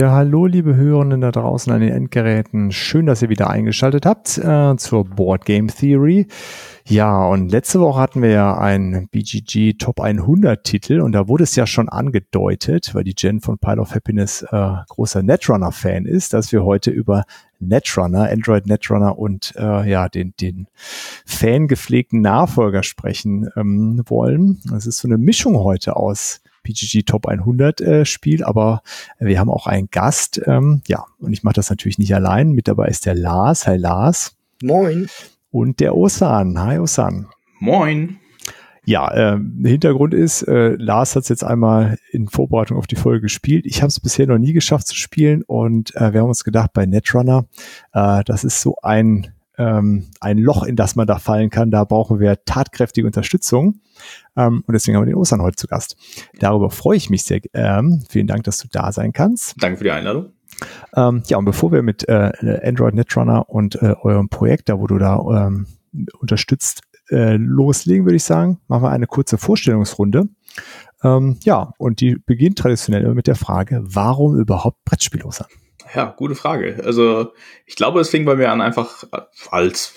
Ja, hallo liebe Hörenden da draußen an den Endgeräten. Schön, dass ihr wieder eingeschaltet habt äh, zur Board Game Theory. Ja, und letzte Woche hatten wir ja einen BGG Top 100 Titel und da wurde es ja schon angedeutet, weil die Jen von Pile of Happiness äh, großer Netrunner-Fan ist, dass wir heute über Netrunner, Android Netrunner und äh, ja, den, den fangepflegten Nachfolger sprechen ähm, wollen. Es ist so eine Mischung heute aus PGG Top 100 äh, Spiel, aber wir haben auch einen Gast. Ähm, ja, und ich mache das natürlich nicht allein. Mit dabei ist der Lars. Hi Lars. Moin. Und der Osan. Hi Osan. Moin. Ja, äh, Hintergrund ist, äh, Lars hat es jetzt einmal in Vorbereitung auf die Folge gespielt. Ich habe es bisher noch nie geschafft zu spielen und äh, wir haben uns gedacht, bei Netrunner, äh, das ist so ein ähm, ein Loch, in das man da fallen kann. Da brauchen wir tatkräftige Unterstützung. Ähm, und deswegen haben wir den Ostern heute zu Gast. Darüber freue ich mich sehr. Ähm, vielen Dank, dass du da sein kannst. Danke für die Einladung. Ähm, ja, und bevor wir mit äh, Android Netrunner und äh, eurem Projekt, da wo du da ähm, unterstützt, äh, loslegen, würde ich sagen, machen wir eine kurze Vorstellungsrunde. Ähm, ja, und die beginnt traditionell immer mit der Frage, warum überhaupt Brettspielloser? Ja, gute Frage. Also ich glaube, es fing bei mir an einfach als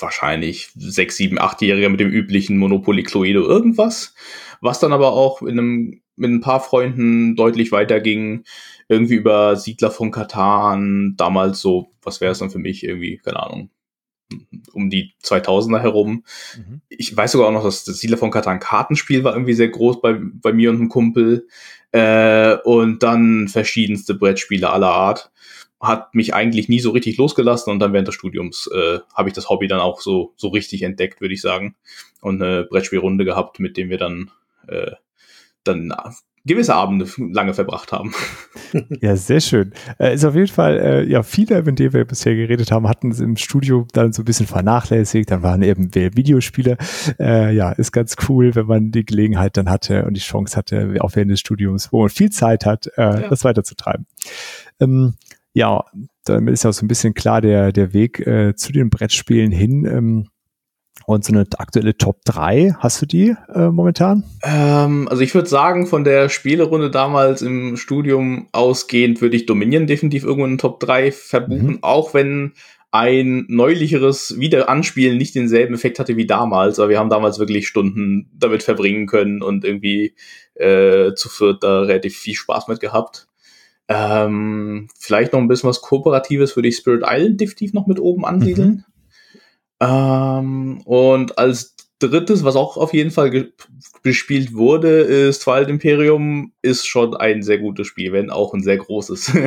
wahrscheinlich sechs, sieben, achtjähriger mit dem üblichen Monopoly Cluedo irgendwas, was dann aber auch in einem, mit ein paar Freunden deutlich weiterging, irgendwie über Siedler von Katan, damals so, was wäre es dann für mich, irgendwie, keine Ahnung, um die 2000er herum. Mhm. Ich weiß sogar auch noch, dass das Siedler von Katan Kartenspiel war irgendwie sehr groß bei, bei mir und einem Kumpel. Äh, und dann verschiedenste Brettspiele aller Art. Hat mich eigentlich nie so richtig losgelassen und dann während des Studiums äh, habe ich das Hobby dann auch so, so richtig entdeckt, würde ich sagen. Und eine Brettspielrunde gehabt, mit dem wir dann, äh, dann gewisse Abende lange verbracht haben. Ja, sehr schön. Äh, ist auf jeden Fall, äh, ja, viele, mit denen wir bisher geredet haben, hatten es im Studio dann so ein bisschen vernachlässigt. Dann waren eben Videospiele. Äh, ja, ist ganz cool, wenn man die Gelegenheit dann hatte und die Chance hatte, auch während des Studiums, wo man viel Zeit hat, äh, ja. das weiterzutreiben. Ähm, ja, damit ist ja auch so ein bisschen klar der, der Weg äh, zu den Brettspielen hin. Ähm, und so eine aktuelle Top 3, hast du die äh, momentan? Ähm, also ich würde sagen, von der Spielerunde damals im Studium ausgehend würde ich Dominion definitiv irgendwo in Top 3 verbuchen, mhm. auch wenn ein neulicheres Wiederanspielen nicht denselben Effekt hatte wie damals, aber wir haben damals wirklich Stunden damit verbringen können und irgendwie äh, zu viert da relativ viel Spaß mit gehabt. Ähm, vielleicht noch ein bisschen was Kooperatives würde ich Spirit Island definitiv noch mit oben ansiedeln. Mhm. Ähm, und als drittes, was auch auf jeden Fall gespielt wurde, ist Twilight Imperium, ist schon ein sehr gutes Spiel, wenn auch ein sehr großes.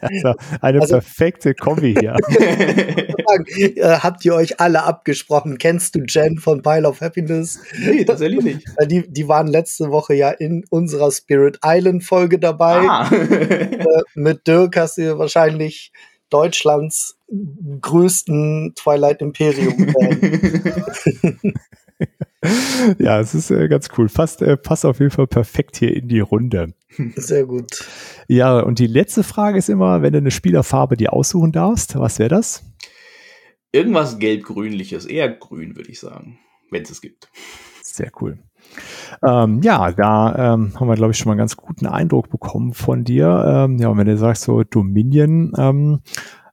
Also eine also, perfekte Kombi hier. äh, habt ihr euch alle abgesprochen? Kennst du Jen von Pile of Happiness? Nee, tatsächlich nicht. Die, die waren letzte Woche ja in unserer Spirit Island Folge dabei. Ah. äh, mit Dirk hast du wahrscheinlich Deutschlands größten Twilight Imperium ja, es ist äh, ganz cool. Passt, äh, passt auf jeden Fall perfekt hier in die Runde. Sehr gut. Ja, und die letzte Frage ist immer, wenn du eine Spielerfarbe dir aussuchen darfst, was wäre das? Irgendwas gelb-grünliches, eher grün, würde ich sagen, wenn es es gibt. Sehr cool. Ähm, ja, da ähm, haben wir, glaube ich, schon mal einen ganz guten Eindruck bekommen von dir. Ähm, ja, und wenn du sagst so Dominion, ähm,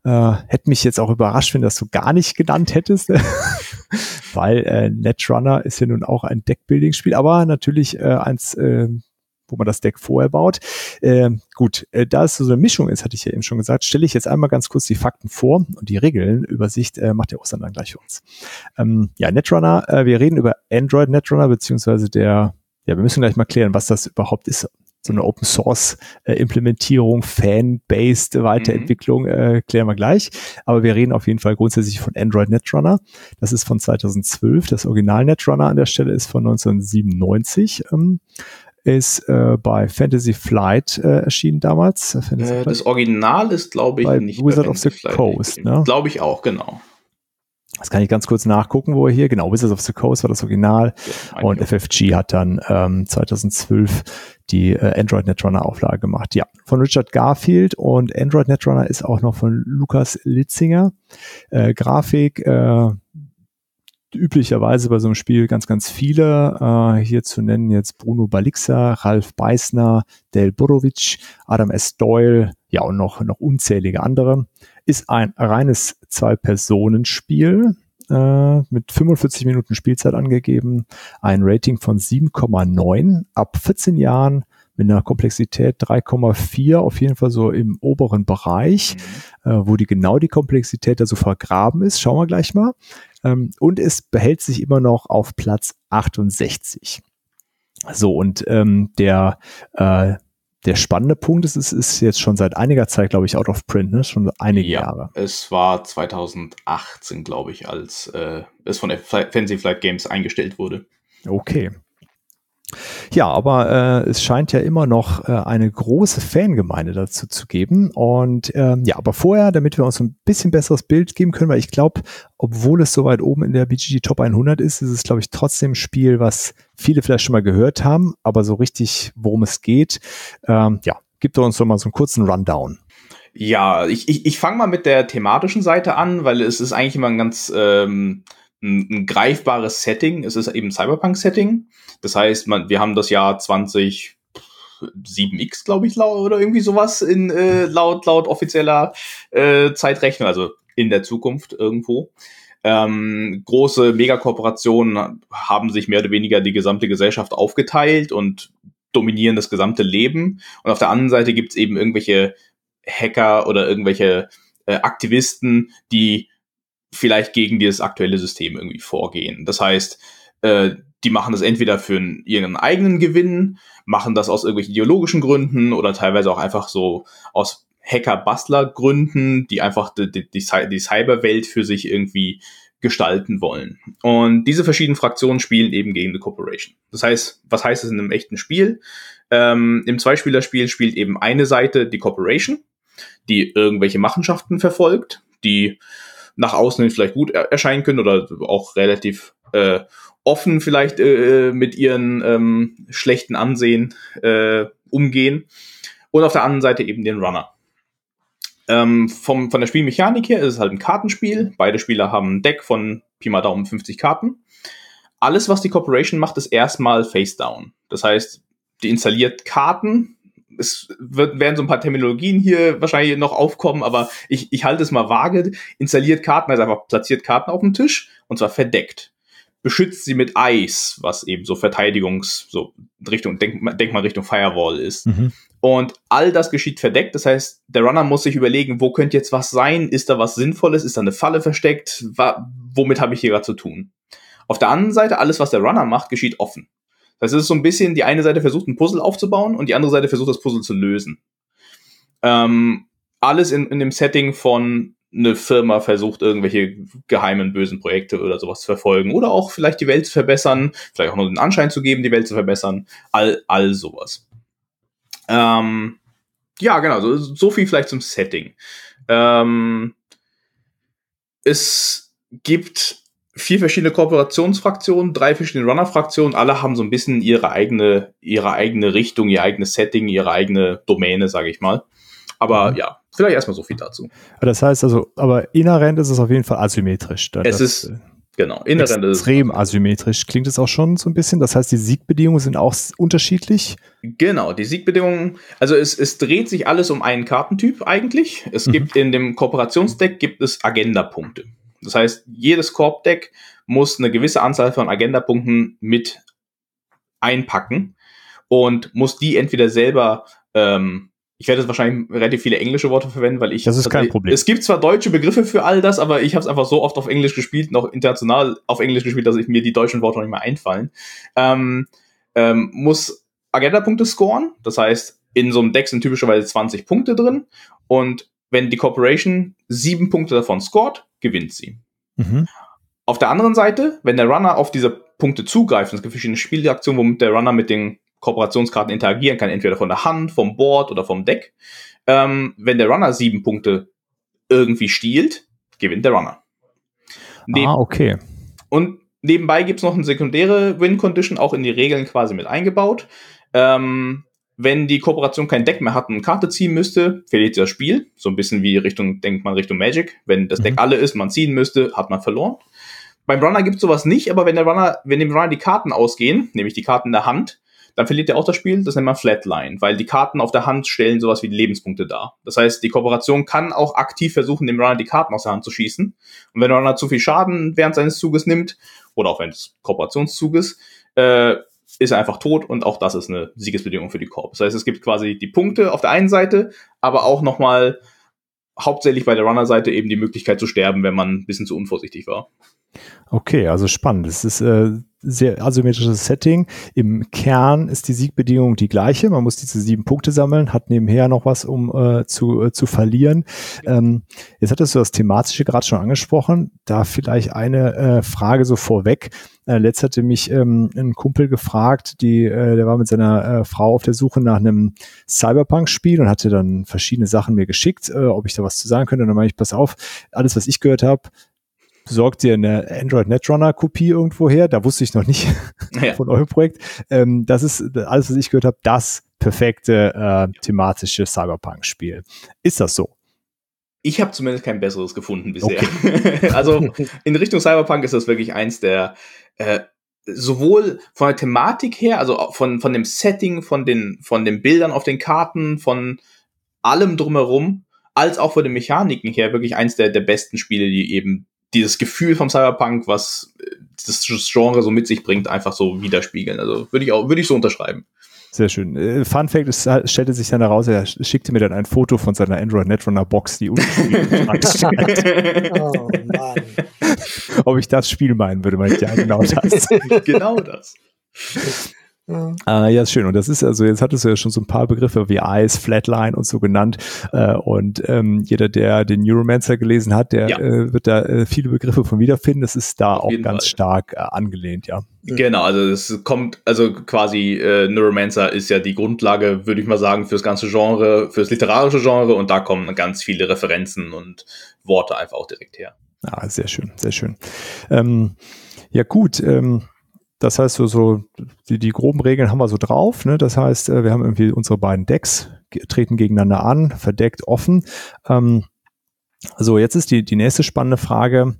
äh, hätte mich jetzt auch überrascht, wenn das du gar nicht genannt hättest, weil äh, Netrunner ist ja nun auch ein Deckbuilding-Spiel, aber natürlich äh, eins, äh, wo man das Deck vorher baut. Äh, gut, äh, da es so eine Mischung ist, hatte ich ja eben schon gesagt, stelle ich jetzt einmal ganz kurz die Fakten vor und die Regeln. Übersicht äh, macht der Ostern dann gleich für uns. Ähm, ja, Netrunner, äh, wir reden über Android Netrunner, beziehungsweise der, ja, wir müssen gleich mal klären, was das überhaupt ist. So eine Open Source äh, Implementierung, Fan-based Weiterentwicklung, mhm. äh, klären wir gleich. Aber wir reden auf jeden Fall grundsätzlich von Android Netrunner. Das ist von 2012. Das Original Netrunner an der Stelle ist von 1997. Ähm, ist äh, bei Fantasy Flight äh, erschienen damals. Äh, das Original ist, glaube ich, bei nicht Wizard of the Coast. Ne? Glaube ich auch, genau. Das kann ich ganz kurz nachgucken, wo er hier, genau, Wizards of the Coast war das Original ja, und FFG hat dann ähm, 2012 die äh, Android Netrunner Auflage gemacht. Ja, von Richard Garfield und Android Netrunner ist auch noch von Lukas Litzinger. Äh, Grafik, äh, üblicherweise bei so einem Spiel ganz, ganz viele. Äh, hier zu nennen jetzt Bruno Balixa, Ralf Beißner, Del Borovic, Adam S. Doyle, ja und noch, noch unzählige andere. Ist ein reines Zwei-Personen-Spiel äh, mit 45 Minuten Spielzeit angegeben, ein Rating von 7,9 ab 14 Jahren mit einer Komplexität 3,4 auf jeden Fall so im oberen Bereich, mhm. äh, wo die genau die Komplexität da so vergraben ist. Schauen wir gleich mal. Ähm, und es behält sich immer noch auf Platz 68. So, und ähm, der, äh, der spannende Punkt ist, es ist jetzt schon seit einiger Zeit, glaube ich, out of print, ne? schon einige ja, Jahre. Es war 2018, glaube ich, als äh, es von Fancy Flight Games eingestellt wurde. Okay. Ja, aber äh, es scheint ja immer noch äh, eine große Fangemeinde dazu zu geben. Und ähm, ja, aber vorher, damit wir uns ein bisschen besseres Bild geben können, weil ich glaube, obwohl es so weit oben in der BGG Top 100 ist, ist es, glaube ich, trotzdem ein Spiel, was viele vielleicht schon mal gehört haben, aber so richtig, worum es geht, ähm, ja, gibt uns doch mal so einen kurzen Rundown. Ja, ich, ich, ich fange mal mit der thematischen Seite an, weil es ist eigentlich immer ein ganz ähm, ein, ein greifbares Setting. Es ist eben Cyberpunk-Setting. Das heißt, man, wir haben das Jahr 20 7x, glaube ich, oder irgendwie sowas in äh, laut laut offizieller äh, Zeitrechnung, also in der Zukunft irgendwo. Ähm, große Megakorporationen haben sich mehr oder weniger die gesamte Gesellschaft aufgeteilt und dominieren das gesamte Leben. Und auf der anderen Seite gibt es eben irgendwelche Hacker oder irgendwelche äh, Aktivisten, die vielleicht gegen dieses aktuelle System irgendwie vorgehen. Das heißt, äh, die machen das entweder für ihren eigenen Gewinn, machen das aus irgendwelchen ideologischen Gründen oder teilweise auch einfach so aus Hacker-Bastler-Gründen, die einfach die, die, die Cyberwelt für sich irgendwie gestalten wollen. Und diese verschiedenen Fraktionen spielen eben gegen die Corporation. Das heißt, was heißt es in einem echten Spiel? Ähm, Im Zweispielerspiel spielt eben eine Seite die Corporation, die irgendwelche Machenschaften verfolgt, die nach außen hin vielleicht gut erscheinen können oder auch relativ äh, offen vielleicht äh, mit ihren ähm, schlechten Ansehen äh, umgehen. Und auf der anderen Seite eben den Runner. Ähm, vom, von der Spielmechanik her ist es halt ein Kartenspiel. Beide Spieler haben ein Deck von Pi mal Daumen 50 Karten. Alles, was die Corporation macht, ist erstmal Face Down. Das heißt, die installiert Karten, es wird, werden so ein paar Terminologien hier wahrscheinlich noch aufkommen, aber ich, ich halte es mal vage. Installiert Karten, also einfach platziert Karten auf dem Tisch und zwar verdeckt. Beschützt sie mit Eis, was eben so Verteidigungs, so Richtung, denk, denk mal Richtung Firewall ist. Mhm. Und all das geschieht verdeckt. Das heißt, der Runner muss sich überlegen, wo könnte jetzt was sein? Ist da was Sinnvolles? Ist da eine Falle versteckt? womit habe ich hier gerade zu tun? Auf der anderen Seite, alles, was der Runner macht, geschieht offen. Das heißt, es ist so ein bisschen, die eine Seite versucht, ein Puzzle aufzubauen und die andere Seite versucht, das Puzzle zu lösen. Ähm, alles in, in dem Setting von eine Firma versucht, irgendwelche geheimen, bösen Projekte oder sowas zu verfolgen oder auch vielleicht die Welt zu verbessern, vielleicht auch nur den Anschein zu geben, die Welt zu verbessern, all, all sowas. Ähm, ja, genau, so, so viel vielleicht zum Setting. Ähm, es gibt vier verschiedene Kooperationsfraktionen, drei verschiedene Runner-Fraktionen, alle haben so ein bisschen ihre eigene, ihre eigene Richtung, ihr eigenes Setting, ihre eigene Domäne, sage ich mal. Aber mhm. ja, vielleicht erstmal so viel dazu. Das heißt also, aber inhärent ist es auf jeden Fall asymmetrisch. Es ist, genau, inhärent ist extrem asymmetrisch. Klingt es auch schon so ein bisschen. Das heißt, die Siegbedingungen sind auch unterschiedlich. Genau, die Siegbedingungen, also es, es dreht sich alles um einen Kartentyp eigentlich. Es mhm. gibt in dem Kooperationsdeck gibt es Agenda-Punkte. Das heißt, jedes Korb-Deck muss eine gewisse Anzahl von Agenda-Punkten mit einpacken und muss die entweder selber, ähm, ich werde jetzt wahrscheinlich relativ viele englische Worte verwenden, weil ich. Das ist kein also, Problem. Es gibt zwar deutsche Begriffe für all das, aber ich habe es einfach so oft auf Englisch gespielt, noch international auf Englisch gespielt, dass ich mir die deutschen Worte noch nicht mehr einfallen. Ähm, ähm, muss Agenda-Punkte scoren. Das heißt, in so einem Deck sind typischerweise 20 Punkte drin und wenn die Corporation sieben Punkte davon scored, gewinnt sie. Mhm. Auf der anderen Seite, wenn der Runner auf diese Punkte zugreift, es gibt verschiedene Spielaktionen, womit der Runner mit den Kooperationskarten interagieren kann, entweder von der Hand, vom Board oder vom Deck. Ähm, wenn der Runner sieben Punkte irgendwie stiehlt, gewinnt der Runner. ah, okay. Und nebenbei gibt es noch eine sekundäre Win-Condition, auch in die Regeln quasi mit eingebaut. Ähm, wenn die Kooperation kein Deck mehr hat und eine Karte ziehen müsste, verliert das Spiel. So ein bisschen wie Richtung, denkt man Richtung Magic. Wenn das Deck mhm. alle ist, man ziehen müsste, hat man verloren. Beim Runner gibt es sowas nicht, aber wenn der Runner, wenn dem Runner die Karten ausgehen, nämlich die Karten in der Hand, dann verliert er auch das Spiel. Das nennt man Flatline, weil die Karten auf der Hand stellen sowas wie Lebenspunkte dar. Das heißt, die Kooperation kann auch aktiv versuchen, dem Runner die Karten aus der Hand zu schießen. Und wenn der Runner zu viel Schaden während seines Zuges nimmt, oder auch während des Kooperationszuges, äh, ist er einfach tot und auch das ist eine Siegesbedingung für die Korb. Das heißt, es gibt quasi die Punkte auf der einen Seite, aber auch nochmal hauptsächlich bei der Runner-Seite eben die Möglichkeit zu sterben, wenn man ein bisschen zu unvorsichtig war. Okay, also spannend. Es ist äh, sehr asymmetrisches Setting. Im Kern ist die Siegbedingung die gleiche. Man muss diese sieben Punkte sammeln, hat nebenher noch was, um äh, zu, äh, zu verlieren. Ähm, jetzt hattest du das Thematische gerade schon angesprochen. Da vielleicht eine äh, Frage so vorweg. Äh, letzt hatte mich ähm, ein Kumpel gefragt, die, äh, der war mit seiner äh, Frau auf der Suche nach einem Cyberpunk-Spiel und hatte dann verschiedene Sachen mir geschickt, äh, ob ich da was zu sagen könnte. Und dann meine ich, pass auf, alles, was ich gehört habe, besorgt dir eine Android Netrunner Kopie irgendwo her. Da wusste ich noch nicht ja. von eurem Projekt. Ähm, das ist alles, was ich gehört habe, das perfekte äh, thematische Cyberpunk-Spiel. Ist das so? Ich habe zumindest kein besseres gefunden bisher. Okay. also in Richtung Cyberpunk ist das wirklich eins der äh, sowohl von der Thematik her, also von, von dem Setting, von den, von den Bildern auf den Karten, von allem drumherum, als auch von den Mechaniken her wirklich eins der, der besten Spiele, die eben dieses Gefühl vom Cyberpunk, was äh, das Genre so mit sich bringt, einfach so widerspiegeln. Also würde ich auch, würde ich so unterschreiben. Sehr schön. Äh, Fun Fact, es stellte sich dann heraus, er schickte mir dann ein Foto von seiner Android Netrunner Box, die unten Oh Mann. Ob ich das Spiel meinen würde, meine ich, ja, genau das. genau das. Ja. Äh, ja, ist schön. Und das ist also, jetzt hattest du ja schon so ein paar Begriffe wie Ice, Flatline und so genannt. Äh, und ähm, jeder, der den Neuromancer gelesen hat, der ja. äh, wird da äh, viele Begriffe von wiederfinden. Das ist da Auf auch ganz Fall. stark äh, angelehnt, ja. Genau, also es kommt, also quasi äh, Neuromancer ist ja die Grundlage, würde ich mal sagen, fürs ganze Genre, fürs literarische Genre und da kommen ganz viele Referenzen und Worte einfach auch direkt her. Ah, sehr schön, sehr schön. Ähm, ja, gut. Ähm, das heißt, so, so die, die groben Regeln haben wir so drauf. Ne? Das heißt, äh, wir haben irgendwie unsere beiden Decks, treten gegeneinander an, verdeckt, offen. Ähm, so, jetzt ist die, die nächste spannende Frage.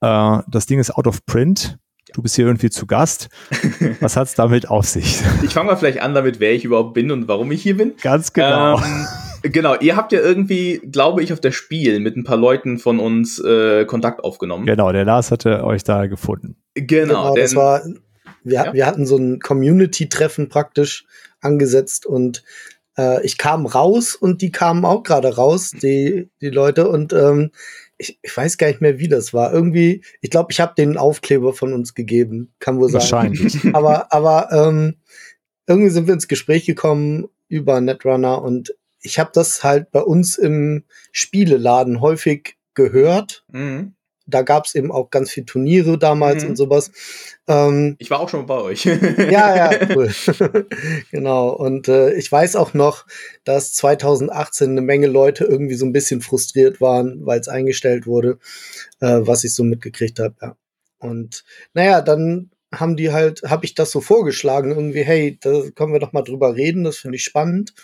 Äh, das Ding ist out of print. Du bist hier irgendwie zu Gast. Was hat es damit auf sich? Ich fange mal vielleicht an damit, wer ich überhaupt bin und warum ich hier bin. Ganz genau. Ähm, genau, ihr habt ja irgendwie, glaube ich, auf der Spiel mit ein paar Leuten von uns äh, Kontakt aufgenommen. Genau, der Lars hatte euch da gefunden. Genau, genau das war wir, ja. wir hatten so ein Community-Treffen praktisch angesetzt und äh, ich kam raus und die kamen auch gerade raus, die, die Leute. Und ähm, ich, ich weiß gar nicht mehr, wie das war. Irgendwie, ich glaube, ich habe den Aufkleber von uns gegeben. Kann wohl sein. Wahrscheinlich. aber aber ähm, irgendwie sind wir ins Gespräch gekommen über Netrunner und ich habe das halt bei uns im Spieleladen häufig gehört. Mhm da gab es eben auch ganz viele Turniere damals mhm. und sowas. Ähm, ich war auch schon bei euch. ja, ja, cool. genau. Und äh, ich weiß auch noch, dass 2018 eine Menge Leute irgendwie so ein bisschen frustriert waren, weil es eingestellt wurde, äh, was ich so mitgekriegt habe. Ja. Und naja, dann haben die halt, habe ich das so vorgeschlagen, irgendwie, hey, da können wir doch mal drüber reden, das finde ich spannend.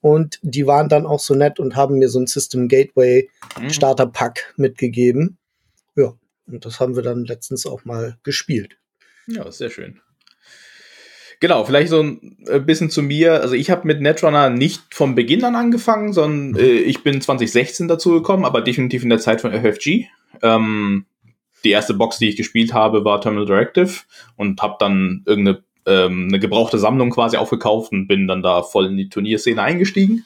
Und die waren dann auch so nett und haben mir so ein System Gateway mhm. Starter Pack mitgegeben. Ja, und das haben wir dann letztens auch mal gespielt. Ja, sehr schön. Genau, vielleicht so ein äh, bisschen zu mir. Also ich habe mit Netrunner nicht vom Beginn an angefangen, sondern äh, ich bin 2016 dazu gekommen, aber definitiv in der Zeit von FFG. Ähm, die erste Box, die ich gespielt habe, war Terminal Directive und habe dann irgendeine ähm, eine gebrauchte Sammlung quasi aufgekauft und bin dann da voll in die Turnierszene eingestiegen,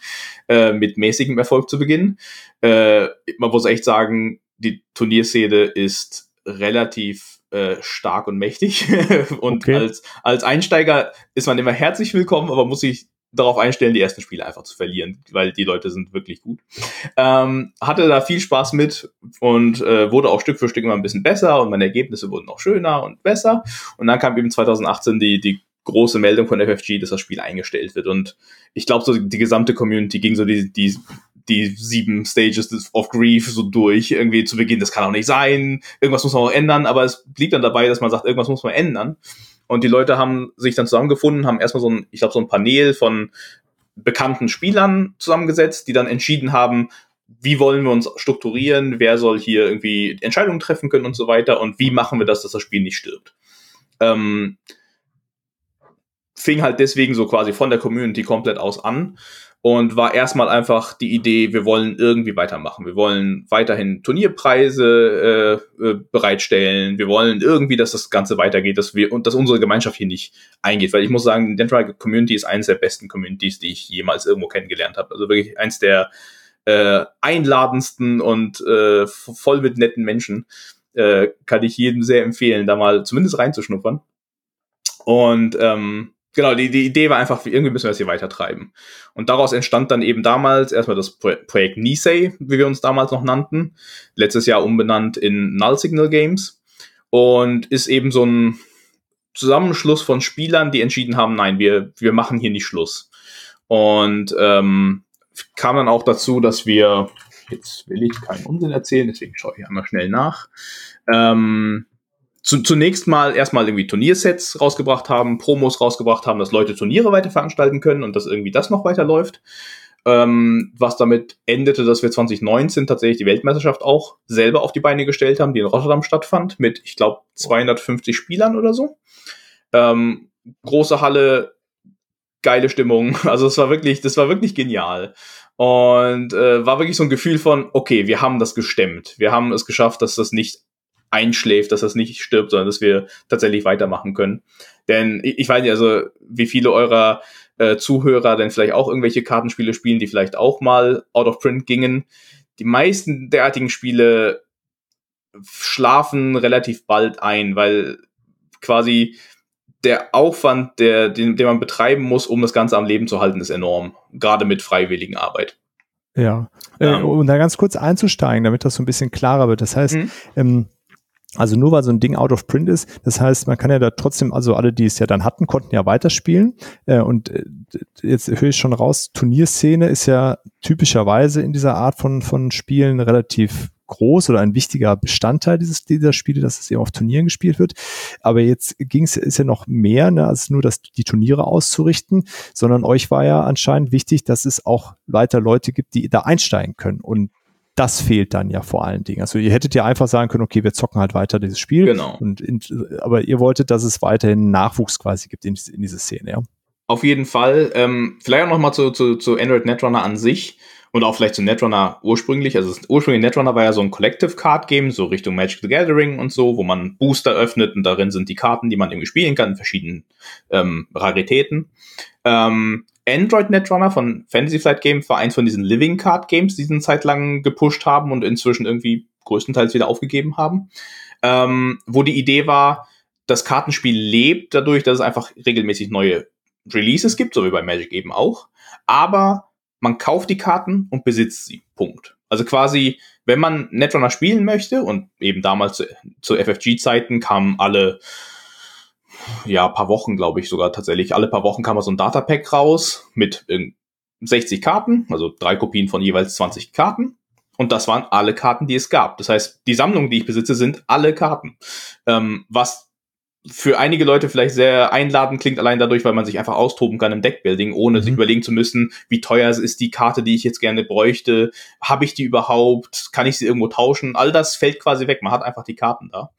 äh, mit mäßigem Erfolg zu Beginn. Äh, man muss echt sagen, die Turnierszene ist relativ äh, stark und mächtig. und okay. als, als Einsteiger ist man immer herzlich willkommen, aber muss sich darauf einstellen, die ersten Spiele einfach zu verlieren, weil die Leute sind wirklich gut. Ähm, hatte da viel Spaß mit und äh, wurde auch Stück für Stück immer ein bisschen besser und meine Ergebnisse wurden auch schöner und besser. Und dann kam eben 2018 die, die große Meldung von FFG, dass das Spiel eingestellt wird. Und ich glaube, so die gesamte Community ging so die, die die sieben Stages of Grief so durch, irgendwie zu Beginn, das kann auch nicht sein, irgendwas muss man auch ändern, aber es blieb dann dabei, dass man sagt, irgendwas muss man ändern. Und die Leute haben sich dann zusammengefunden, haben erstmal so ein, ich glaube, so ein Panel von bekannten Spielern zusammengesetzt, die dann entschieden haben, wie wollen wir uns strukturieren, wer soll hier irgendwie Entscheidungen treffen können und so weiter und wie machen wir das, dass das Spiel nicht stirbt. Ähm, fing halt deswegen so quasi von der Community komplett aus an und war erstmal einfach die Idee, wir wollen irgendwie weitermachen. Wir wollen weiterhin Turnierpreise äh, äh, bereitstellen. Wir wollen irgendwie, dass das Ganze weitergeht, dass wir und dass unsere Gemeinschaft hier nicht eingeht. Weil ich muss sagen, Dental Community ist eines der besten Communities, die ich jemals irgendwo kennengelernt habe. Also wirklich eins der äh, einladendsten und äh, voll mit netten Menschen. Äh, kann ich jedem sehr empfehlen, da mal zumindest reinzuschnuppern. Und ähm, genau, die, die Idee war einfach, irgendwie müssen wir das hier weiter treiben. Und daraus entstand dann eben damals erstmal das Pro Projekt Nisei, wie wir uns damals noch nannten. Letztes Jahr umbenannt in Null Signal Games. Und ist eben so ein Zusammenschluss von Spielern, die entschieden haben, nein, wir, wir machen hier nicht Schluss. Und ähm, kam dann auch dazu, dass wir, jetzt will ich keinen Unsinn erzählen, deswegen schaue ich einmal schnell nach, ähm, zu, zunächst mal erstmal irgendwie Turniersets rausgebracht haben, Promos rausgebracht haben, dass Leute Turniere weiter veranstalten können und dass irgendwie das noch weiterläuft. Ähm, was damit endete, dass wir 2019 tatsächlich die Weltmeisterschaft auch selber auf die Beine gestellt haben, die in Rotterdam stattfand, mit, ich glaube, 250 Spielern oder so. Ähm, große Halle, geile Stimmung. Also es war wirklich, das war wirklich genial. Und äh, war wirklich so ein Gefühl von, okay, wir haben das gestemmt. Wir haben es geschafft, dass das nicht einschläft, dass das nicht stirbt, sondern dass wir tatsächlich weitermachen können. Denn ich, weiß nicht, also wie viele eurer äh, Zuhörer denn vielleicht auch irgendwelche Kartenspiele spielen, die vielleicht auch mal out of print gingen. Die meisten derartigen Spiele schlafen relativ bald ein, weil quasi der Aufwand, der, den, den man betreiben muss, um das Ganze am Leben zu halten, ist enorm. Gerade mit freiwilligen Arbeit. Ja, äh, um da ganz kurz einzusteigen, damit das so ein bisschen klarer wird. Das heißt, mhm. ähm, also nur weil so ein Ding out of print ist, das heißt, man kann ja da trotzdem, also alle, die es ja dann hatten, konnten ja weiterspielen. Äh, und äh, jetzt höre ich schon raus, Turnierszene ist ja typischerweise in dieser Art von, von Spielen relativ groß oder ein wichtiger Bestandteil dieses, dieser Spiele, dass es eben auf Turnieren gespielt wird. Aber jetzt ging es, ist ja noch mehr, ne, als nur das, die Turniere auszurichten, sondern euch war ja anscheinend wichtig, dass es auch weiter Leute gibt, die da einsteigen können. Und das fehlt dann ja vor allen Dingen. Also ihr hättet ja einfach sagen können, okay, wir zocken halt weiter dieses Spiel. Genau. Und in, aber ihr wolltet, dass es weiterhin Nachwuchs quasi gibt in, in diese Szene, ja. Auf jeden Fall. Ähm, vielleicht auch nochmal zu, zu, zu Android Netrunner an sich und auch vielleicht zu Netrunner ursprünglich. Also ursprünglich Netrunner war ja so ein Collective Card Game, so Richtung Magic the Gathering und so, wo man Booster öffnet und darin sind die Karten, die man irgendwie spielen kann, in verschiedenen ähm, Raritäten. Ähm, Android Netrunner von Fantasy Flight Games war eins von diesen Living Card Games, die eine Zeit lang gepusht haben und inzwischen irgendwie größtenteils wieder aufgegeben haben. Ähm, wo die Idee war, das Kartenspiel lebt dadurch, dass es einfach regelmäßig neue Releases gibt, so wie bei Magic eben auch. Aber man kauft die Karten und besitzt sie. Punkt. Also quasi, wenn man Netrunner spielen möchte und eben damals zu, zu FFG-Zeiten kamen alle ja, paar Wochen, glaube ich, sogar tatsächlich. Alle paar Wochen kam mal so ein Datapack raus mit 60 Karten, also drei Kopien von jeweils 20 Karten. Und das waren alle Karten, die es gab. Das heißt, die Sammlung, die ich besitze, sind alle Karten. Ähm, was für einige Leute vielleicht sehr einladend klingt, allein dadurch, weil man sich einfach austoben kann im Deckbuilding, ohne mhm. sich überlegen zu müssen, wie teuer ist die Karte, die ich jetzt gerne bräuchte, habe ich die überhaupt, kann ich sie irgendwo tauschen, all das fällt quasi weg, man hat einfach die Karten da.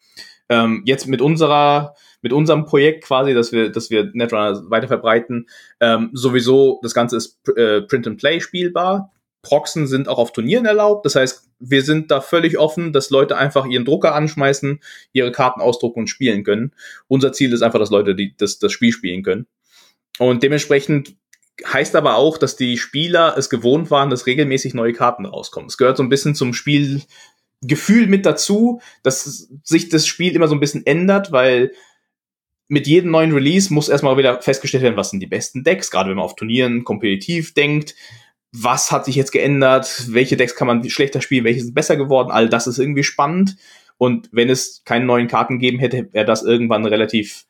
Ähm, jetzt mit unserer mit unserem Projekt quasi, dass wir, dass wir Netrunner weiter verbreiten, ähm, sowieso das Ganze ist äh, Print and Play spielbar. Proxen sind auch auf Turnieren erlaubt. Das heißt, wir sind da völlig offen, dass Leute einfach ihren Drucker anschmeißen, ihre Karten ausdrucken und spielen können. Unser Ziel ist einfach, dass Leute die, das, das Spiel spielen können. Und dementsprechend heißt aber auch, dass die Spieler es gewohnt waren, dass regelmäßig neue Karten rauskommen. Es gehört so ein bisschen zum Spielgefühl mit dazu, dass sich das Spiel immer so ein bisschen ändert, weil mit jedem neuen Release muss erstmal wieder festgestellt werden, was sind die besten Decks, gerade wenn man auf Turnieren kompetitiv denkt. Was hat sich jetzt geändert? Welche Decks kann man schlechter spielen? Welche sind besser geworden? All das ist irgendwie spannend. Und wenn es keine neuen Karten geben hätte, wäre das irgendwann relativ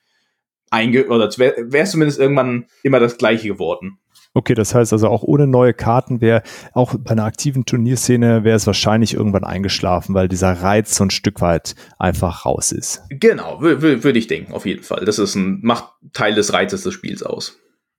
einge oder wäre es zumindest irgendwann immer das gleiche geworden. Okay, das heißt also auch ohne neue Karten wäre auch bei einer aktiven Turnierszene wäre es wahrscheinlich irgendwann eingeschlafen, weil dieser Reiz so ein Stück weit einfach raus ist. Genau, würde ich denken, auf jeden Fall. Das ist ein, macht Teil des Reizes des Spiels aus.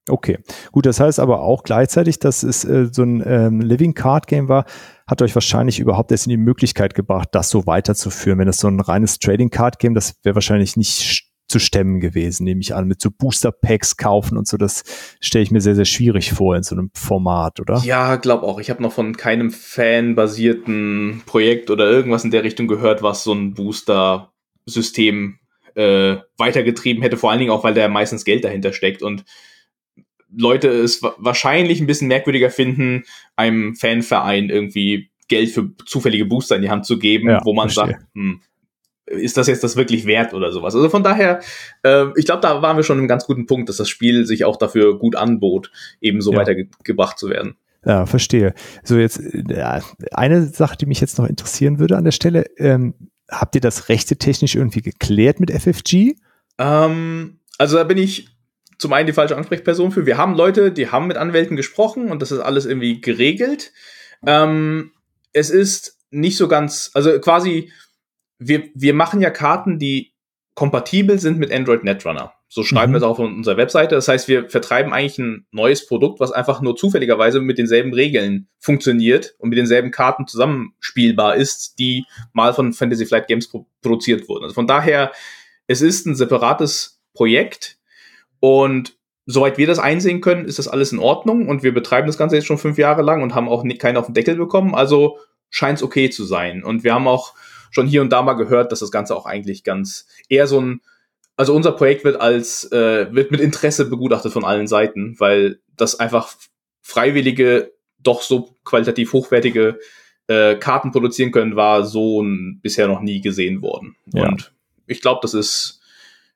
Okay, gut, das heißt aber auch gleichzeitig, dass es äh, so ein ähm, Living Card Game war, hat euch wahrscheinlich überhaupt erst in die Möglichkeit gebracht, das so weiterzuführen. Wenn es so ein reines Trading Card Game, das wäre wahrscheinlich nicht zu stemmen gewesen, nehme ich an, mit so Booster Packs kaufen und so, das stelle ich mir sehr, sehr schwierig vor in so einem Format, oder? Ja, glaub auch. Ich habe noch von keinem Fan-basierten Projekt oder irgendwas in der Richtung gehört, was so ein Booster-System äh, weitergetrieben hätte, vor allen Dingen auch, weil da meistens Geld dahinter steckt und Leute es wahrscheinlich ein bisschen merkwürdiger finden, einem Fanverein irgendwie Geld für zufällige Booster in die Hand zu geben, ja, wo man verstehe. sagt, hm, ist das jetzt das wirklich wert oder sowas? Also von daher, äh, ich glaube, da waren wir schon einem ganz guten Punkt, dass das Spiel sich auch dafür gut anbot, eben so ja. weitergebracht zu werden. Ja, verstehe. So jetzt äh, eine Sache, die mich jetzt noch interessieren würde an der Stelle, ähm, habt ihr das rechte technisch irgendwie geklärt mit FFG? Ähm, also da bin ich zum einen die falsche Ansprechperson für. Wir haben Leute, die haben mit Anwälten gesprochen und das ist alles irgendwie geregelt. Ähm, es ist nicht so ganz, also quasi wir, wir machen ja Karten, die kompatibel sind mit Android Netrunner. So schreiben mhm. wir es auch auf unserer Webseite. Das heißt, wir vertreiben eigentlich ein neues Produkt, was einfach nur zufälligerweise mit denselben Regeln funktioniert und mit denselben Karten zusammenspielbar ist, die mal von Fantasy Flight Games pro produziert wurden. Also von daher, es ist ein separates Projekt und soweit wir das einsehen können, ist das alles in Ordnung und wir betreiben das Ganze jetzt schon fünf Jahre lang und haben auch keinen auf den Deckel bekommen. Also scheint es okay zu sein. Und wir haben auch schon hier und da mal gehört, dass das Ganze auch eigentlich ganz eher so ein, also unser Projekt wird als, äh, wird mit Interesse begutachtet von allen Seiten, weil das einfach Freiwillige doch so qualitativ hochwertige äh, Karten produzieren können, war so ein, bisher noch nie gesehen worden. Ja. Und ich glaube, das ist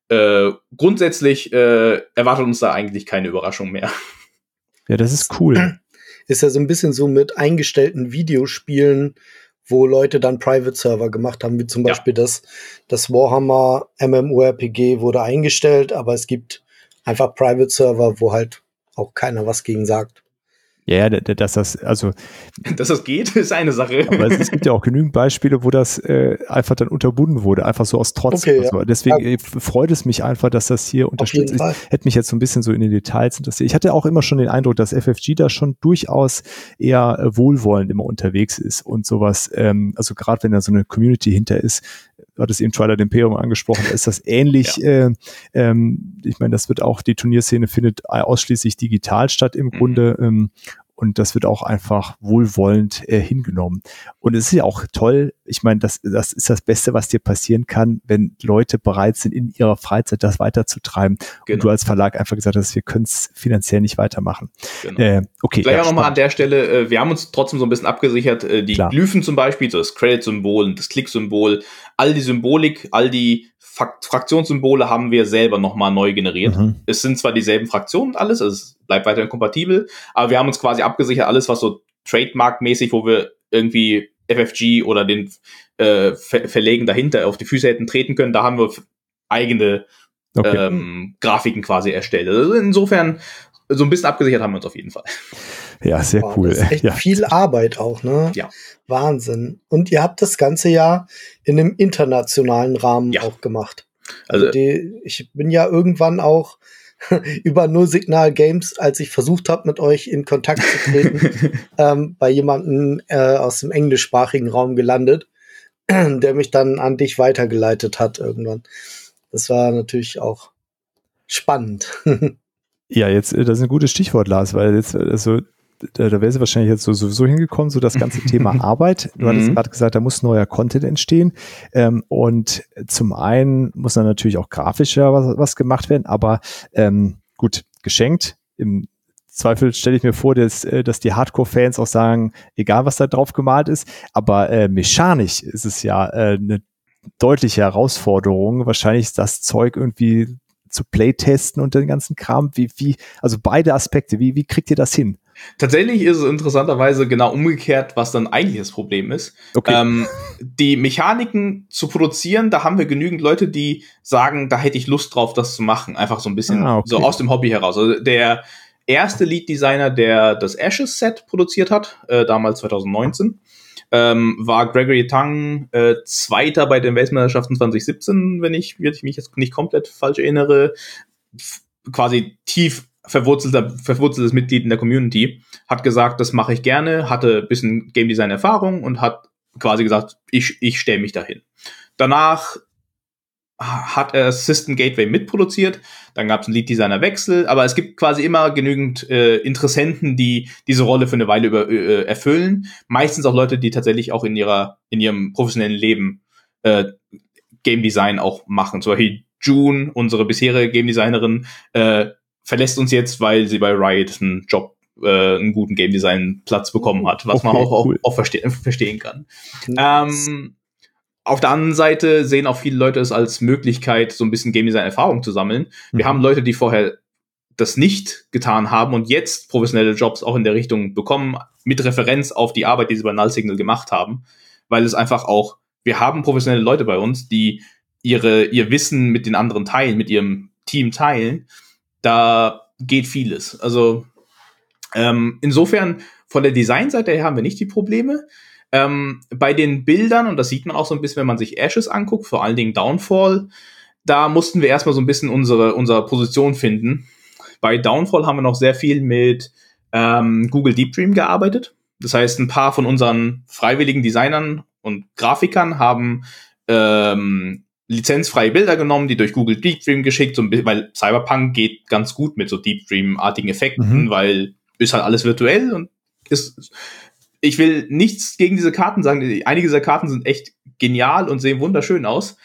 äh, grundsätzlich äh, erwartet uns da eigentlich keine Überraschung mehr. Ja, das ist cool. Ist ja so ein bisschen so mit eingestellten Videospielen wo Leute dann Private Server gemacht haben, wie zum Beispiel ja. das, das Warhammer MMORPG wurde eingestellt, aber es gibt einfach Private Server, wo halt auch keiner was gegen sagt. Ja, dass das, also. Dass das geht, ist eine Sache. Aber es, gibt ja auch genügend Beispiele, wo das äh, einfach dann unterbunden wurde, einfach so aus Trotz. Okay, so. Deswegen ja. Äh, freut es mich einfach, dass das hier unterstützt ist. Hätte mich jetzt so ein bisschen so in den Details interessiert. Ich hatte auch immer schon den Eindruck, dass FFG da schon durchaus eher äh, wohlwollend immer unterwegs ist und sowas, ähm, also gerade wenn da so eine Community hinter ist, du hattest eben Twilight Imperium angesprochen, da ist das ähnlich. Ja. Äh, ähm, ich meine, das wird auch, die Turnierszene findet ausschließlich digital statt im mhm. Grunde. Ähm, und das wird auch einfach wohlwollend äh, hingenommen. Und es ist ja auch toll, ich meine, das, das ist das Beste, was dir passieren kann, wenn Leute bereit sind, in ihrer Freizeit das weiterzutreiben. Genau. Und du als Verlag einfach gesagt hast, wir können es finanziell nicht weitermachen. Genau. Äh, okay. Vielleicht ja, auch nochmal an der Stelle, äh, wir haben uns trotzdem so ein bisschen abgesichert, äh, die Klar. Glyphen zum Beispiel, so das Credit-Symbol, das Klick-Symbol, all die Symbolik, all die Fraktionssymbole haben wir selber nochmal neu generiert. Mhm. Es sind zwar dieselben Fraktionen alles, also es bleibt weiterhin kompatibel, aber wir haben uns quasi abgesichert, alles was so Trademark-mäßig, wo wir irgendwie FFG oder den äh, Ver Verlegen dahinter auf die Füße hätten treten können, da haben wir eigene okay. ähm, Grafiken quasi erstellt. Also insofern, so ein bisschen abgesichert haben wir uns auf jeden Fall. Ja, sehr wow, cool. Das ist echt ja. viel Arbeit auch, ne? Ja. Wahnsinn. Und ihr habt das ganze Jahr in einem internationalen Rahmen ja. auch gemacht. Also, die, ich bin ja irgendwann auch über Nullsignal Games, als ich versucht habe, mit euch in Kontakt zu treten, ähm, bei jemandem äh, aus dem englischsprachigen Raum gelandet, der mich dann an dich weitergeleitet hat irgendwann. Das war natürlich auch spannend. ja, jetzt, äh, das ist ein gutes Stichwort, Lars, weil jetzt, also da, da wäre sie wahrscheinlich jetzt so, sowieso hingekommen, so das ganze Thema Arbeit. Du hattest mhm. gerade gesagt, da muss neuer Content entstehen. Ähm, und zum einen muss dann natürlich auch grafischer was, was gemacht werden, aber ähm, gut, geschenkt. Im Zweifel stelle ich mir vor, dass, äh, dass die Hardcore-Fans auch sagen, egal was da drauf gemalt ist, aber äh, mechanisch ist es ja äh, eine deutliche Herausforderung. Wahrscheinlich ist das Zeug irgendwie zu Playtesten und den ganzen Kram. Wie, wie, also beide Aspekte, wie, wie kriegt ihr das hin? Tatsächlich ist es interessanterweise genau umgekehrt, was dann eigentlich das Problem ist. Okay. Ähm, die Mechaniken zu produzieren, da haben wir genügend Leute, die sagen, da hätte ich Lust drauf, das zu machen. Einfach so ein bisschen ah, okay. so aus dem Hobby heraus. Also der erste Lead-Designer, der das Ashes-Set produziert hat, äh, damals 2019. Ähm, war Gregory Tang äh, Zweiter bei den Weltmeisterschaften 2017, wenn ich, wenn ich mich jetzt nicht komplett falsch erinnere. quasi tief verwurzelter, verwurzeltes Mitglied in der Community, hat gesagt, das mache ich gerne, hatte ein bisschen Game Design Erfahrung und hat quasi gesagt, ich, ich stelle mich dahin. Danach hat er System Gateway mitproduziert, dann gab es einen Lead-Designer-Wechsel, aber es gibt quasi immer genügend äh, Interessenten, die diese Rolle für eine Weile über, äh, erfüllen. Meistens auch Leute, die tatsächlich auch in ihrer, in ihrem professionellen Leben äh, Game Design auch machen. Zum Beispiel June, unsere bisherige Game Designerin, äh, verlässt uns jetzt, weil sie bei Riot einen Job äh, einen guten Game Design Platz bekommen hat, was okay, man auch, cool. auch, auch verste verstehen kann. Ähm, auf der anderen Seite sehen auch viele Leute es als Möglichkeit, so ein bisschen Game Design Erfahrung zu sammeln. Wir mhm. haben Leute, die vorher das nicht getan haben und jetzt professionelle Jobs auch in der Richtung bekommen, mit Referenz auf die Arbeit, die sie bei Null Signal gemacht haben, weil es einfach auch, wir haben professionelle Leute bei uns, die ihre, ihr Wissen mit den anderen teilen, mit ihrem Team teilen. Da geht vieles. Also ähm, insofern von der Designseite her haben wir nicht die Probleme. Ähm, bei den Bildern, und das sieht man auch so ein bisschen, wenn man sich Ashes anguckt, vor allen Dingen Downfall, da mussten wir erstmal so ein bisschen unsere, unsere Position finden. Bei Downfall haben wir noch sehr viel mit ähm, Google Deep Dream gearbeitet. Das heißt, ein paar von unseren freiwilligen Designern und Grafikern haben ähm, lizenzfreie Bilder genommen, die durch Google Deep Dream geschickt, so bisschen, weil Cyberpunk geht ganz gut mit so Deep Dream-artigen Effekten, mhm. weil ist halt alles virtuell und ist ich will nichts gegen diese Karten sagen. Einige dieser Karten sind echt genial und sehen wunderschön aus.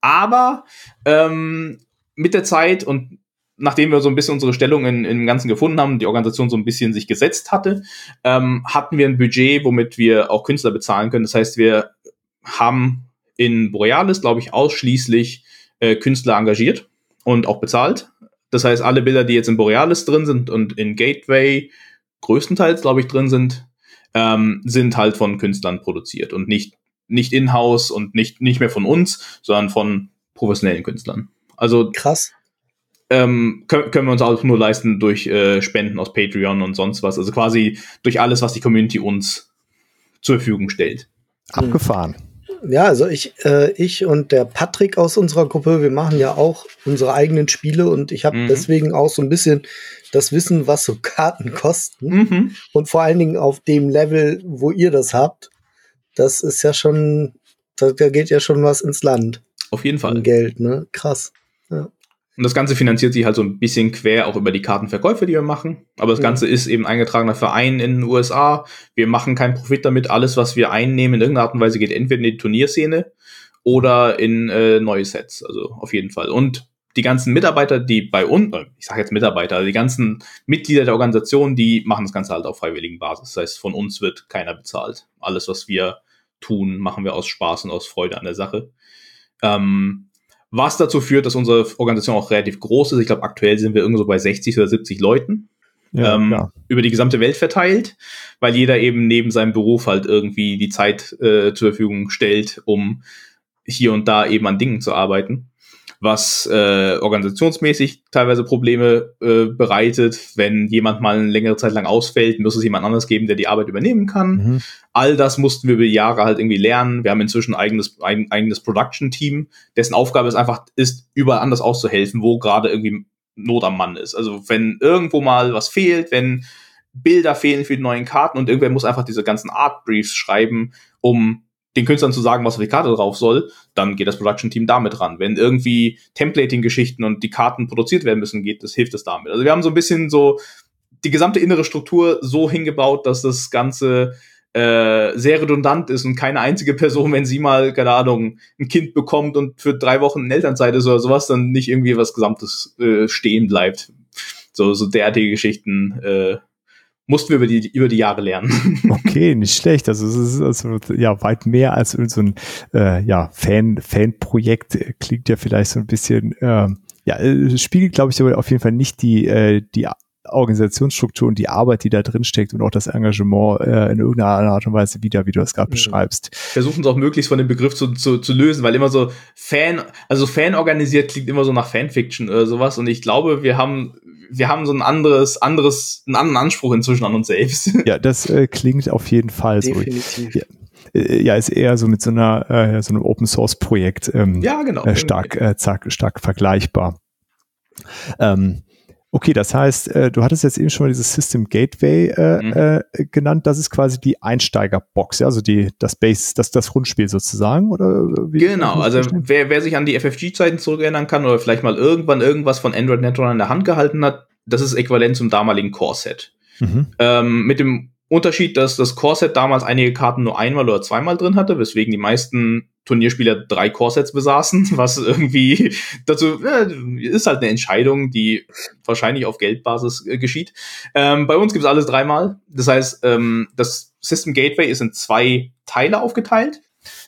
Aber ähm, mit der Zeit und nachdem wir so ein bisschen unsere Stellung in, dem Ganzen gefunden haben, die Organisation so ein bisschen sich gesetzt hatte, ähm, hatten wir ein Budget, womit wir auch Künstler bezahlen können. Das heißt, wir haben in Borealis, glaube ich, ausschließlich äh, Künstler engagiert und auch bezahlt. Das heißt, alle Bilder, die jetzt in Borealis drin sind und in Gateway größtenteils, glaube ich, drin sind, ähm, sind halt von Künstlern produziert und nicht, nicht in-house und nicht, nicht mehr von uns, sondern von professionellen Künstlern. Also krass. Ähm, können, können wir uns auch nur leisten durch äh, Spenden aus Patreon und sonst was. Also quasi durch alles, was die Community uns zur Verfügung stellt. Abgefahren. Ja, also ich, äh, ich und der Patrick aus unserer Gruppe, wir machen ja auch unsere eigenen Spiele und ich habe mhm. deswegen auch so ein bisschen das Wissen, was so Karten kosten. Mhm. Und vor allen Dingen auf dem Level, wo ihr das habt, das ist ja schon, da, da geht ja schon was ins Land. Auf jeden Fall. Geld, ne? Krass. Ja. Und das Ganze finanziert sich halt so ein bisschen quer auch über die Kartenverkäufe, die wir machen. Aber das Ganze ja. ist eben eingetragener Verein in den USA. Wir machen keinen Profit damit. Alles, was wir einnehmen in irgendeiner Art und Weise, geht entweder in die Turnierszene oder in äh, neue Sets. Also auf jeden Fall. Und die ganzen Mitarbeiter, die bei uns, äh, ich sage jetzt Mitarbeiter, die ganzen Mitglieder der Organisation, die machen das Ganze halt auf freiwilligen Basis. Das heißt, von uns wird keiner bezahlt. Alles, was wir tun, machen wir aus Spaß und aus Freude an der Sache. Ähm, was dazu führt, dass unsere Organisation auch relativ groß ist. Ich glaube, aktuell sind wir irgendwo so bei 60 oder 70 Leuten. Ja, ähm, über die gesamte Welt verteilt, weil jeder eben neben seinem Beruf halt irgendwie die Zeit äh, zur Verfügung stellt, um hier und da eben an Dingen zu arbeiten was äh, organisationsmäßig teilweise Probleme äh, bereitet. Wenn jemand mal eine längere Zeit lang ausfällt, muss es jemand anderes geben, der die Arbeit übernehmen kann. Mhm. All das mussten wir über Jahre halt irgendwie lernen. Wir haben inzwischen ein eigenes, ein eigenes Production-Team, dessen Aufgabe es einfach ist, überall anders auszuhelfen, wo gerade irgendwie Not am Mann ist. Also wenn irgendwo mal was fehlt, wenn Bilder fehlen für die neuen Karten und irgendwer muss einfach diese ganzen Art Briefs schreiben, um den Künstlern zu sagen, was auf die Karte drauf soll, dann geht das Production-Team damit ran. Wenn irgendwie Templating-Geschichten und die Karten produziert werden müssen, geht das, hilft es damit. Also wir haben so ein bisschen so die gesamte innere Struktur so hingebaut, dass das Ganze äh, sehr redundant ist und keine einzige Person, wenn sie mal, keine Ahnung, ein Kind bekommt und für drei Wochen in Elternzeit ist oder sowas, dann nicht irgendwie was Gesamtes äh, stehen bleibt. So, so derartige Geschichten äh, mussten wir über die, über die Jahre lernen. Okay, nicht schlecht. Also es ist also, ja weit mehr als so ein äh, ja, Fan, Fan-Projekt. Klingt ja vielleicht so ein bisschen, äh, ja, spiegelt, glaube ich, aber auf jeden Fall nicht die, äh, die Organisationsstruktur und die Arbeit, die da drin steckt und auch das Engagement äh, in irgendeiner Art und Weise wieder, wie du das gerade mhm. beschreibst. Versuchen es auch möglichst von dem Begriff zu, zu, zu lösen, weil immer so Fan, also Fan organisiert klingt immer so nach Fanfiction oder sowas und ich glaube, wir haben wir haben so ein anderes, anderes, einen anderen Anspruch inzwischen an uns selbst. Ja, das äh, klingt auf jeden Fall Definitiv. so. Ja, äh, ja, ist eher so mit so einer äh, so einem Open Source Projekt ähm, ja, genau. äh, stark, äh, stark, stark vergleichbar. Ähm, okay, das heißt, äh, du hattest jetzt eben schon mal dieses System Gateway äh, mhm. äh, genannt. Das ist quasi die Einsteigerbox, ja? also die das Base, das das Rundspiel sozusagen, oder? Wie genau, also wer, wer sich an die FFG-Zeiten zurückerinnern kann oder vielleicht mal irgendwann irgendwas von Android Netrunner in der Hand gehalten hat, das ist äquivalent zum damaligen Core-Set. Mhm. Ähm, mit dem Unterschied, dass das Core-Set damals einige Karten nur einmal oder zweimal drin hatte, weswegen die meisten Turnierspieler drei Core-Sets besaßen, was irgendwie dazu äh, ist halt eine Entscheidung, die wahrscheinlich auf Geldbasis äh, geschieht. Ähm, bei uns gibt es alles dreimal. Das heißt, ähm, das System Gateway ist in zwei Teile aufgeteilt.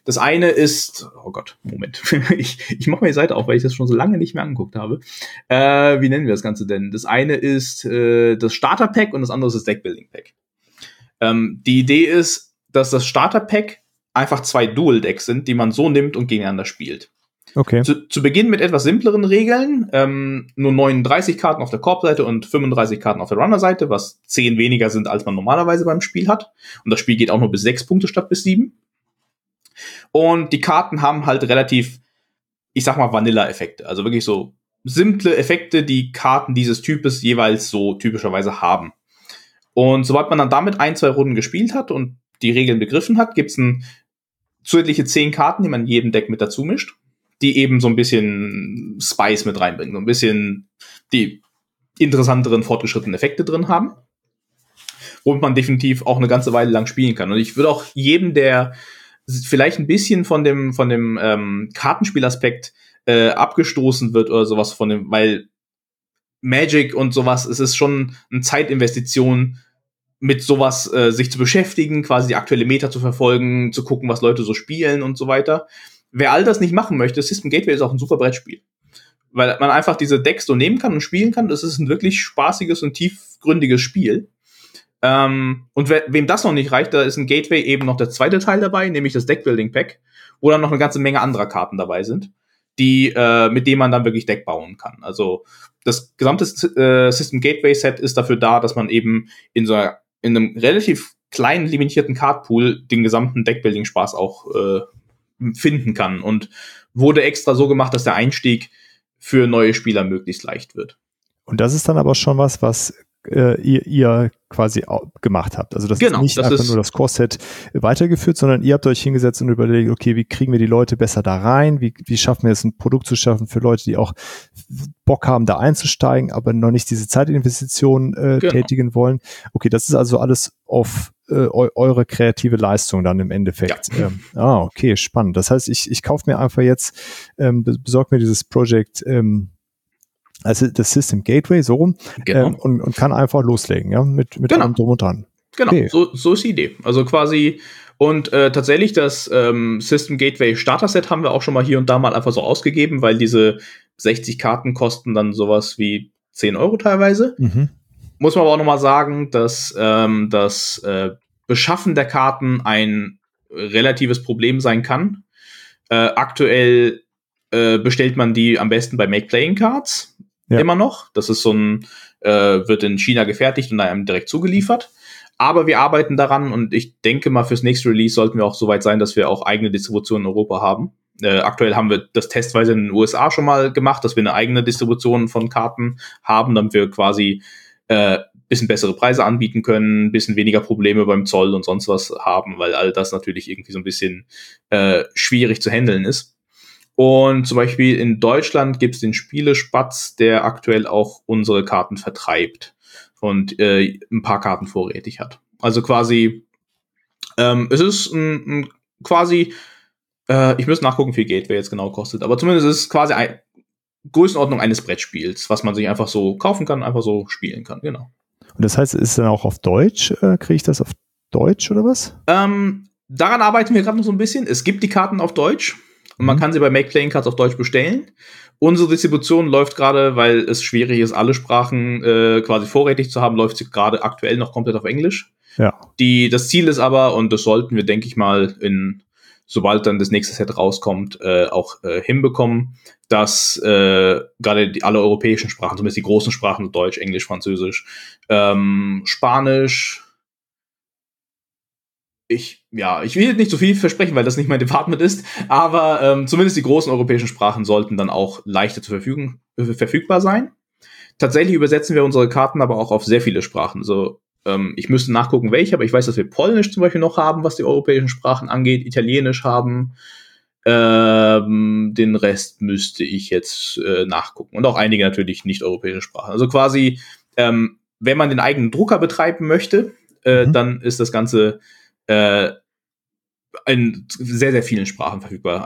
Das eine ist, oh Gott, Moment, ich, ich mache mir die Seite auf, weil ich das schon so lange nicht mehr angeguckt habe. Äh, wie nennen wir das Ganze denn? Das eine ist äh, das Starter Pack und das andere ist das Deck Building Pack. Ähm, die Idee ist, dass das Starter-Pack einfach zwei Dual-Decks sind, die man so nimmt und gegeneinander spielt. Okay. Zu, zu Beginn mit etwas simpleren Regeln, ähm, nur 39 Karten auf der Korb-Seite und 35 Karten auf der Runner-Seite, was 10 weniger sind, als man normalerweise beim Spiel hat. Und das Spiel geht auch nur bis 6 Punkte statt bis 7. Und die Karten haben halt relativ, ich sag mal, Vanilla-Effekte. Also wirklich so simple Effekte, die Karten dieses Types jeweils so typischerweise haben. Und sobald man dann damit ein, zwei Runden gespielt hat und die Regeln begriffen hat, gibt es zusätzliche zehn Karten, die man in jedem Deck mit dazu mischt, die eben so ein bisschen Spice mit reinbringen, so ein bisschen die interessanteren, fortgeschrittenen Effekte drin haben, womit man definitiv auch eine ganze Weile lang spielen kann. Und ich würde auch jedem, der vielleicht ein bisschen von dem, von dem ähm, Kartenspielaspekt äh, abgestoßen wird oder sowas von dem, weil Magic und sowas, es ist schon eine Zeitinvestition, mit sowas äh, sich zu beschäftigen, quasi die aktuelle Meta zu verfolgen, zu gucken, was Leute so spielen und so weiter. Wer all das nicht machen möchte, System Gateway ist auch ein super Brettspiel. Weil man einfach diese Decks so nehmen kann und spielen kann. Das ist ein wirklich spaßiges und tiefgründiges Spiel. Ähm, und we wem das noch nicht reicht, da ist ein Gateway eben noch der zweite Teil dabei, nämlich das Deckbuilding Pack, wo dann noch eine ganze Menge anderer Karten dabei sind, die, äh, mit denen man dann wirklich Deck bauen kann. Also das gesamte äh, System Gateway Set ist dafür da, dass man eben in so einer in einem relativ kleinen, limitierten Cardpool den gesamten Deckbuilding-Spaß auch äh, finden kann und wurde extra so gemacht, dass der Einstieg für neue Spieler möglichst leicht wird. Und das ist dann aber schon was, was äh, ihr, ihr quasi gemacht habt. Also das genau, ist nicht das einfach ist nur das Core-Set weitergeführt, sondern ihr habt euch hingesetzt und überlegt, okay, wie kriegen wir die Leute besser da rein? Wie, wie schaffen wir es, ein Produkt zu schaffen für Leute, die auch Bock haben, da einzusteigen, aber noch nicht diese Zeitinvestition äh, genau. tätigen wollen? Okay, das ist also alles auf äh, eure kreative Leistung dann im Endeffekt. Ja. Ähm, ah, okay, spannend. Das heißt, ich, ich kaufe mir einfach jetzt, ähm, besorge mir dieses Projekt ähm, also das System Gateway, so rum, genau. ähm, und, und kann einfach loslegen, ja, mit, mit genau. allem drum und dran. Genau, okay. so, so ist die Idee. Also quasi, und äh, tatsächlich das ähm, System Gateway Starter Set haben wir auch schon mal hier und da mal einfach so ausgegeben, weil diese 60 Karten kosten dann sowas wie 10 Euro teilweise. Mhm. Muss man aber auch noch mal sagen, dass ähm, das äh, Beschaffen der Karten ein relatives Problem sein kann. Äh, aktuell äh, bestellt man die am besten bei Make Playing Cards ja. immer noch. Das ist so ein, äh, wird in China gefertigt und einem direkt zugeliefert. Aber wir arbeiten daran und ich denke mal, fürs nächste Release sollten wir auch so weit sein, dass wir auch eigene Distribution in Europa haben. Äh, aktuell haben wir das testweise in den USA schon mal gemacht, dass wir eine eigene Distribution von Karten haben, damit wir quasi äh, bisschen bessere Preise anbieten können, bisschen weniger Probleme beim Zoll und sonst was haben, weil all das natürlich irgendwie so ein bisschen äh, schwierig zu handeln ist. Und zum Beispiel in Deutschland gibt es den Spielespatz, der aktuell auch unsere Karten vertreibt und äh, ein paar Karten vorrätig hat. Also quasi, ähm, es ist ein, ein quasi, äh, ich muss nachgucken, wie viel Gateway jetzt genau kostet, aber zumindest ist es quasi ein, Größenordnung eines Brettspiels, was man sich einfach so kaufen kann, einfach so spielen kann, genau. Und das heißt, ist dann auch auf Deutsch? Äh, Kriege ich das auf Deutsch oder was? Ähm, daran arbeiten wir gerade noch so ein bisschen. Es gibt die Karten auf Deutsch. Und man mhm. kann sie bei Make Playing Cards auf Deutsch bestellen. Unsere Distribution läuft gerade, weil es schwierig ist, alle Sprachen äh, quasi vorrätig zu haben, läuft sie gerade aktuell noch komplett auf Englisch. Ja. Die, das Ziel ist aber, und das sollten wir, denke ich mal, in sobald dann das nächste Set rauskommt, äh, auch äh, hinbekommen, dass äh, gerade alle europäischen Sprachen, zumindest die großen Sprachen, Deutsch, Englisch, Französisch, ähm, Spanisch, ich, ja, ich will jetzt nicht so viel versprechen, weil das nicht mein Department ist, aber ähm, zumindest die großen europäischen Sprachen sollten dann auch leichter zur Verfügung, äh, verfügbar sein. Tatsächlich übersetzen wir unsere Karten aber auch auf sehr viele Sprachen. So, ähm, ich müsste nachgucken, welche, aber ich weiß, dass wir Polnisch zum Beispiel noch haben, was die europäischen Sprachen angeht, Italienisch haben. Ähm, den Rest müsste ich jetzt äh, nachgucken. Und auch einige natürlich nicht-europäische Sprachen. Also quasi, ähm, wenn man den eigenen Drucker betreiben möchte, äh, mhm. dann ist das Ganze äh, in sehr, sehr vielen Sprachen verfügbar.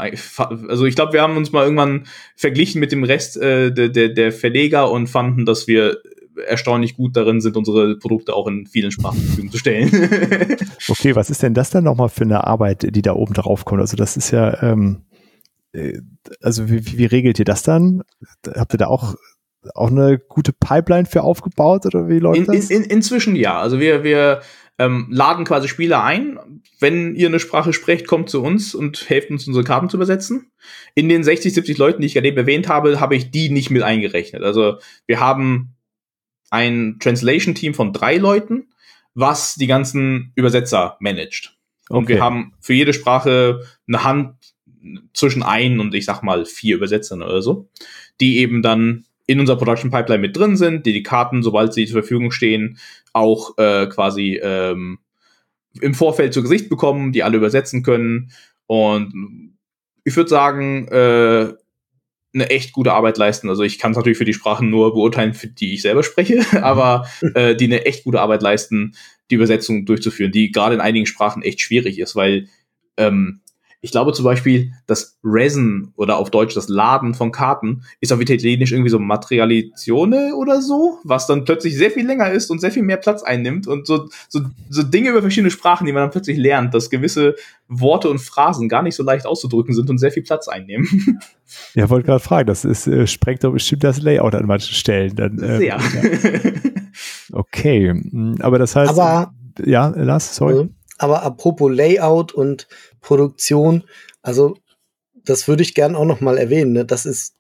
Also ich glaube, wir haben uns mal irgendwann verglichen mit dem Rest äh, der, der, der Verleger und fanden, dass wir erstaunlich gut darin sind, unsere Produkte auch in vielen Sprachen zur Verfügung zu stellen. okay, was ist denn das dann nochmal für eine Arbeit, die da oben drauf kommt? Also das ist ja, ähm, äh, also wie, wie regelt ihr das dann? Habt ihr da auch auch eine gute Pipeline für aufgebaut oder wie läuft in, das? In, in, inzwischen ja. Also wir, wir ähm, laden quasi Spieler ein. Wenn ihr eine Sprache sprecht, kommt zu uns und helft uns, unsere Karten zu übersetzen. In den 60, 70 Leuten, die ich gerade eben erwähnt habe, habe ich die nicht mit eingerechnet. Also wir haben ein Translation-Team von drei Leuten, was die ganzen Übersetzer managt. Und okay. wir haben für jede Sprache eine Hand zwischen ein und ich sag mal vier Übersetzern oder so, die eben dann in unserer Production Pipeline mit drin sind, die die Karten, sobald sie zur Verfügung stehen, auch äh, quasi ähm, im Vorfeld zu Gesicht bekommen, die alle übersetzen können. Und ich würde sagen, äh, eine echt gute Arbeit leisten. Also ich kann es natürlich für die Sprachen nur beurteilen, für die ich selber spreche, aber äh, die eine echt gute Arbeit leisten, die Übersetzung durchzuführen, die gerade in einigen Sprachen echt schwierig ist, weil ähm, ich glaube zum Beispiel, das Resin oder auf Deutsch das Laden von Karten ist auf Italienisch irgendwie so Materializione oder so, was dann plötzlich sehr viel länger ist und sehr viel mehr Platz einnimmt und so, so, so Dinge über verschiedene Sprachen, die man dann plötzlich lernt, dass gewisse Worte und Phrasen gar nicht so leicht auszudrücken sind und sehr viel Platz einnehmen. Ja, wollte gerade fragen, das ist, äh, sprengt doch bestimmt das Layout an manchen Stellen. Dann, äh, sehr. Ja. Okay, hm, aber das heißt, aber, ja, Lars, sorry. Aber apropos Layout und Produktion. Also das würde ich gern auch noch mal erwähnen. Ne? Das ist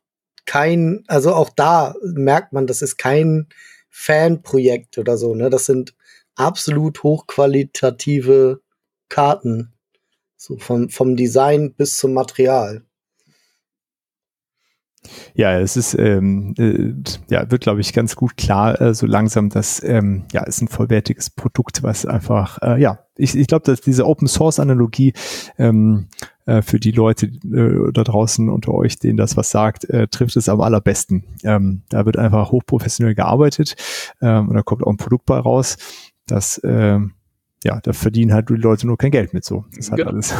kein, also auch da merkt man, das ist kein Fanprojekt oder so. Ne? Das sind absolut hochqualitative Karten. So vom, vom Design bis zum Material. Ja, es ist, ähm, äh, ja, wird, glaube ich, ganz gut klar, äh, so langsam, dass, ähm, ja, ist ein vollwertiges Produkt, was einfach, äh, ja, ich, ich glaube, dass diese Open Source Analogie ähm, äh, für die Leute äh, da draußen unter euch, denen das was sagt, äh, trifft es am allerbesten. Ähm, da wird einfach hochprofessionell gearbeitet ähm, und da kommt auch ein Produkt bei raus, das, äh, ja, da verdienen halt die Leute nur kein Geld mit so. Das hat genau. alles.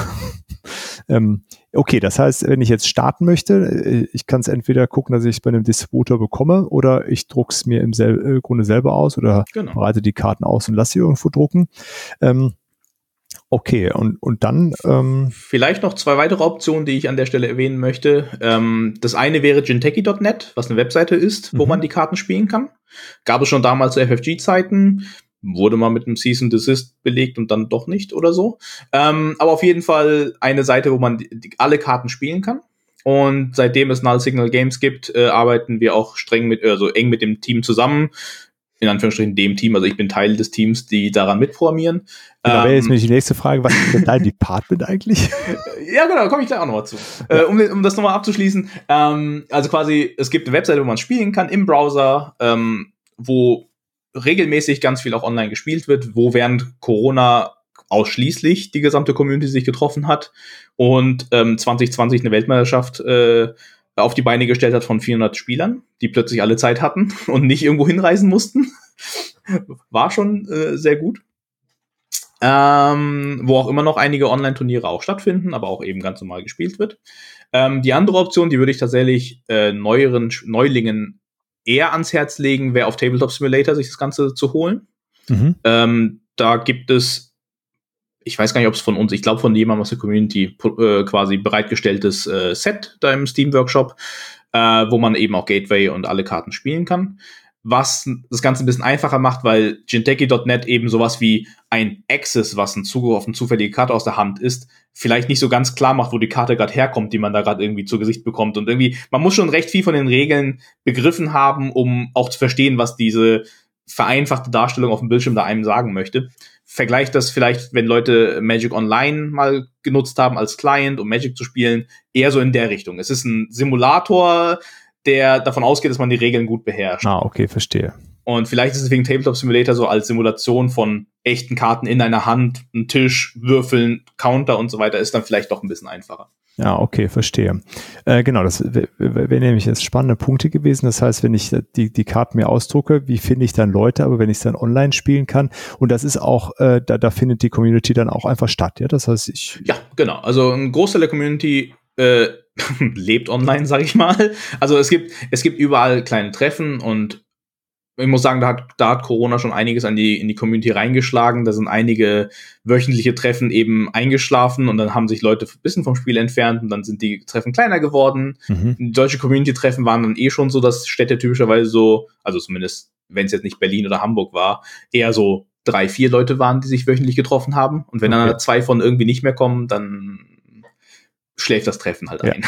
ähm, okay, das heißt, wenn ich jetzt starten möchte, äh, ich kann es entweder gucken, dass ich es bei einem Distributor bekomme oder ich drucke es mir im sel äh, Grunde selber aus oder genau. bereite die Karten aus und lasse sie irgendwo drucken. Ähm, Okay, und, und dann. Ähm Vielleicht noch zwei weitere Optionen, die ich an der Stelle erwähnen möchte. Ähm, das eine wäre genteki.net, was eine Webseite ist, wo mhm. man die Karten spielen kann. Gab es schon damals zu FFG-Zeiten wurde mal mit einem Cease and Desist belegt und dann doch nicht oder so. Ähm, aber auf jeden Fall eine Seite, wo man die, die, alle Karten spielen kann. Und seitdem es Null Signal Games gibt, äh, arbeiten wir auch streng mit, also eng mit dem Team zusammen. In Anführungsstrichen dem Team, also ich bin Teil des Teams, die daran mitprogrammieren. Da wäre jetzt ähm, nämlich die nächste Frage, was ist denn dein Department eigentlich? ja, genau, komme ich gleich auch nochmal zu. Ja. Äh, um, um das nochmal abzuschließen, ähm, also quasi, es gibt eine Webseite, wo man spielen kann im Browser, ähm, wo regelmäßig ganz viel auch online gespielt wird, wo während Corona ausschließlich die gesamte Community sich getroffen hat und ähm, 2020 eine Weltmeisterschaft äh, auf die Beine gestellt hat von 400 Spielern, die plötzlich alle Zeit hatten und nicht irgendwo hinreisen mussten. War schon äh, sehr gut. Ähm, wo auch immer noch einige Online-Turniere auch stattfinden, aber auch eben ganz normal gespielt wird. Ähm, die andere Option, die würde ich tatsächlich äh, neueren Neulingen eher ans Herz legen, wäre auf Tabletop Simulator sich das Ganze zu holen. Mhm. Ähm, da gibt es ich weiß gar nicht, ob es von uns, ich glaube von jemandem aus der Community äh, quasi bereitgestelltes äh, Set da im Steam Workshop, äh, wo man eben auch Gateway und alle Karten spielen kann. Was das Ganze ein bisschen einfacher macht, weil Jinteki.net eben sowas wie ein Access, was ein Zugriff auf eine zufällige Karte aus der Hand ist, vielleicht nicht so ganz klar macht, wo die Karte gerade herkommt, die man da gerade irgendwie zu Gesicht bekommt. Und irgendwie, man muss schon recht viel von den Regeln begriffen haben, um auch zu verstehen, was diese vereinfachte Darstellung auf dem Bildschirm da einem sagen möchte. Vergleicht das vielleicht, wenn Leute Magic Online mal genutzt haben als Client, um Magic zu spielen, eher so in der Richtung. Es ist ein Simulator, der davon ausgeht, dass man die Regeln gut beherrscht. Ah, okay, verstehe. Und vielleicht ist es wegen Tabletop Simulator so als Simulation von echten Karten in einer Hand, ein Tisch, Würfeln, Counter und so weiter, ist dann vielleicht doch ein bisschen einfacher. Ja, okay, verstehe. Äh, genau, das wäre nämlich jetzt spannende Punkte gewesen. Das heißt, wenn ich die, die Karten mir ausdrucke, wie finde ich dann Leute, aber wenn ich es dann online spielen kann, und das ist auch, äh, da, da findet die Community dann auch einfach statt, ja? Das heißt, ich. Ja, genau. Also ein Großteil der Community äh, lebt online, sag ich mal. Also es gibt, es gibt überall kleine Treffen und ich muss sagen, da hat, da hat Corona schon einiges an die, in die Community reingeschlagen. Da sind einige wöchentliche Treffen eben eingeschlafen und dann haben sich Leute ein bisschen vom Spiel entfernt und dann sind die Treffen kleiner geworden. Mhm. Deutsche Community-Treffen waren dann eh schon so, dass Städte typischerweise so, also zumindest wenn es jetzt nicht Berlin oder Hamburg war, eher so drei, vier Leute waren, die sich wöchentlich getroffen haben. Und wenn okay. dann zwei von irgendwie nicht mehr kommen, dann schläft das Treffen halt ein.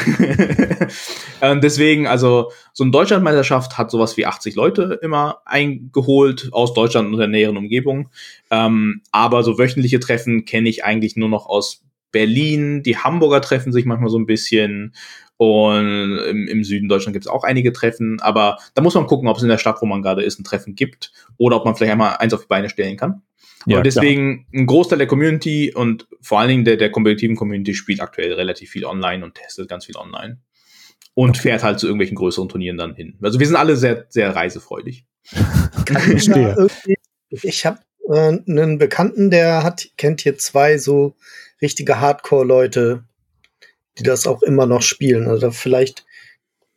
Ja. deswegen, also so eine Deutschlandmeisterschaft hat sowas wie 80 Leute immer eingeholt aus Deutschland und der näheren Umgebung. Ähm, aber so wöchentliche Treffen kenne ich eigentlich nur noch aus Berlin. Die Hamburger treffen sich manchmal so ein bisschen. Und im, im Süden Deutschland gibt es auch einige Treffen, aber da muss man gucken, ob es in der Stadt, wo man gerade ist, ein Treffen gibt oder ob man vielleicht einmal eins auf die Beine stellen kann. Ja, und deswegen klar. ein Großteil der Community und vor allen Dingen der, der kompetitiven Community spielt aktuell relativ viel online und testet ganz viel online. Und okay. fährt halt zu irgendwelchen größeren Turnieren dann hin. Also wir sind alle sehr, sehr reisefreudig. ich habe äh, einen Bekannten, der hat, kennt hier zwei so richtige Hardcore-Leute, die das auch immer noch spielen. Also vielleicht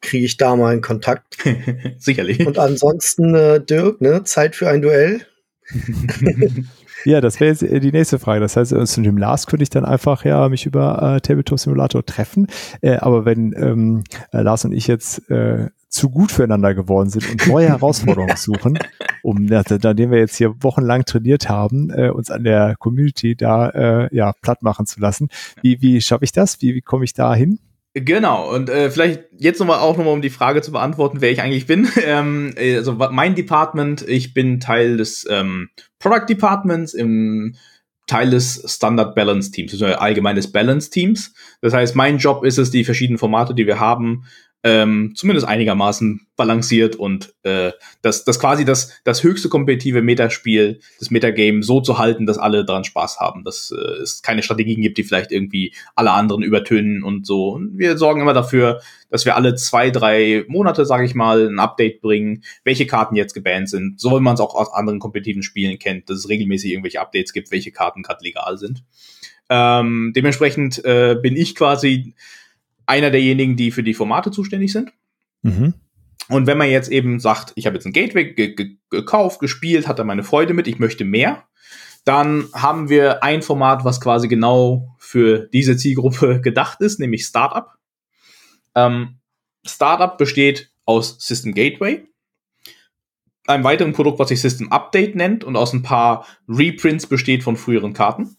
kriege ich da mal einen Kontakt. Sicherlich. Und ansonsten, äh, Dirk, ne, Zeit für ein Duell. ja, das wäre jetzt äh, die nächste Frage. Das heißt, zu dem Lars könnte ich dann einfach ja mich über äh, Tabletop Simulator treffen. Äh, aber wenn ähm, äh, Lars und ich jetzt äh, zu gut füreinander geworden sind und neue Herausforderungen suchen, um nachdem wir jetzt hier wochenlang trainiert haben, äh, uns an der Community da äh, ja platt machen zu lassen. Wie, wie schaffe ich das? Wie, wie komme ich da hin? Genau, und äh, vielleicht jetzt nochmal auch nochmal, um die Frage zu beantworten, wer ich eigentlich bin. Ähm, also mein Department, ich bin Teil des ähm, Product Departments im Teil des Standard Balance Teams, also allgemeines Balance Teams. Das heißt, mein Job ist es, die verschiedenen Formate, die wir haben, ähm, zumindest einigermaßen balanciert und äh, das, das quasi das, das höchste kompetitive Metaspiel, das Metagame so zu halten, dass alle daran Spaß haben, dass äh, es keine Strategien gibt, die vielleicht irgendwie alle anderen übertönen und so. Und wir sorgen immer dafür, dass wir alle zwei, drei Monate, sage ich mal, ein Update bringen, welche Karten jetzt gebannt sind, so wie man es auch aus anderen kompetitiven Spielen kennt, dass es regelmäßig irgendwelche Updates gibt, welche Karten gerade legal sind. Ähm, dementsprechend äh, bin ich quasi einer derjenigen, die für die Formate zuständig sind. Mhm. Und wenn man jetzt eben sagt, ich habe jetzt ein Gateway ge ge gekauft, gespielt, hat da meine Freude mit, ich möchte mehr, dann haben wir ein Format, was quasi genau für diese Zielgruppe gedacht ist, nämlich Startup. Ähm, Startup besteht aus System Gateway, einem weiteren Produkt, was sich System Update nennt und aus ein paar Reprints besteht von früheren Karten.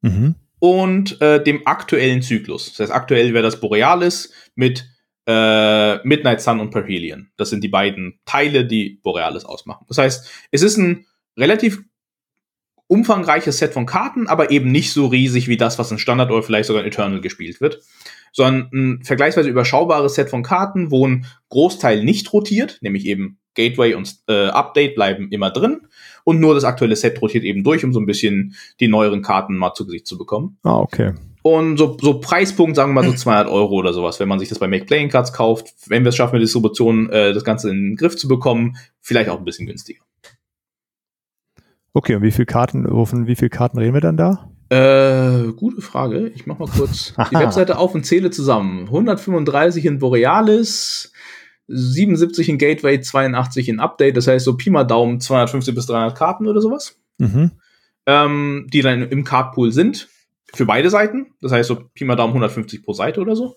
Mhm und äh, dem aktuellen Zyklus. Das heißt, aktuell wäre das Borealis mit äh, Midnight Sun und Perhelion. Das sind die beiden Teile, die Borealis ausmachen. Das heißt, es ist ein relativ umfangreiches Set von Karten, aber eben nicht so riesig wie das, was in Standard oder vielleicht sogar in Eternal gespielt wird, sondern ein vergleichsweise überschaubares Set von Karten, wo ein Großteil nicht rotiert, nämlich eben Gateway und äh, Update bleiben immer drin und nur das aktuelle Set rotiert eben durch, um so ein bisschen die neueren Karten mal zu Gesicht zu bekommen. Ah, okay. Und so, so Preispunkt, sagen wir mal so 200 Euro oder sowas, wenn man sich das bei Make Playing Cards kauft. Wenn wir es schaffen, mit Distribution äh, das Ganze in den Griff zu bekommen, vielleicht auch ein bisschen günstiger. Okay, und wie viele Karten, wovon, wie viele Karten reden wir dann da? Äh, gute Frage. Ich mach mal kurz die Webseite auf und zähle zusammen. 135 in Borealis, 77 in Gateway, 82 in Update, das heißt so Pi mal Daumen 250 bis 300 Karten oder sowas. Mhm. ähm, die dann im Cardpool sind. Für beide Seiten. Das heißt, so Pi mal Daumen 150 pro Seite oder so.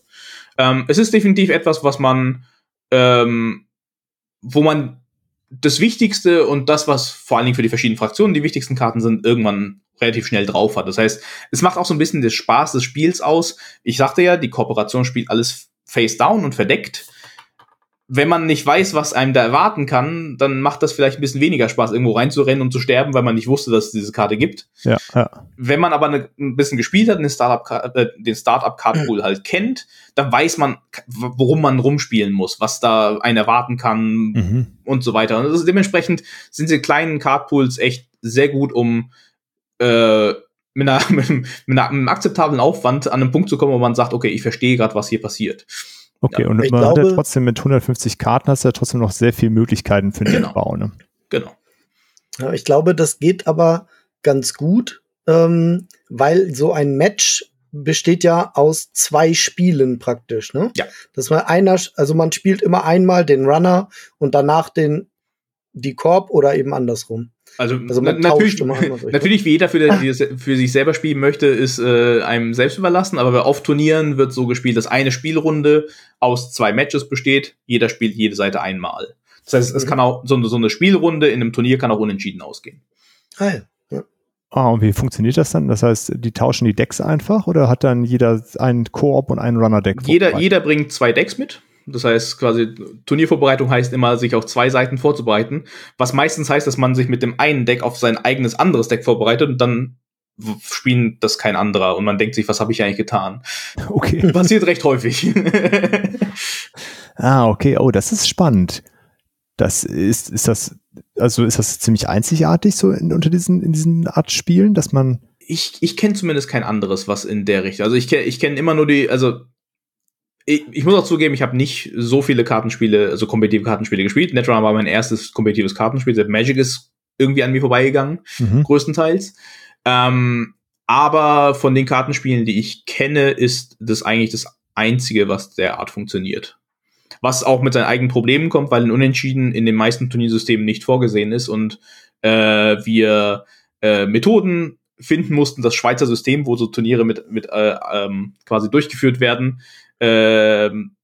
Ähm, es ist definitiv etwas, was man, ähm, wo man das Wichtigste und das, was vor allen Dingen für die verschiedenen Fraktionen die wichtigsten Karten sind, irgendwann relativ schnell drauf hat. Das heißt, es macht auch so ein bisschen den Spaß des Spiels aus. Ich sagte ja, die Kooperation spielt alles face down und verdeckt wenn man nicht weiß, was einem da erwarten kann, dann macht das vielleicht ein bisschen weniger Spaß, irgendwo reinzurennen und zu sterben, weil man nicht wusste, dass es diese Karte gibt. Ja, ja. Wenn man aber eine, ein bisschen gespielt hat, den Startup, äh, den Startup Card Pool halt kennt, dann weiß man, worum man rumspielen muss, was da einen erwarten kann mhm. und so weiter. Und dementsprechend sind diese kleinen Card Pools echt sehr gut, um äh, mit, einer, mit, mit einem akzeptablen Aufwand an einen Punkt zu kommen, wo man sagt, okay, ich verstehe gerade, was hier passiert. Okay, ja, und man glaube, hat ja trotzdem mit 150 Karten hast du ja trotzdem noch sehr viele Möglichkeiten für den genau. Bau, ne? Genau. Ja, ich glaube, das geht aber ganz gut, ähm, weil so ein Match besteht ja aus zwei Spielen praktisch, ne? Ja. Dass man einer, also man spielt immer einmal den Runner und danach den die Korb oder eben andersrum. Also, also na, natürlich, natürlich, wie jeder für, der, für, sich selber spielen möchte, ist äh, einem selbst überlassen, aber bei oft Turnieren wird so gespielt, dass eine Spielrunde aus zwei Matches besteht, jeder spielt jede Seite einmal. Das heißt, es mhm. kann auch, so eine, so eine Spielrunde in einem Turnier kann auch unentschieden ausgehen. Ah, ja. Ah, und wie funktioniert das dann? Das heißt, die tauschen die Decks einfach oder hat dann jeder einen Koop und einen Runner-Deck? Jeder, jeder bringt zwei Decks mit. Das heißt, quasi Turniervorbereitung heißt immer, sich auf zwei Seiten vorzubereiten. Was meistens heißt, dass man sich mit dem einen Deck auf sein eigenes anderes Deck vorbereitet und dann spielen das kein anderer und man denkt sich, was habe ich eigentlich getan? Okay. Passiert recht häufig. ah, okay. Oh, das ist spannend. Das ist, ist das, also ist das ziemlich einzigartig so in, unter diesen, in diesen Art Spielen, dass man ich, ich kenne zumindest kein anderes, was in der Richtung. Also ich kenne ich kenn immer nur die, also ich, ich muss auch zugeben, ich habe nicht so viele Kartenspiele, also kompetitive Kartenspiele gespielt. Netrunner war mein erstes kompetitives Kartenspiel. Selbst Magic ist irgendwie an mir vorbeigegangen, mhm. größtenteils. Ähm, aber von den Kartenspielen, die ich kenne, ist das eigentlich das einzige, was derart funktioniert. Was auch mit seinen eigenen Problemen kommt, weil ein Unentschieden in den meisten Turniersystemen nicht vorgesehen ist und äh, wir äh, Methoden finden mussten, das Schweizer System, wo so Turniere mit, mit äh, ähm, quasi durchgeführt werden, ähm,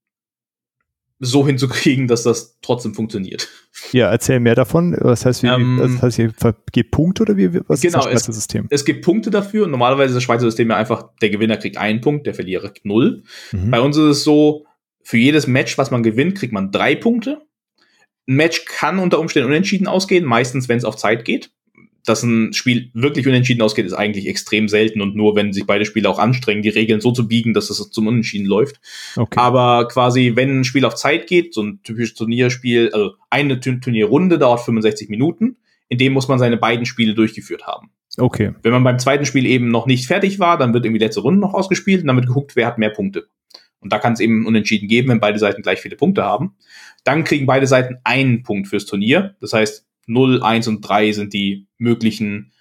so hinzukriegen, dass das trotzdem funktioniert. Ja, erzähl mehr davon. Was heißt, wie, ähm, das heißt, ihr vergebt Punkte oder wie, was genau, ist das Schweizer es, System? Es gibt Punkte dafür. Normalerweise ist das Schweizer System ja einfach, der Gewinner kriegt einen Punkt, der Verlierer kriegt null. Mhm. Bei uns ist es so, für jedes Match, was man gewinnt, kriegt man drei Punkte. Ein Match kann unter Umständen unentschieden ausgehen, meistens, wenn es auf Zeit geht dass ein Spiel wirklich unentschieden ausgeht, ist eigentlich extrem selten und nur, wenn sich beide Spiele auch anstrengen, die Regeln so zu biegen, dass es zum Unentschieden läuft. Okay. Aber quasi, wenn ein Spiel auf Zeit geht, so ein typisches Turnierspiel, also eine Turnierrunde dauert 65 Minuten, in dem muss man seine beiden Spiele durchgeführt haben. Okay. Wenn man beim zweiten Spiel eben noch nicht fertig war, dann wird irgendwie die letzte Runde noch ausgespielt und dann wird geguckt, wer hat mehr Punkte. Und da kann es eben unentschieden geben, wenn beide Seiten gleich viele Punkte haben. Dann kriegen beide Seiten einen Punkt fürs Turnier. Das heißt, 0, 1 und 3 sind die möglichen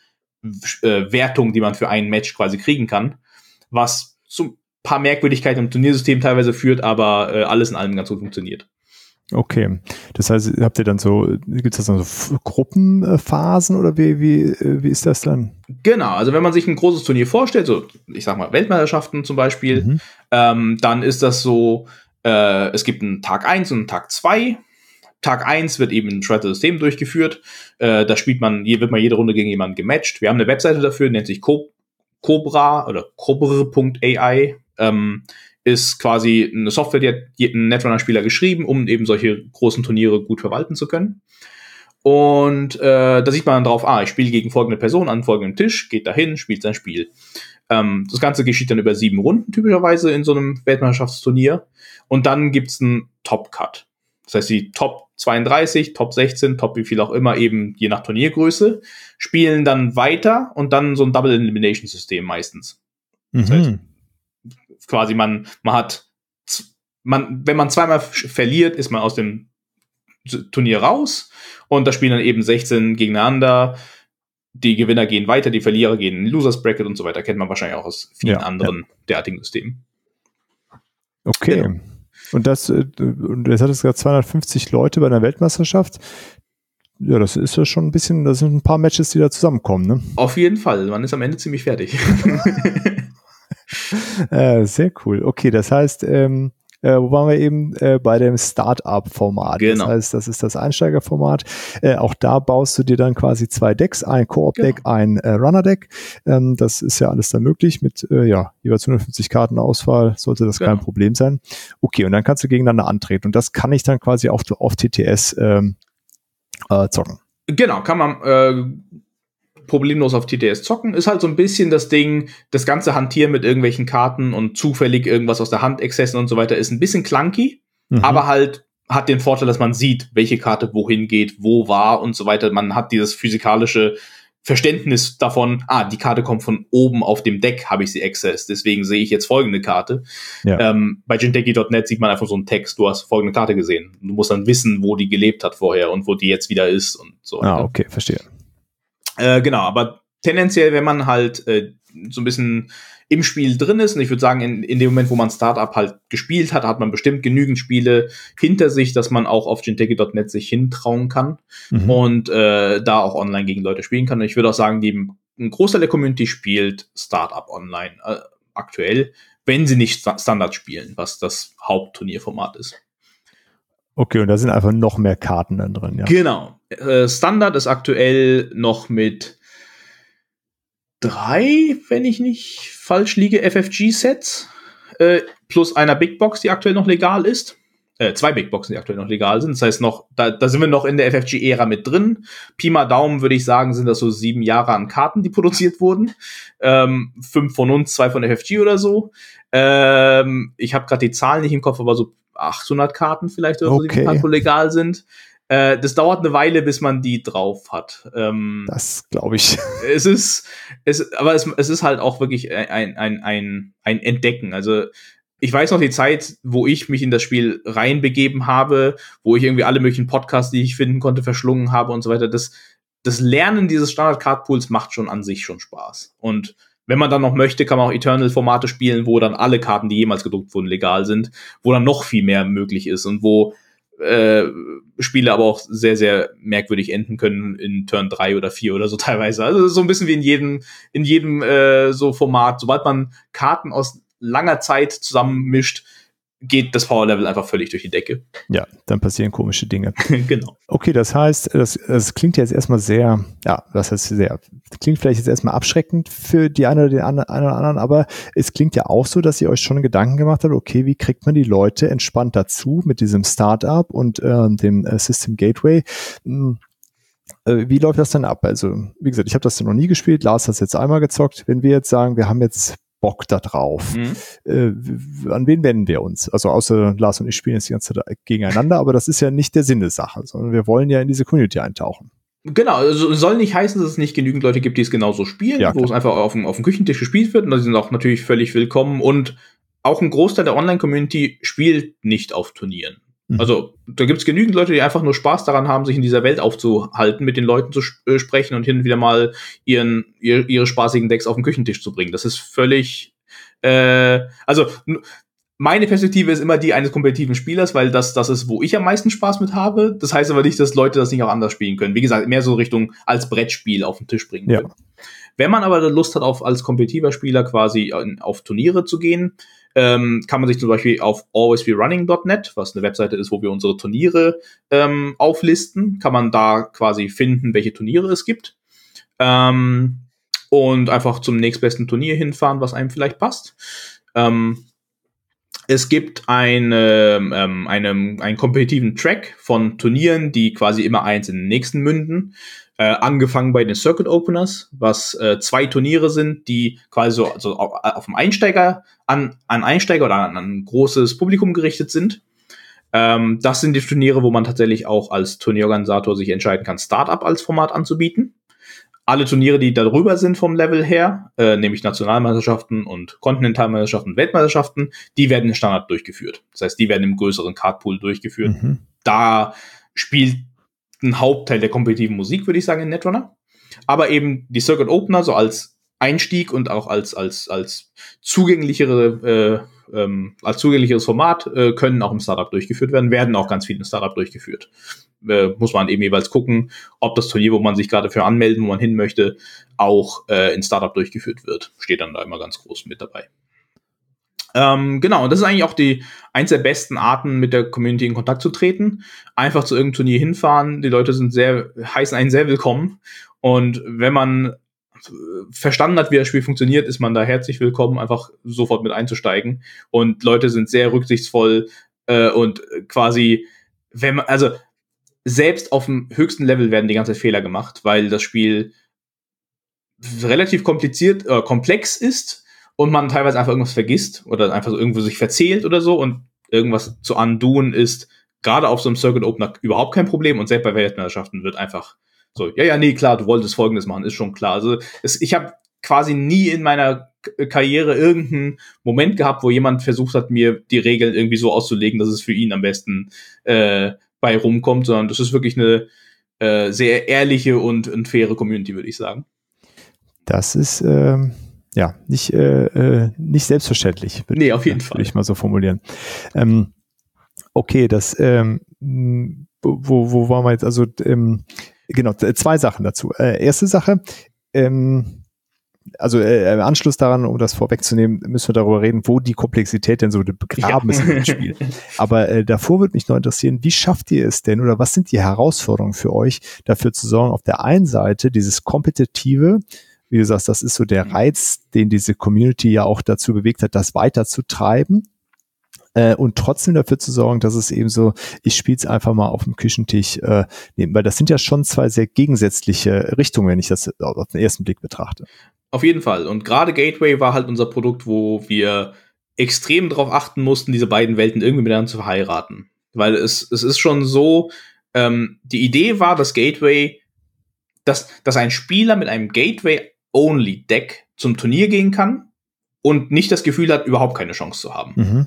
äh, Wertungen, die man für ein Match quasi kriegen kann. Was zu paar Merkwürdigkeiten im Turniersystem teilweise führt, aber äh, alles in allem ganz gut funktioniert. Okay, das heißt, habt ihr dann so, gibt es dann so Gruppenphasen oder wie, wie, äh, wie ist das dann? Genau, also wenn man sich ein großes Turnier vorstellt, so ich sag mal Weltmeisterschaften zum Beispiel, mhm. ähm, dann ist das so, äh, es gibt einen Tag 1 und einen Tag 2 Tag 1 wird eben ein Shredder-System durchgeführt. Äh, da spielt man, hier wird man jede Runde gegen jemanden gematcht. Wir haben eine Webseite dafür, nennt sich Co Cobra oder Cobra.ai. Ähm, ist quasi eine Software, die hat ein Netrunner-Spieler geschrieben, um eben solche großen Turniere gut verwalten zu können. Und äh, da sieht man dann drauf, ah, ich spiele gegen folgende Person an folgendem Tisch, geht dahin, spielt sein Spiel. Ähm, das Ganze geschieht dann über sieben Runden typischerweise in so einem Weltmeisterschaftsturnier. Und dann gibt's einen Top-Cut. Das heißt, die Top 32, Top 16, Top wie viel auch immer, eben je nach Turniergröße, spielen dann weiter und dann so ein Double Elimination System meistens. Mhm. Das heißt, quasi man, man hat, man, wenn man zweimal verliert, ist man aus dem Turnier raus und da spielen dann eben 16 gegeneinander. Die Gewinner gehen weiter, die Verlierer gehen in Losers Bracket und so weiter. Kennt man wahrscheinlich auch aus vielen ja, anderen ja. derartigen Systemen. Okay. Genau. Und das, äh, und jetzt hat es gerade 250 Leute bei einer Weltmeisterschaft. ja, das ist ja schon ein bisschen, das sind ein paar Matches, die da zusammenkommen, ne? Auf jeden Fall. Man ist am Ende ziemlich fertig. äh, sehr cool. Okay, das heißt, ähm, äh, wo waren wir eben äh, bei dem Startup-Format. Genau. Das heißt, das ist das Einsteigerformat. Äh, auch da baust du dir dann quasi zwei Decks, ein Koop-Deck, genau. ein äh, Runner-Deck. Ähm, das ist ja alles da möglich mit äh, ja, jeweils 150 Karten Auswahl, sollte das genau. kein Problem sein. Okay, und dann kannst du gegeneinander antreten. Und das kann ich dann quasi auf, auf TTS ähm, äh, zocken. Genau, kann man äh, problemlos auf TTS zocken. Ist halt so ein bisschen das Ding, das ganze Hantieren mit irgendwelchen Karten und zufällig irgendwas aus der Hand excessen und so weiter ist ein bisschen clunky, mhm. aber halt hat den Vorteil, dass man sieht, welche Karte wohin geht, wo war und so weiter. Man hat dieses physikalische Verständnis davon, ah, die Karte kommt von oben auf dem Deck, habe ich sie accessed, deswegen sehe ich jetzt folgende Karte. Ja. Ähm, bei Jinteki.net sieht man einfach so einen Text, du hast folgende Karte gesehen. Du musst dann wissen, wo die gelebt hat vorher und wo die jetzt wieder ist und so. Ah, okay, verstehe. Äh, genau, aber tendenziell, wenn man halt äh, so ein bisschen im Spiel drin ist, und ich würde sagen, in, in dem Moment, wo man Startup halt gespielt hat, hat man bestimmt genügend Spiele hinter sich, dass man auch auf Genteki.net sich hintrauen kann mhm. und äh, da auch online gegen Leute spielen kann. Und ich würde auch sagen, die, ein Großteil der Community spielt Startup online äh, aktuell, wenn sie nicht Standard spielen, was das Hauptturnierformat ist. Okay, und da sind einfach noch mehr Karten dann drin, ja. Genau. Äh, Standard ist aktuell noch mit drei, wenn ich nicht falsch liege, FFG-Sets. Äh, plus einer Big Box, die aktuell noch legal ist. Äh, zwei Big Boxen, die aktuell noch legal sind. Das heißt noch, da, da sind wir noch in der FFG-Ära mit drin. Pi mal Daumen würde ich sagen, sind das so sieben Jahre an Karten, die produziert wurden. Ähm, fünf von uns, zwei von FFG oder so. Ähm, ich habe gerade die Zahlen nicht im Kopf, aber so 800 Karten vielleicht oder okay. so, die legal sind. Äh, das dauert eine Weile, bis man die drauf hat. Ähm, das glaube ich. Es ist, es, aber es, es ist halt auch wirklich ein, ein, ein, ein Entdecken. Also ich weiß noch die Zeit, wo ich mich in das Spiel reinbegeben habe, wo ich irgendwie alle möglichen Podcasts, die ich finden konnte, verschlungen habe und so weiter. Das, das Lernen dieses Standard-Card-Pools macht schon an sich schon Spaß. Und wenn man dann noch möchte, kann man auch Eternal-Formate spielen, wo dann alle Karten, die jemals gedruckt wurden, legal sind, wo dann noch viel mehr möglich ist und wo äh, Spiele aber auch sehr, sehr merkwürdig enden können in Turn 3 oder 4 oder so teilweise. Also so ein bisschen wie in jedem, in jedem äh, so Format. Sobald man Karten aus langer Zeit zusammenmischt, geht das Power-Level einfach völlig durch die Decke. Ja, dann passieren komische Dinge. genau. Okay, das heißt, das, das klingt jetzt erstmal sehr, ja, das heißt sehr, klingt vielleicht jetzt erstmal abschreckend für die eine oder den einen oder anderen, aber es klingt ja auch so, dass ihr euch schon Gedanken gemacht habt, okay, wie kriegt man die Leute entspannt dazu mit diesem Startup und äh, dem äh, System Gateway? Hm, äh, wie läuft das dann ab? Also, wie gesagt, ich habe das noch nie gespielt. Lars hat es jetzt einmal gezockt. Wenn wir jetzt sagen, wir haben jetzt Bock da drauf. Mhm. Äh, an wen wenden wir uns? Also außer Lars und ich spielen jetzt die ganze Zeit gegeneinander, aber das ist ja nicht der Sinn der Sache, sondern wir wollen ja in diese Community eintauchen. Genau, also soll nicht heißen, dass es nicht genügend Leute gibt, die es genauso spielen, ja, wo es einfach auf dem, auf dem Küchentisch gespielt wird und da sind auch natürlich völlig willkommen und auch ein Großteil der Online-Community spielt nicht auf Turnieren. Mhm. Also da gibt es genügend Leute, die einfach nur Spaß daran haben, sich in dieser Welt aufzuhalten, mit den Leuten zu äh, sprechen und hin und wieder mal ihren, ihr, ihre spaßigen Decks auf den Küchentisch zu bringen. Das ist völlig, äh, also meine Perspektive ist immer die eines kompetitiven Spielers, weil das das ist, wo ich am meisten Spaß mit habe. Das heißt aber nicht, dass Leute das nicht auch anders spielen können. Wie gesagt, mehr so Richtung als Brettspiel auf den Tisch bringen ja. Wenn man aber Lust hat, auf als kompetitiver Spieler quasi auf Turniere zu gehen, ähm, kann man sich zum Beispiel auf alwaysberunning.net, was eine Webseite ist, wo wir unsere Turniere ähm, auflisten, kann man da quasi finden, welche Turniere es gibt. Ähm, und einfach zum nächstbesten Turnier hinfahren, was einem vielleicht passt. Ähm, es gibt eine, ähm, einen, einen kompetitiven Track von Turnieren, die quasi immer eins in den nächsten münden. Äh, angefangen bei den Circuit Openers, was äh, zwei Turniere sind, die quasi so also auf, auf dem Einsteiger, an, an Einsteiger oder an, an ein großes Publikum gerichtet sind. Ähm, das sind die Turniere, wo man tatsächlich auch als Turnierorganisator sich entscheiden kann, Startup als Format anzubieten. Alle Turniere, die darüber sind vom Level her, äh, nämlich Nationalmeisterschaften und Kontinentalmeisterschaften, Weltmeisterschaften, die werden im Standard durchgeführt. Das heißt, die werden im größeren Cardpool durchgeführt. Mhm. Da spielt ein Hauptteil der kompetitiven Musik, würde ich sagen, in Netrunner. Aber eben die Circuit Opener so als Einstieg und auch als, als, als zugänglichere, äh, ähm, als zugänglicheres Format äh, können auch im Startup durchgeführt werden, werden auch ganz viele im Startup durchgeführt. äh, muss man eben jeweils gucken, ob das Turnier, wo man sich gerade für anmelden, wo man hin möchte, auch äh, in Startup durchgeführt wird. Steht dann da immer ganz groß mit dabei. Ähm, genau, und das ist eigentlich auch die eins der besten Arten, mit der Community in Kontakt zu treten. Einfach zu irgendeinem Turnier hinfahren. Die Leute sind sehr, heißen einen sehr willkommen. Und wenn man verstanden hat, wie das Spiel funktioniert, ist man da herzlich willkommen, einfach sofort mit einzusteigen. Und Leute sind sehr rücksichtsvoll äh, und quasi, wenn man, also selbst auf dem höchsten Level werden die ganze Fehler gemacht, weil das Spiel relativ kompliziert, äh, komplex ist und man teilweise einfach irgendwas vergisst oder einfach so irgendwo sich verzählt oder so und irgendwas zu unduen ist gerade auf so einem Circuit Opener überhaupt kein Problem und selbst bei Weltmeisterschaften wird einfach so, ja, ja, nee, klar, du wolltest Folgendes machen, ist schon klar. Also es, ich habe quasi nie in meiner Karriere irgendeinen Moment gehabt, wo jemand versucht hat, mir die Regeln irgendwie so auszulegen, dass es für ihn am besten äh, bei rumkommt, sondern das ist wirklich eine äh, sehr ehrliche und, und faire Community, würde ich sagen. Das ist ähm, ja nicht, äh, äh nicht selbstverständlich. Nee, auf jeden Fall. Würde ich mal so formulieren. Ähm, okay, das ähm, wo, wo waren wir jetzt? Also ähm, Genau, zwei Sachen dazu. Äh, erste Sache, ähm, also äh, im Anschluss daran, um das vorwegzunehmen, müssen wir darüber reden, wo die Komplexität denn so begraben ja. ist im Spiel. Aber äh, davor würde mich noch interessieren, wie schafft ihr es denn oder was sind die Herausforderungen für euch, dafür zu sorgen, auf der einen Seite dieses kompetitive, wie du sagst, das ist so der Reiz, den diese Community ja auch dazu bewegt hat, das weiterzutreiben äh, und trotzdem dafür zu sorgen, dass es eben so, ich spiele es einfach mal auf dem Küchentisch äh, nehmen, weil das sind ja schon zwei sehr gegensätzliche Richtungen, wenn ich das auf den ersten Blick betrachte. Auf jeden Fall. Und gerade Gateway war halt unser Produkt, wo wir extrem darauf achten mussten, diese beiden Welten irgendwie miteinander zu verheiraten. Weil es, es ist schon so, ähm, die Idee war, dass Gateway, dass, dass ein Spieler mit einem Gateway-Only-Deck zum Turnier gehen kann und nicht das Gefühl hat, überhaupt keine Chance zu haben. Mhm.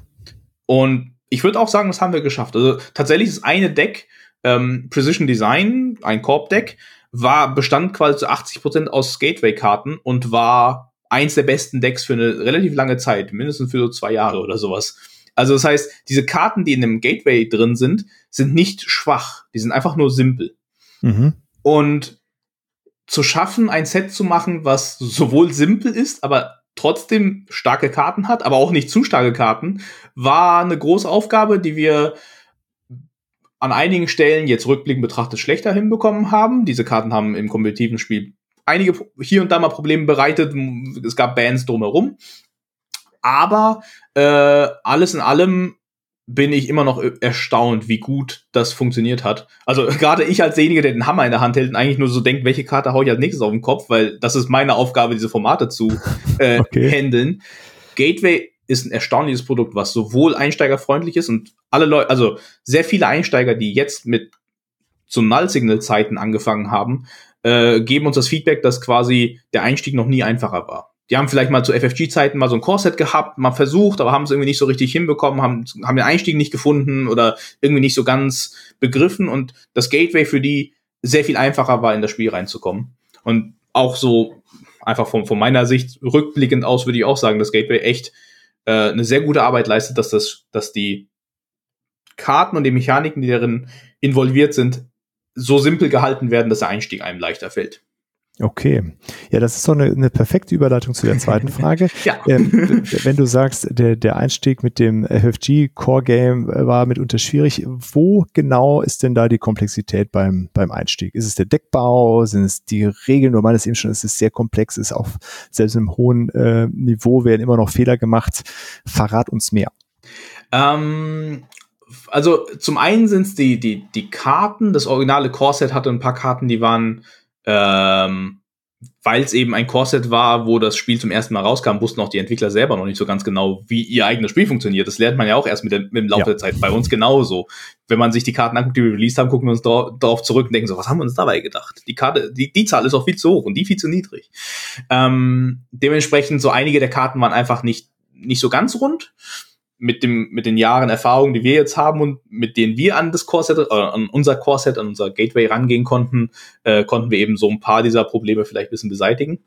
Und ich würde auch sagen, das haben wir geschafft. Also tatsächlich ist eine Deck, ähm, Precision Design, ein Korb-Deck, war, bestand quasi zu 80% aus Gateway-Karten und war eins der besten Decks für eine relativ lange Zeit, mindestens für so zwei Jahre oder sowas. Also das heißt, diese Karten, die in dem Gateway drin sind, sind nicht schwach, die sind einfach nur simpel. Mhm. Und zu schaffen, ein Set zu machen, was sowohl simpel ist, aber trotzdem starke Karten hat, aber auch nicht zu starke Karten, war eine große Aufgabe, die wir an einigen Stellen jetzt rückblickend betrachtet schlechter hinbekommen haben. Diese Karten haben im kompetitiven Spiel einige hier und da mal Probleme bereitet. Es gab Bands drumherum. Aber äh, alles in allem bin ich immer noch erstaunt, wie gut das funktioniert hat. Also gerade ich als derjenige, der den Hammer in der Hand hält und eigentlich nur so denkt, welche Karte hau ich als nächstes auf den Kopf, weil das ist meine Aufgabe, diese Formate zu äh, okay. handeln. Gateway ist ein erstaunliches Produkt, was sowohl einsteigerfreundlich ist und alle Leute, also sehr viele Einsteiger, die jetzt mit zu Null-Signal-Zeiten angefangen haben, äh, geben uns das Feedback, dass quasi der Einstieg noch nie einfacher war die haben vielleicht mal zu FFG-Zeiten mal so ein Core-Set gehabt, mal versucht, aber haben es irgendwie nicht so richtig hinbekommen, haben, haben den Einstieg nicht gefunden oder irgendwie nicht so ganz begriffen und das Gateway für die sehr viel einfacher war, in das Spiel reinzukommen. Und auch so einfach von, von meiner Sicht rückblickend aus würde ich auch sagen, dass Gateway echt äh, eine sehr gute Arbeit leistet, dass das, dass die Karten und die Mechaniken, die darin involviert sind, so simpel gehalten werden, dass der Einstieg einem leichter fällt. Okay. Ja, das ist so eine, eine perfekte Überleitung zu der zweiten Frage. ja. Ähm, wenn du sagst, der, der Einstieg mit dem FFG Core Game war mitunter schwierig, wo genau ist denn da die Komplexität beim, beim Einstieg? Ist es der Deckbau? Sind es die Regeln? Du meinst eben schon, es ist sehr komplex, ist auf selbst im hohen äh, Niveau werden immer noch Fehler gemacht. Verrat uns mehr. Ähm, also zum einen sind es die, die, die Karten. Das originale Core Set hatte ein paar Karten, die waren ähm, weil es eben ein Core-Set war, wo das Spiel zum ersten Mal rauskam, wussten auch die Entwickler selber noch nicht so ganz genau, wie ihr eigenes Spiel funktioniert. Das lernt man ja auch erst mit, der, mit dem Laufe ja. der Zeit. Bei uns genauso. Wenn man sich die Karten anguckt, die wir released haben, gucken wir uns darauf zurück und denken so, was haben wir uns dabei gedacht? Die Karte, die, die Zahl ist auch viel zu hoch und die viel zu niedrig. Ähm, dementsprechend so einige der Karten waren einfach nicht, nicht so ganz rund mit dem mit den Jahren Erfahrung, die wir jetzt haben und mit denen wir an das Core-Set, äh, an unser Core-Set, an unser Gateway rangehen konnten, äh, konnten wir eben so ein paar dieser Probleme vielleicht ein bisschen beseitigen.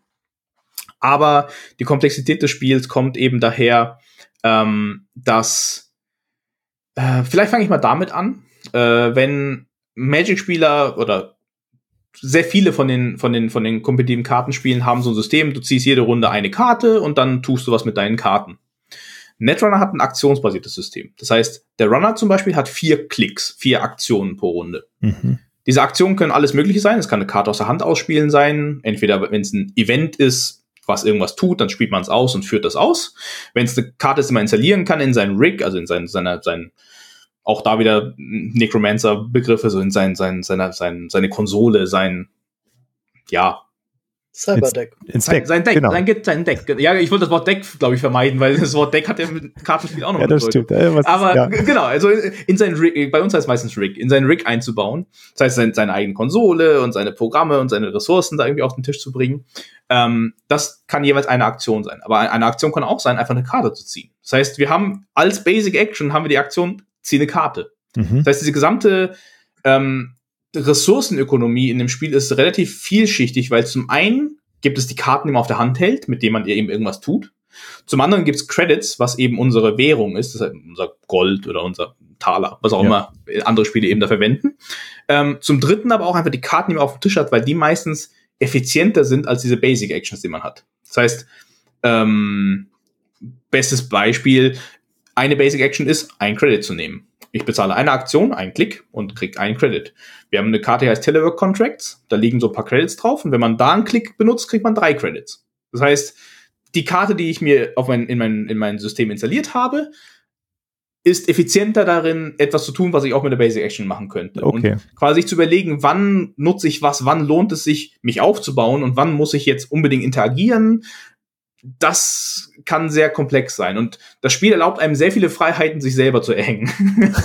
Aber die Komplexität des Spiels kommt eben daher, ähm, dass äh, vielleicht fange ich mal damit an, äh, wenn Magic-Spieler oder sehr viele von den, von den, von den kompetitiven Kartenspielen haben so ein System, du ziehst jede Runde eine Karte und dann tust du was mit deinen Karten. Netrunner hat ein aktionsbasiertes System. Das heißt, der Runner zum Beispiel hat vier Klicks, vier Aktionen pro Runde. Mhm. Diese Aktionen können alles Mögliche sein. Es kann eine Karte aus der Hand ausspielen sein. Entweder, wenn es ein Event ist, was irgendwas tut, dann spielt man es aus und führt das aus. Wenn es eine Karte ist, die man installieren kann in seinen Rig, also in sein, seiner, sein, auch da wieder Necromancer-Begriffe, so in sein, sein, seiner, sein, seine Konsole, sein, ja, Cyberdeck. Ins, Deck, sein, Deck, genau. sein, sein Deck. Ja, ich wollte das Wort Deck, glaube ich, vermeiden, weil das Wort Deck hat ja mit Kartenspiel auch noch Ja, das stimmt. Was, Aber ja. genau, also in sein Rig, bei uns heißt es meistens Rig, in sein Rig einzubauen. Das heißt, seine, seine eigene Konsole und seine Programme und seine Ressourcen da irgendwie auf den Tisch zu bringen. Ähm, das kann jeweils eine Aktion sein. Aber eine Aktion kann auch sein, einfach eine Karte zu ziehen. Das heißt, wir haben als Basic Action haben wir die Aktion, zieh eine Karte. Mhm. Das heißt, diese gesamte ähm, Ressourcenökonomie in dem Spiel ist relativ vielschichtig, weil zum einen gibt es die Karten, die man auf der Hand hält, mit denen man eben irgendwas tut. Zum anderen gibt es Credits, was eben unsere Währung ist, das ist unser Gold oder unser Taler, was auch ja. immer andere Spiele eben da verwenden. Ähm, zum dritten aber auch einfach die Karten, die man auf dem Tisch hat, weil die meistens effizienter sind als diese Basic Actions, die man hat. Das heißt, ähm, bestes Beispiel, eine Basic Action ist, ein Credit zu nehmen. Ich bezahle eine Aktion, einen Klick und kriege einen Credit. Wir haben eine Karte, die heißt Telework Contracts. Da liegen so ein paar Credits drauf. Und wenn man da einen Klick benutzt, kriegt man drei Credits. Das heißt, die Karte, die ich mir auf mein, in, mein, in mein System installiert habe, ist effizienter darin, etwas zu tun, was ich auch mit der Basic Action machen könnte. Okay. Und quasi zu überlegen, wann nutze ich was, wann lohnt es sich, mich aufzubauen und wann muss ich jetzt unbedingt interagieren, das kann sehr komplex sein. Und das Spiel erlaubt einem sehr viele Freiheiten, sich selber zu erhängen.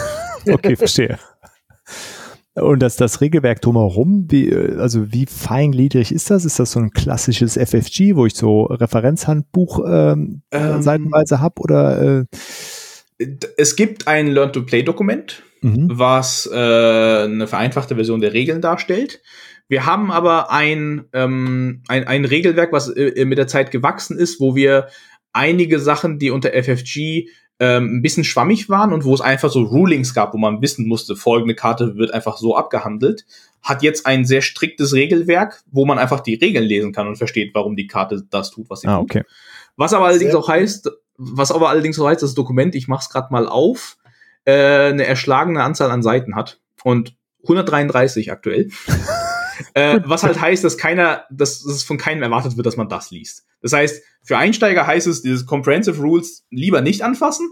okay, verstehe. Und das, das Regelwerk drumherum, wie, also wie feingliedrig ist das? Ist das so ein klassisches FFG, wo ich so Referenzhandbuch ähm, ähm, seitenweise habe? Oder äh? es gibt ein Learn-to-Play-Dokument, mhm. was äh, eine vereinfachte Version der Regeln darstellt. Wir haben aber ein, ähm, ein, ein Regelwerk, was äh, mit der Zeit gewachsen ist, wo wir einige Sachen, die unter FFG ähm, ein bisschen schwammig waren und wo es einfach so Rulings gab, wo man wissen musste, folgende Karte wird einfach so abgehandelt, hat jetzt ein sehr striktes Regelwerk, wo man einfach die Regeln lesen kann und versteht, warum die Karte das tut, was sie ah, tut. Okay. Was aber allerdings sehr auch heißt, was aber allerdings auch heißt, das Dokument, ich mach's gerade mal auf, äh, eine erschlagene Anzahl an Seiten hat und 133 aktuell. äh, was halt heißt, dass keiner, dass, dass es von keinem erwartet wird, dass man das liest. Das heißt, für Einsteiger heißt es, dieses Comprehensive Rules lieber nicht anfassen.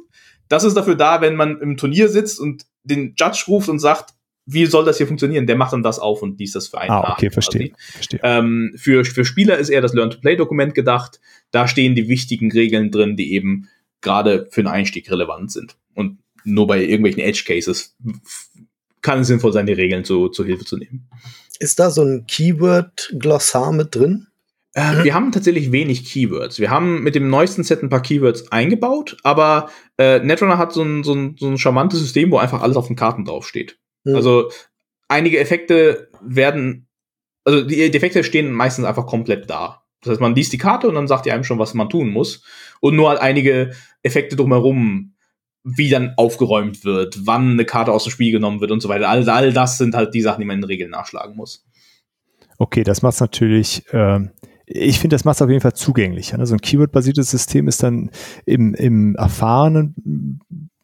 Das ist dafür da, wenn man im Turnier sitzt und den Judge ruft und sagt, wie soll das hier funktionieren? Der macht dann das auf und liest das für einen. Ah, okay, verstehe. verstehe. Ähm, für, für Spieler ist eher das Learn-to-Play-Dokument gedacht. Da stehen die wichtigen Regeln drin, die eben gerade für den Einstieg relevant sind. Und nur bei irgendwelchen Edge-Cases kann es sinnvoll sein, die Regeln zu, zu Hilfe zu nehmen. Ist da so ein Keyword-Glossar mit drin? Äh, wir haben tatsächlich wenig Keywords. Wir haben mit dem neuesten Set ein paar Keywords eingebaut, aber äh, Netrunner hat so ein, so, ein, so ein charmantes System, wo einfach alles auf den Karten draufsteht. Mhm. Also einige Effekte werden, also die, die Effekte stehen meistens einfach komplett da. Das heißt, man liest die Karte und dann sagt die einem schon, was man tun muss. Und nur halt einige Effekte drumherum, wie dann aufgeräumt wird, wann eine Karte aus dem Spiel genommen wird und so weiter. All, all das sind halt die Sachen, die man in den Regeln nachschlagen muss. Okay, das macht natürlich, äh, ich finde, das macht es auf jeden Fall zugänglicher. Ne? So ein Keyword-basiertes System ist dann im, im erfahrenen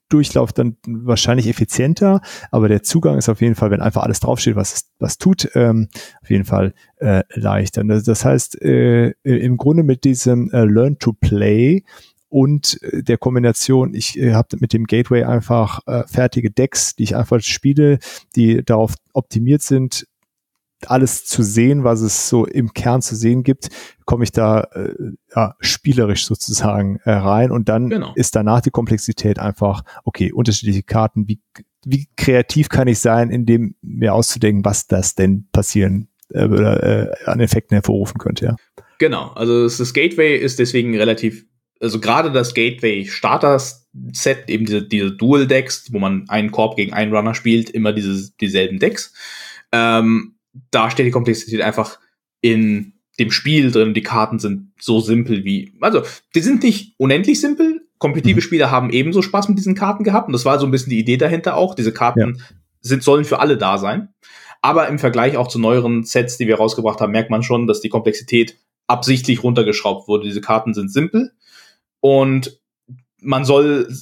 Durchlauf dann wahrscheinlich effizienter, aber der Zugang ist auf jeden Fall, wenn einfach alles draufsteht, was was tut, ähm, auf jeden Fall äh, leichter. Das heißt, äh, im Grunde mit diesem äh, Learn to Play und äh, der Kombination, ich äh, habe mit dem Gateway einfach äh, fertige Decks, die ich einfach spiele, die darauf optimiert sind, alles zu sehen, was es so im Kern zu sehen gibt, komme ich da äh, ja, spielerisch sozusagen äh, rein und dann genau. ist danach die Komplexität einfach, okay, unterschiedliche Karten, wie, wie kreativ kann ich sein, in dem mir auszudenken, was das denn passieren äh, oder äh, an Effekten hervorrufen könnte, ja. Genau, also das Gateway ist deswegen relativ, also gerade das Gateway Starter-Set, eben diese, diese Dual-Decks, wo man einen Korb gegen einen Runner spielt, immer diese, dieselben Decks. Ähm, da steht die Komplexität einfach in dem Spiel drin. Die Karten sind so simpel wie, also, die sind nicht unendlich simpel. Kompetitive mhm. Spieler haben ebenso Spaß mit diesen Karten gehabt. Und das war so ein bisschen die Idee dahinter auch, diese Karten ja. sind, sollen für alle da sein. Aber im Vergleich auch zu neueren Sets, die wir rausgebracht haben, merkt man schon, dass die Komplexität absichtlich runtergeschraubt wurde. Diese Karten sind simpel und man soll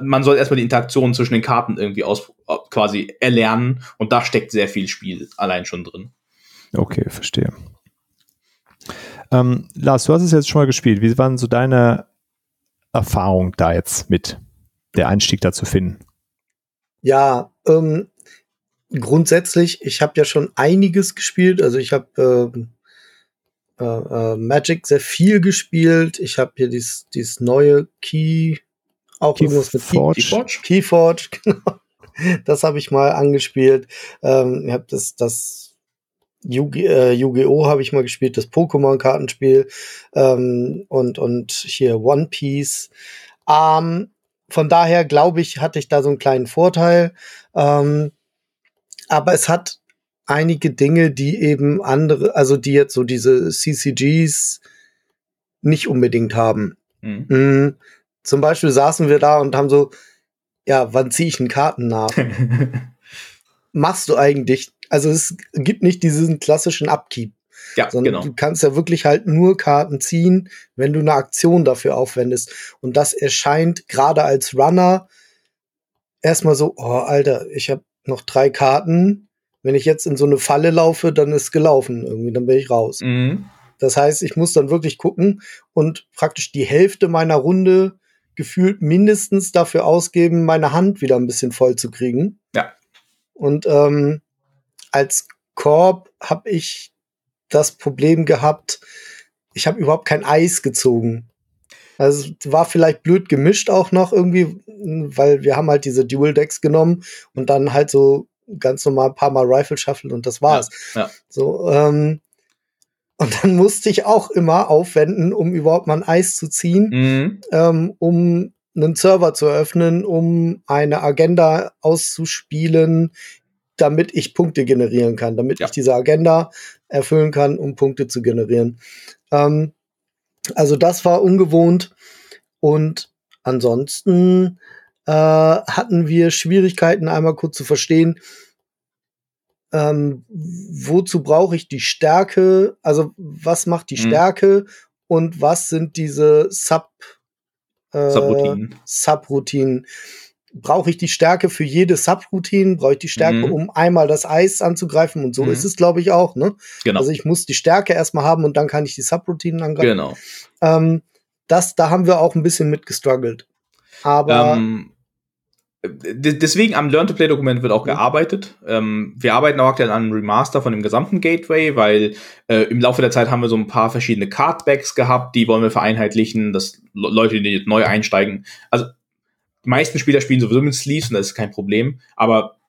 man soll erstmal die Interaktion zwischen den Karten irgendwie aus quasi erlernen und da steckt sehr viel Spiel allein schon drin. Okay, verstehe. Ähm, Lars, du hast es jetzt schon mal gespielt. Wie waren so deine Erfahrungen da jetzt mit der Einstieg da zu finden? Ja, ähm, grundsätzlich, ich habe ja schon einiges gespielt. Also ich habe äh, äh, äh, Magic sehr viel gespielt. Ich habe hier dieses, dieses neue Key, auch Key irgendwas mit Forge. Keyforge. Keyforge, genau. Das habe ich mal angespielt. Ähm, ich habe das, das Yu-Gi-Oh! Yu habe ich mal gespielt, das Pokémon-Kartenspiel ähm, und, und hier One Piece. Ähm, von daher glaube ich, hatte ich da so einen kleinen Vorteil. Ähm, aber es hat einige Dinge, die eben andere, also die jetzt so diese CCGs nicht unbedingt haben. Mhm. Zum Beispiel saßen wir da und haben so, ja, wann ziehe ich einen Karten nach? Machst du eigentlich? Also es gibt nicht diesen klassischen Upkeep. Ja, sondern genau. du kannst ja wirklich halt nur Karten ziehen, wenn du eine Aktion dafür aufwendest. Und das erscheint gerade als Runner erstmal so, oh, Alter, ich habe noch drei Karten. Wenn ich jetzt in so eine Falle laufe, dann ist gelaufen irgendwie, dann bin ich raus. Mhm. Das heißt, ich muss dann wirklich gucken und praktisch die Hälfte meiner Runde gefühlt mindestens dafür ausgeben, meine Hand wieder ein bisschen voll zu kriegen. Ja. Und ähm, als Korb habe ich das Problem gehabt, ich habe überhaupt kein Eis gezogen. Also war vielleicht blöd gemischt auch noch irgendwie, weil wir haben halt diese Dual Decks genommen und dann halt so ganz normal ein paar Mal Rifle Shuffle und das war's. Ja, ja. So, ähm, und dann musste ich auch immer aufwenden, um überhaupt mal ein Eis zu ziehen, mhm. ähm, um einen Server zu öffnen, um eine Agenda auszuspielen, damit ich Punkte generieren kann, damit ja. ich diese Agenda erfüllen kann, um Punkte zu generieren. Ähm, also das war ungewohnt und ansonsten äh, hatten wir Schwierigkeiten, einmal kurz zu verstehen, ähm, wozu brauche ich die Stärke, also was macht die mhm. Stärke und was sind diese Sub äh, Subroutinen. Subroutinen brauche ich die Stärke für jede Subroutine, brauche ich die Stärke, mhm. um einmal das Eis anzugreifen und so mhm. ist es, glaube ich, auch. Ne? Genau. Also ich muss die Stärke erstmal haben und dann kann ich die Subroutinen angreifen. Genau. Ähm, das, da haben wir auch ein bisschen mit gestruggelt. Aber ähm, deswegen am Learn-to-Play-Dokument wird auch mhm. gearbeitet. Ähm, wir arbeiten auch aktuell an einem Remaster von dem gesamten Gateway, weil äh, im Laufe der Zeit haben wir so ein paar verschiedene Cardbacks gehabt, die wollen wir vereinheitlichen, dass Leute, die neu einsteigen, also die meisten Spieler spielen sowieso mit Sleeves und das ist kein Problem, aber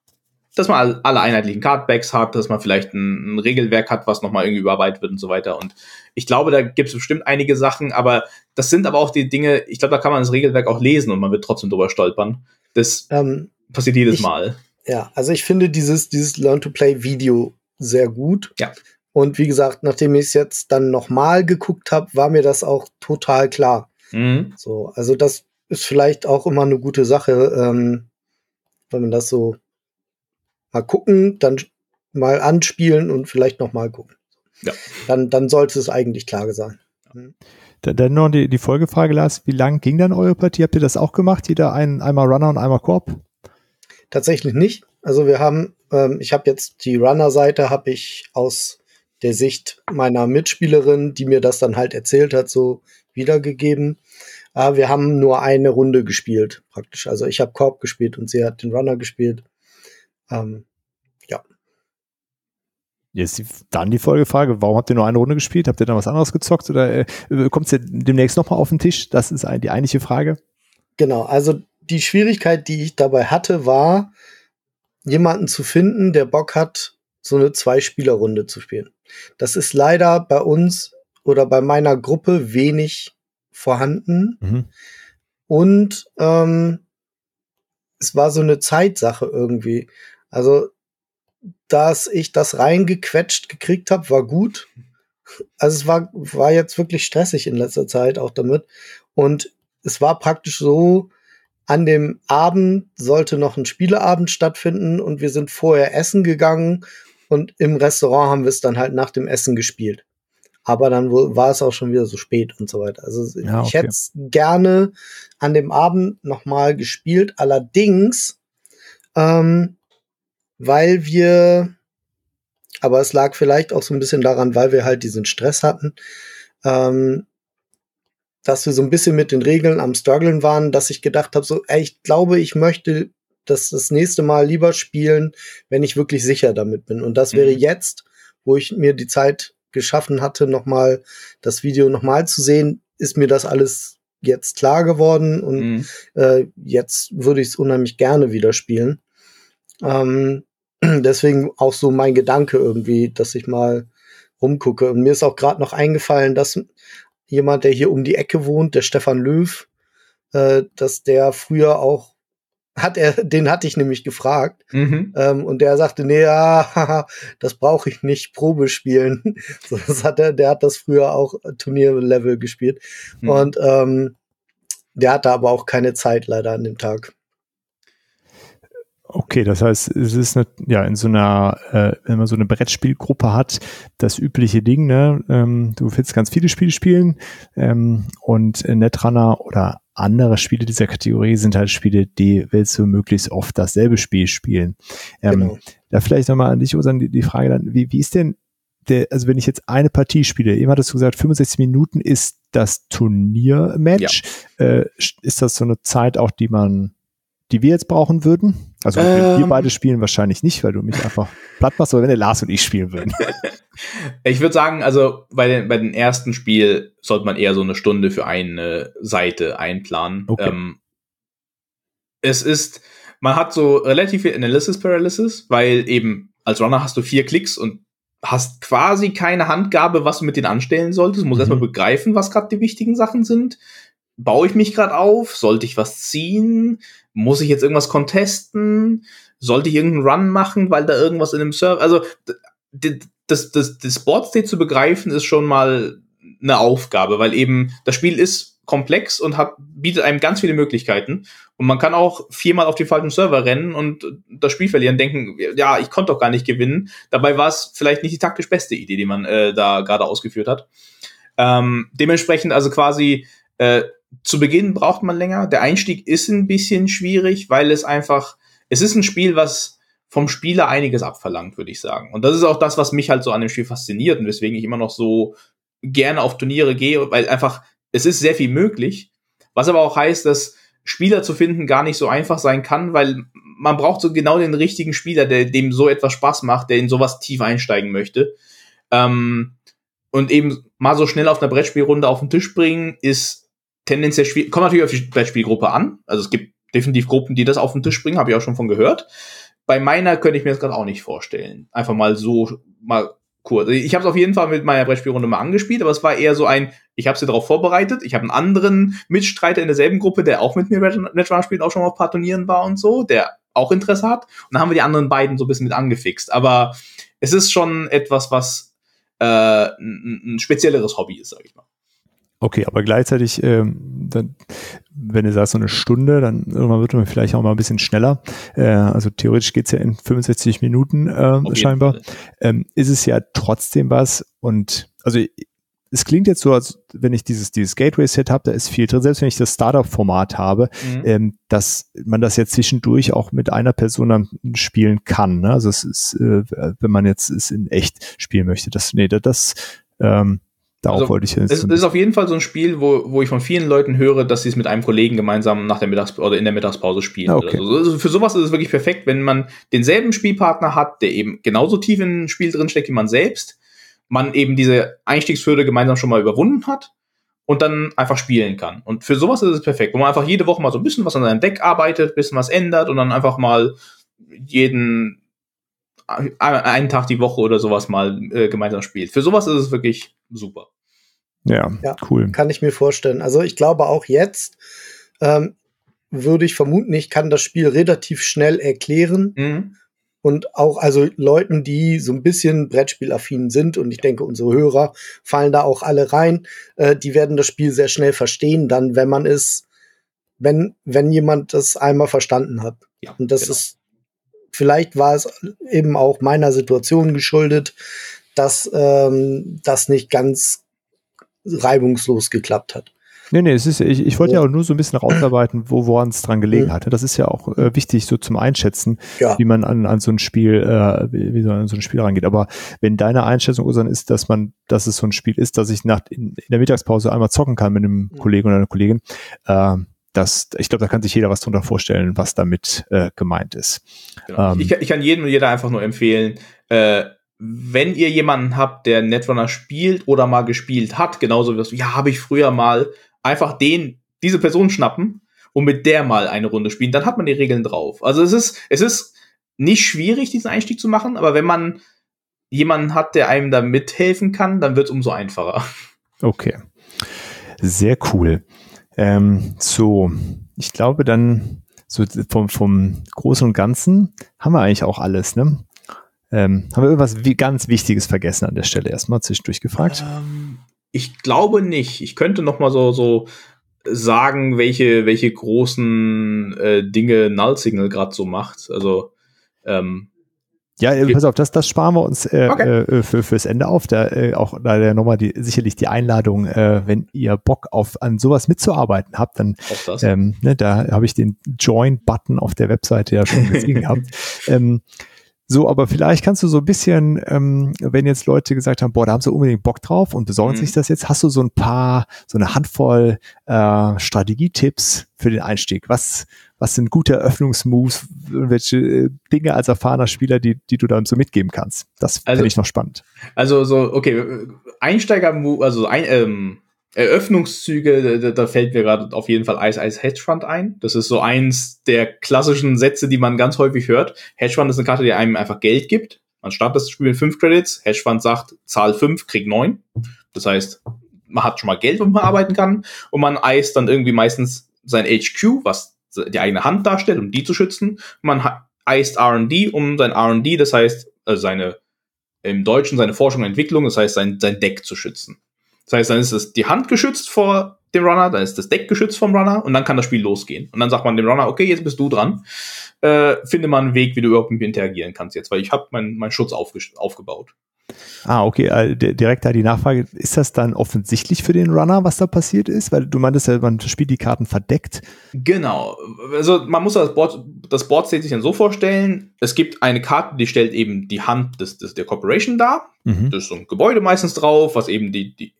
dass man alle einheitlichen Cardbacks hat, dass man vielleicht ein, ein Regelwerk hat, was nochmal irgendwie überarbeitet wird und so weiter. Und ich glaube, da gibt es bestimmt einige Sachen, aber das sind aber auch die Dinge, ich glaube, da kann man das Regelwerk auch lesen und man wird trotzdem drüber stolpern. Das ähm, passiert jedes ich, Mal. Ja, also ich finde dieses, dieses Learn-to-Play-Video sehr gut. Ja. Und wie gesagt, nachdem ich es jetzt dann nochmal geguckt habe, war mir das auch total klar. Mhm. So, also das ist vielleicht auch immer eine gute Sache, ähm, wenn man das so mal gucken, dann mal anspielen und vielleicht noch mal gucken. Ja. Dann, dann sollte es eigentlich klar sein. Mhm. Dann noch die, die Folgefrage, Lars, wie lang ging dann eure Partie? Habt ihr das auch gemacht? Jeder ein, einmal Runner und einmal Korb? Tatsächlich nicht. Also wir haben, ähm, ich habe jetzt die Runner-Seite, habe ich aus der Sicht meiner Mitspielerin, die mir das dann halt erzählt hat, so wiedergegeben. Äh, wir haben nur eine Runde gespielt, praktisch. Also ich habe Korb gespielt und sie hat den Runner gespielt. Ähm, ja. Jetzt dann die Folgefrage, warum habt ihr nur eine Runde gespielt? Habt ihr dann was anderes gezockt oder äh, kommt es ja demnächst nochmal auf den Tisch? Das ist die eigentliche Frage. Genau, also die Schwierigkeit, die ich dabei hatte, war, jemanden zu finden, der Bock hat, so eine Zwei-Spieler-Runde zu spielen. Das ist leider bei uns oder bei meiner Gruppe wenig vorhanden. Mhm. Und ähm, es war so eine Zeitsache irgendwie. Also, dass ich das reingequetscht gekriegt habe, war gut. Also es war, war jetzt wirklich stressig in letzter Zeit auch damit. Und es war praktisch so, an dem Abend sollte noch ein Spieleabend stattfinden und wir sind vorher essen gegangen und im Restaurant haben wir es dann halt nach dem Essen gespielt. Aber dann war es auch schon wieder so spät und so weiter. Also ja, okay. ich hätte es gerne an dem Abend nochmal gespielt. Allerdings, ähm, weil wir, aber es lag vielleicht auch so ein bisschen daran, weil wir halt diesen Stress hatten, ähm, dass wir so ein bisschen mit den Regeln am struggeln waren, dass ich gedacht habe, so, ey, ich glaube, ich möchte das das nächste Mal lieber spielen, wenn ich wirklich sicher damit bin. Und das mhm. wäre jetzt, wo ich mir die Zeit geschaffen hatte, nochmal das Video nochmal zu sehen, ist mir das alles jetzt klar geworden und mhm. äh, jetzt würde ich es unheimlich gerne wieder spielen. Ähm, deswegen auch so mein Gedanke irgendwie, dass ich mal rumgucke. Und mir ist auch gerade noch eingefallen, dass jemand, der hier um die Ecke wohnt, der Stefan Löw, äh, dass der früher auch hat er, den hatte ich nämlich gefragt. Mhm. Ähm, und der sagte, nee, ja, das brauche ich nicht, Probe spielen. so, das hat er, der hat das früher auch Turnierlevel gespielt. Mhm. Und ähm, der hatte aber auch keine Zeit leider an dem Tag. Okay, das heißt, es ist eine, ja in so einer, äh, wenn man so eine Brettspielgruppe hat, das übliche Ding, ne? Ähm, du willst ganz viele Spiele spielen ähm, und Netrunner oder andere Spiele dieser Kategorie sind halt Spiele, die willst du möglichst oft dasselbe Spiel spielen. Ähm, genau. Da vielleicht nochmal an dich, Osan, die, die Frage dann, wie, wie ist denn der, also wenn ich jetzt eine Partie spiele, eben hattest du gesagt, 65 Minuten ist das Turniermatch. Ja. Äh, ist das so eine Zeit auch, die man die wir jetzt brauchen würden? Also ähm, wir beide spielen wahrscheinlich nicht, weil du mich einfach platt machst, aber wenn der Lars und ich spielen würden. ich würde sagen, also bei den, bei den ersten Spiel sollte man eher so eine Stunde für eine Seite einplanen. Okay. Ähm, es ist, man hat so relativ viel Analysis Paralysis, weil eben als Runner hast du vier Klicks und hast quasi keine Handgabe, was du mit denen anstellen solltest. Du musst mhm. erstmal begreifen, was gerade die wichtigen Sachen sind baue ich mich gerade auf? Sollte ich was ziehen? Muss ich jetzt irgendwas contesten? Sollte ich irgendeinen Run machen, weil da irgendwas in dem Server, also das, das, das Board State zu begreifen ist schon mal eine Aufgabe, weil eben das Spiel ist komplex und hat, bietet einem ganz viele Möglichkeiten. Und man kann auch viermal auf den falschen Server rennen und das Spiel verlieren, denken, ja, ich konnte doch gar nicht gewinnen. Dabei war es vielleicht nicht die taktisch beste Idee, die man äh, da gerade ausgeführt hat. Ähm, dementsprechend also quasi äh, zu Beginn braucht man länger. Der Einstieg ist ein bisschen schwierig, weil es einfach, es ist ein Spiel, was vom Spieler einiges abverlangt, würde ich sagen. Und das ist auch das, was mich halt so an dem Spiel fasziniert und weswegen ich immer noch so gerne auf Turniere gehe, weil einfach, es ist sehr viel möglich. Was aber auch heißt, dass Spieler zu finden gar nicht so einfach sein kann, weil man braucht so genau den richtigen Spieler, der dem so etwas Spaß macht, der in sowas tief einsteigen möchte. Ähm, und eben mal so schnell auf einer Brettspielrunde auf den Tisch bringen, ist tendenziell schwierig. Kommt natürlich auf die Brettspielgruppe an. Also es gibt definitiv Gruppen, die das auf den Tisch bringen, habe ich auch schon von gehört. Bei meiner könnte ich mir das gerade auch nicht vorstellen. Einfach mal so mal kurz. Ich habe es auf jeden Fall mit meiner Brettspielrunde mal angespielt, aber es war eher so ein, ich habe sie darauf vorbereitet. Ich habe einen anderen Mitstreiter in derselben Gruppe, der auch mit mir Netrunner spielt, auch schon mal auf paar Turnieren war und so, der auch Interesse hat. Und dann haben wir die anderen beiden so ein bisschen mit angefixt. Aber es ist schon etwas, was äh, ein spezielleres Hobby ist, sag ich mal. Okay, aber gleichzeitig, ähm, dann, wenn du sagst so eine Stunde, dann irgendwann wird man vielleicht auch mal ein bisschen schneller. Äh, also theoretisch geht's ja in 65 Minuten äh, scheinbar. Ähm, ist es ja trotzdem was und also es klingt jetzt so, als wenn ich dieses, dieses Gateway-Set habe, da ist viel drin, selbst wenn ich das Startup-Format habe, mhm. ähm, dass man das jetzt zwischendurch auch mit einer Person dann spielen kann. Ne? Also es ist, äh, wenn man jetzt es in echt spielen möchte, das, nee, das, ähm, Darauf also, wollte ich jetzt. Es ist auf jeden Fall so ein Spiel, wo, wo ich von vielen Leuten höre, dass sie es mit einem Kollegen gemeinsam nach der Mittags oder in der Mittagspause spielen. Ah, okay. So. Also für sowas ist es wirklich perfekt, wenn man denselben Spielpartner hat, der eben genauso tief in ein Spiel drinsteckt wie man selbst, man eben diese Einstiegshürde gemeinsam schon mal überwunden hat und dann einfach spielen kann. Und für sowas ist es perfekt, wo man einfach jede Woche mal so ein bisschen was an seinem Deck arbeitet, ein bisschen was ändert und dann einfach mal jeden einen Tag die Woche oder sowas mal äh, gemeinsam spielt. Für sowas ist es wirklich super. Ja, ja, cool. Kann ich mir vorstellen. Also ich glaube auch jetzt ähm, würde ich vermuten, ich kann das Spiel relativ schnell erklären. Mhm. Und auch also Leuten, die so ein bisschen Brettspielaffin sind, und ich denke, unsere Hörer fallen da auch alle rein, äh, die werden das Spiel sehr schnell verstehen, dann, wenn man es wenn, wenn jemand das einmal verstanden hat. Ja, und das genau. ist, vielleicht war es eben auch meiner Situation geschuldet, dass ähm, das nicht ganz reibungslos geklappt hat. Nee, nee, es ist, ich, ich wollte ja. ja auch nur so ein bisschen rausarbeiten, wo woran es dran gelegen mhm. hatte. Das ist ja auch äh, wichtig so zum Einschätzen, ja. wie man an, an so ein Spiel, äh, wie, wie so an so ein Spiel rangeht. Aber wenn deine Einschätzung, Usan, ist, dass man, dass es so ein Spiel ist, dass ich nach, in, in der Mittagspause einmal zocken kann mit einem mhm. Kollegen oder einer Kollegin, äh, das, ich glaube, da kann sich jeder was drunter vorstellen, was damit äh, gemeint ist. Genau. Ähm, ich, ich, kann jedem und jeder einfach nur empfehlen, äh, wenn ihr jemanden habt, der Netrunner spielt oder mal gespielt hat, genauso wie das, ja, habe ich früher mal, einfach den, diese Person schnappen und mit der mal eine Runde spielen, dann hat man die Regeln drauf. Also es ist, es ist nicht schwierig, diesen Einstieg zu machen, aber wenn man jemanden hat, der einem da mithelfen kann, dann wird es umso einfacher. Okay. Sehr cool. Ähm, so, ich glaube dann, so vom, vom Großen und Ganzen haben wir eigentlich auch alles, ne? Ähm, haben wir irgendwas wie ganz Wichtiges vergessen an der Stelle erstmal zwischendurch gefragt? Ähm, ich glaube nicht. Ich könnte noch mal so, so sagen, welche, welche großen äh, Dinge Null Signal gerade so macht. Also ähm, ja, äh, pass auf, das, das sparen wir uns äh, okay. äh, für, fürs Ende auf. Da äh, auch da nochmal die, sicherlich die Einladung, äh, wenn ihr Bock auf an sowas mitzuarbeiten habt, dann ähm, ne, da habe ich den Join-Button auf der Webseite ja schon gesehen gehabt. Ähm, so, aber vielleicht kannst du so ein bisschen, ähm, wenn jetzt Leute gesagt haben, boah, da haben sie unbedingt Bock drauf und besorgen mhm. sich das jetzt, hast du so ein paar, so eine Handvoll äh, Strategietipps für den Einstieg? Was, was sind gute Eröffnungsmoves, welche äh, Dinge als erfahrener Spieler, die, die du dann so mitgeben kannst? Das also, finde ich noch spannend. Also so, okay, Einsteiger-Move, also ein, ähm, Eröffnungszüge, da, da fällt mir gerade auf jeden Fall Ice Ice Hedgefund ein. Das ist so eins der klassischen Sätze, die man ganz häufig hört. Hedgefund ist eine Karte, die einem einfach Geld gibt. Man startet das Spiel mit fünf Credits. Hedgefund sagt, zahl fünf, krieg neun. Das heißt, man hat schon mal Geld, womit man arbeiten kann. Und man eist dann irgendwie meistens sein HQ, was die eigene Hand darstellt, um die zu schützen. Man eist R&D um sein R&D, das heißt, also seine, im Deutschen seine Forschung und Entwicklung, das heißt, sein, sein Deck zu schützen. Das heißt, dann ist es die Hand geschützt vor dem Runner, dann ist das Deck geschützt vom Runner und dann kann das Spiel losgehen. Und dann sagt man dem Runner, okay, jetzt bist du dran. Äh, finde mal einen Weg, wie du überhaupt mit mir interagieren kannst jetzt, weil ich habe meinen mein Schutz aufgebaut. Ah, okay, äh, direkt da die Nachfrage, ist das dann offensichtlich für den Runner, was da passiert ist? Weil du meintest ja, man spielt die Karten verdeckt. Genau. Also man muss das Board, das Board sich dann so vorstellen, es gibt eine Karte, die stellt eben die Hand des, des der Corporation dar. Mhm. Da ist so ein Gebäude meistens drauf, was eben die, die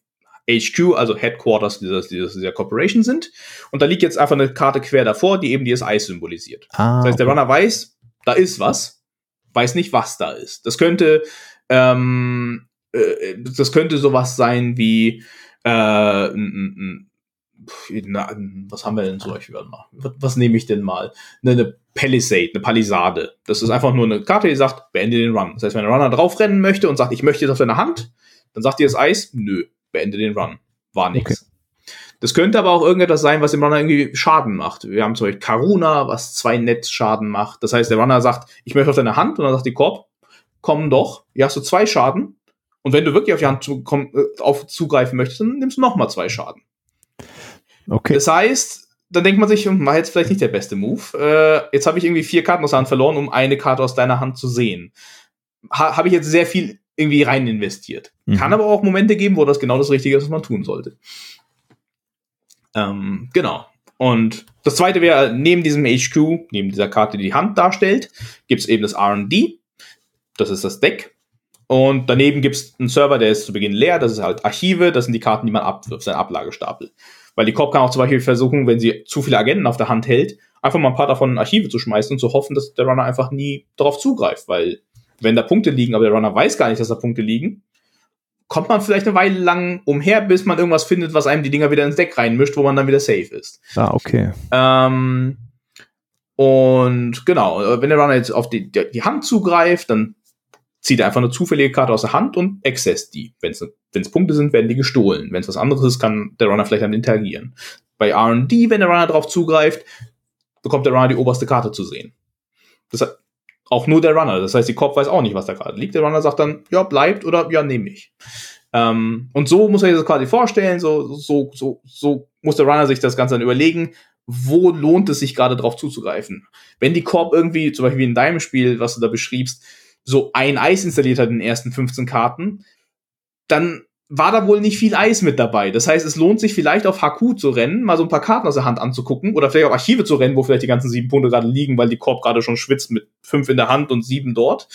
HQ, also Headquarters dieser, dieser, dieser Corporation sind. Und da liegt jetzt einfach eine Karte quer davor, die eben dieses Eis symbolisiert. Ah, das heißt, der Runner weiß, da ist was, weiß nicht, was da ist. Das könnte, ähm, äh, das könnte sowas sein wie, äh, na, was haben wir denn zum Beispiel? Was, was nehme ich denn mal? Eine, eine Palisade, eine Palisade. Das ist einfach nur eine Karte, die sagt, beende den Run. Das heißt, wenn der Runner draufrennen möchte und sagt, ich möchte jetzt auf deine Hand, dann sagt dir das Eis, nö beende den Run. War nichts. Okay. Das könnte aber auch irgendetwas sein, was dem Runner irgendwie Schaden macht. Wir haben zum Beispiel Karuna, was zwei Netzschaden macht. Das heißt, der Runner sagt, ich möchte auf deine Hand und dann sagt die Korb, komm doch, hier hast du zwei Schaden. Und wenn du wirklich auf die Hand zu, komm, äh, auf, zugreifen möchtest, dann nimmst du nochmal zwei Schaden. Okay. Das heißt, dann denkt man sich, hm, war jetzt vielleicht nicht der beste Move. Äh, jetzt habe ich irgendwie vier Karten aus der Hand verloren, um eine Karte aus deiner Hand zu sehen. Ha habe ich jetzt sehr viel irgendwie rein investiert. Mhm. Kann aber auch Momente geben, wo das genau das Richtige ist, was man tun sollte. Ähm, genau. Und das zweite wäre, neben diesem HQ, neben dieser Karte, die die Hand darstellt, gibt es eben das RD. Das ist das Deck. Und daneben gibt es einen Server, der ist zu Beginn leer. Das ist halt Archive. Das sind die Karten, die man abwirft, sein Ablagestapel. Weil die Corp kann auch zum Beispiel versuchen, wenn sie zu viele Agenten auf der Hand hält, einfach mal ein paar davon in Archive zu schmeißen und zu hoffen, dass der Runner einfach nie darauf zugreift, weil wenn da Punkte liegen, aber der Runner weiß gar nicht, dass da Punkte liegen, kommt man vielleicht eine Weile lang umher, bis man irgendwas findet, was einem die Dinger wieder ins Deck reinmischt, wo man dann wieder safe ist. Ah, okay. Ähm, und genau, wenn der Runner jetzt auf die, die Hand zugreift, dann zieht er einfach eine zufällige Karte aus der Hand und access die. Wenn es Punkte sind, werden die gestohlen. Wenn es was anderes ist, kann der Runner vielleicht dann interagieren. Bei R&D, wenn der Runner darauf zugreift, bekommt der Runner die oberste Karte zu sehen. Das auch nur der Runner. Das heißt, die Kopf weiß auch nicht, was da gerade liegt. Der Runner sagt dann, ja, bleibt oder ja, nehme ich. Ähm, und so muss er sich das quasi vorstellen, so, so, so, so muss der Runner sich das Ganze dann überlegen, wo lohnt es sich gerade drauf zuzugreifen. Wenn die Korb irgendwie, zum Beispiel in deinem Spiel, was du da beschriebst, so ein Eis installiert hat in den ersten 15 Karten, dann war da wohl nicht viel Eis mit dabei. Das heißt, es lohnt sich vielleicht auf HQ zu rennen, mal so ein paar Karten aus der Hand anzugucken oder vielleicht auf Archive zu rennen, wo vielleicht die ganzen sieben Punkte gerade liegen, weil die Korb gerade schon schwitzt mit fünf in der Hand und sieben dort.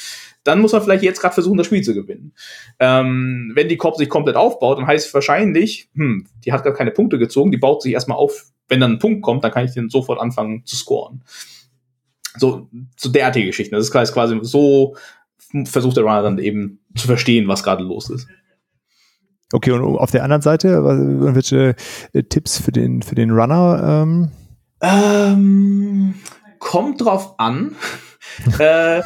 Dann muss man vielleicht jetzt gerade versuchen, das Spiel zu gewinnen. Ähm, wenn die Korb sich komplett aufbaut, dann heißt es wahrscheinlich, hm, die hat gar keine Punkte gezogen, die baut sich erstmal auf. Wenn dann ein Punkt kommt, dann kann ich den sofort anfangen zu scoren. So, so derartige Geschichten. Das ist quasi so versucht der Runner dann eben zu verstehen, was gerade los ist. Okay, und auf der anderen Seite, irgendwelche äh, Tipps für den, für den Runner? Ähm? Ähm, kommt drauf an. äh,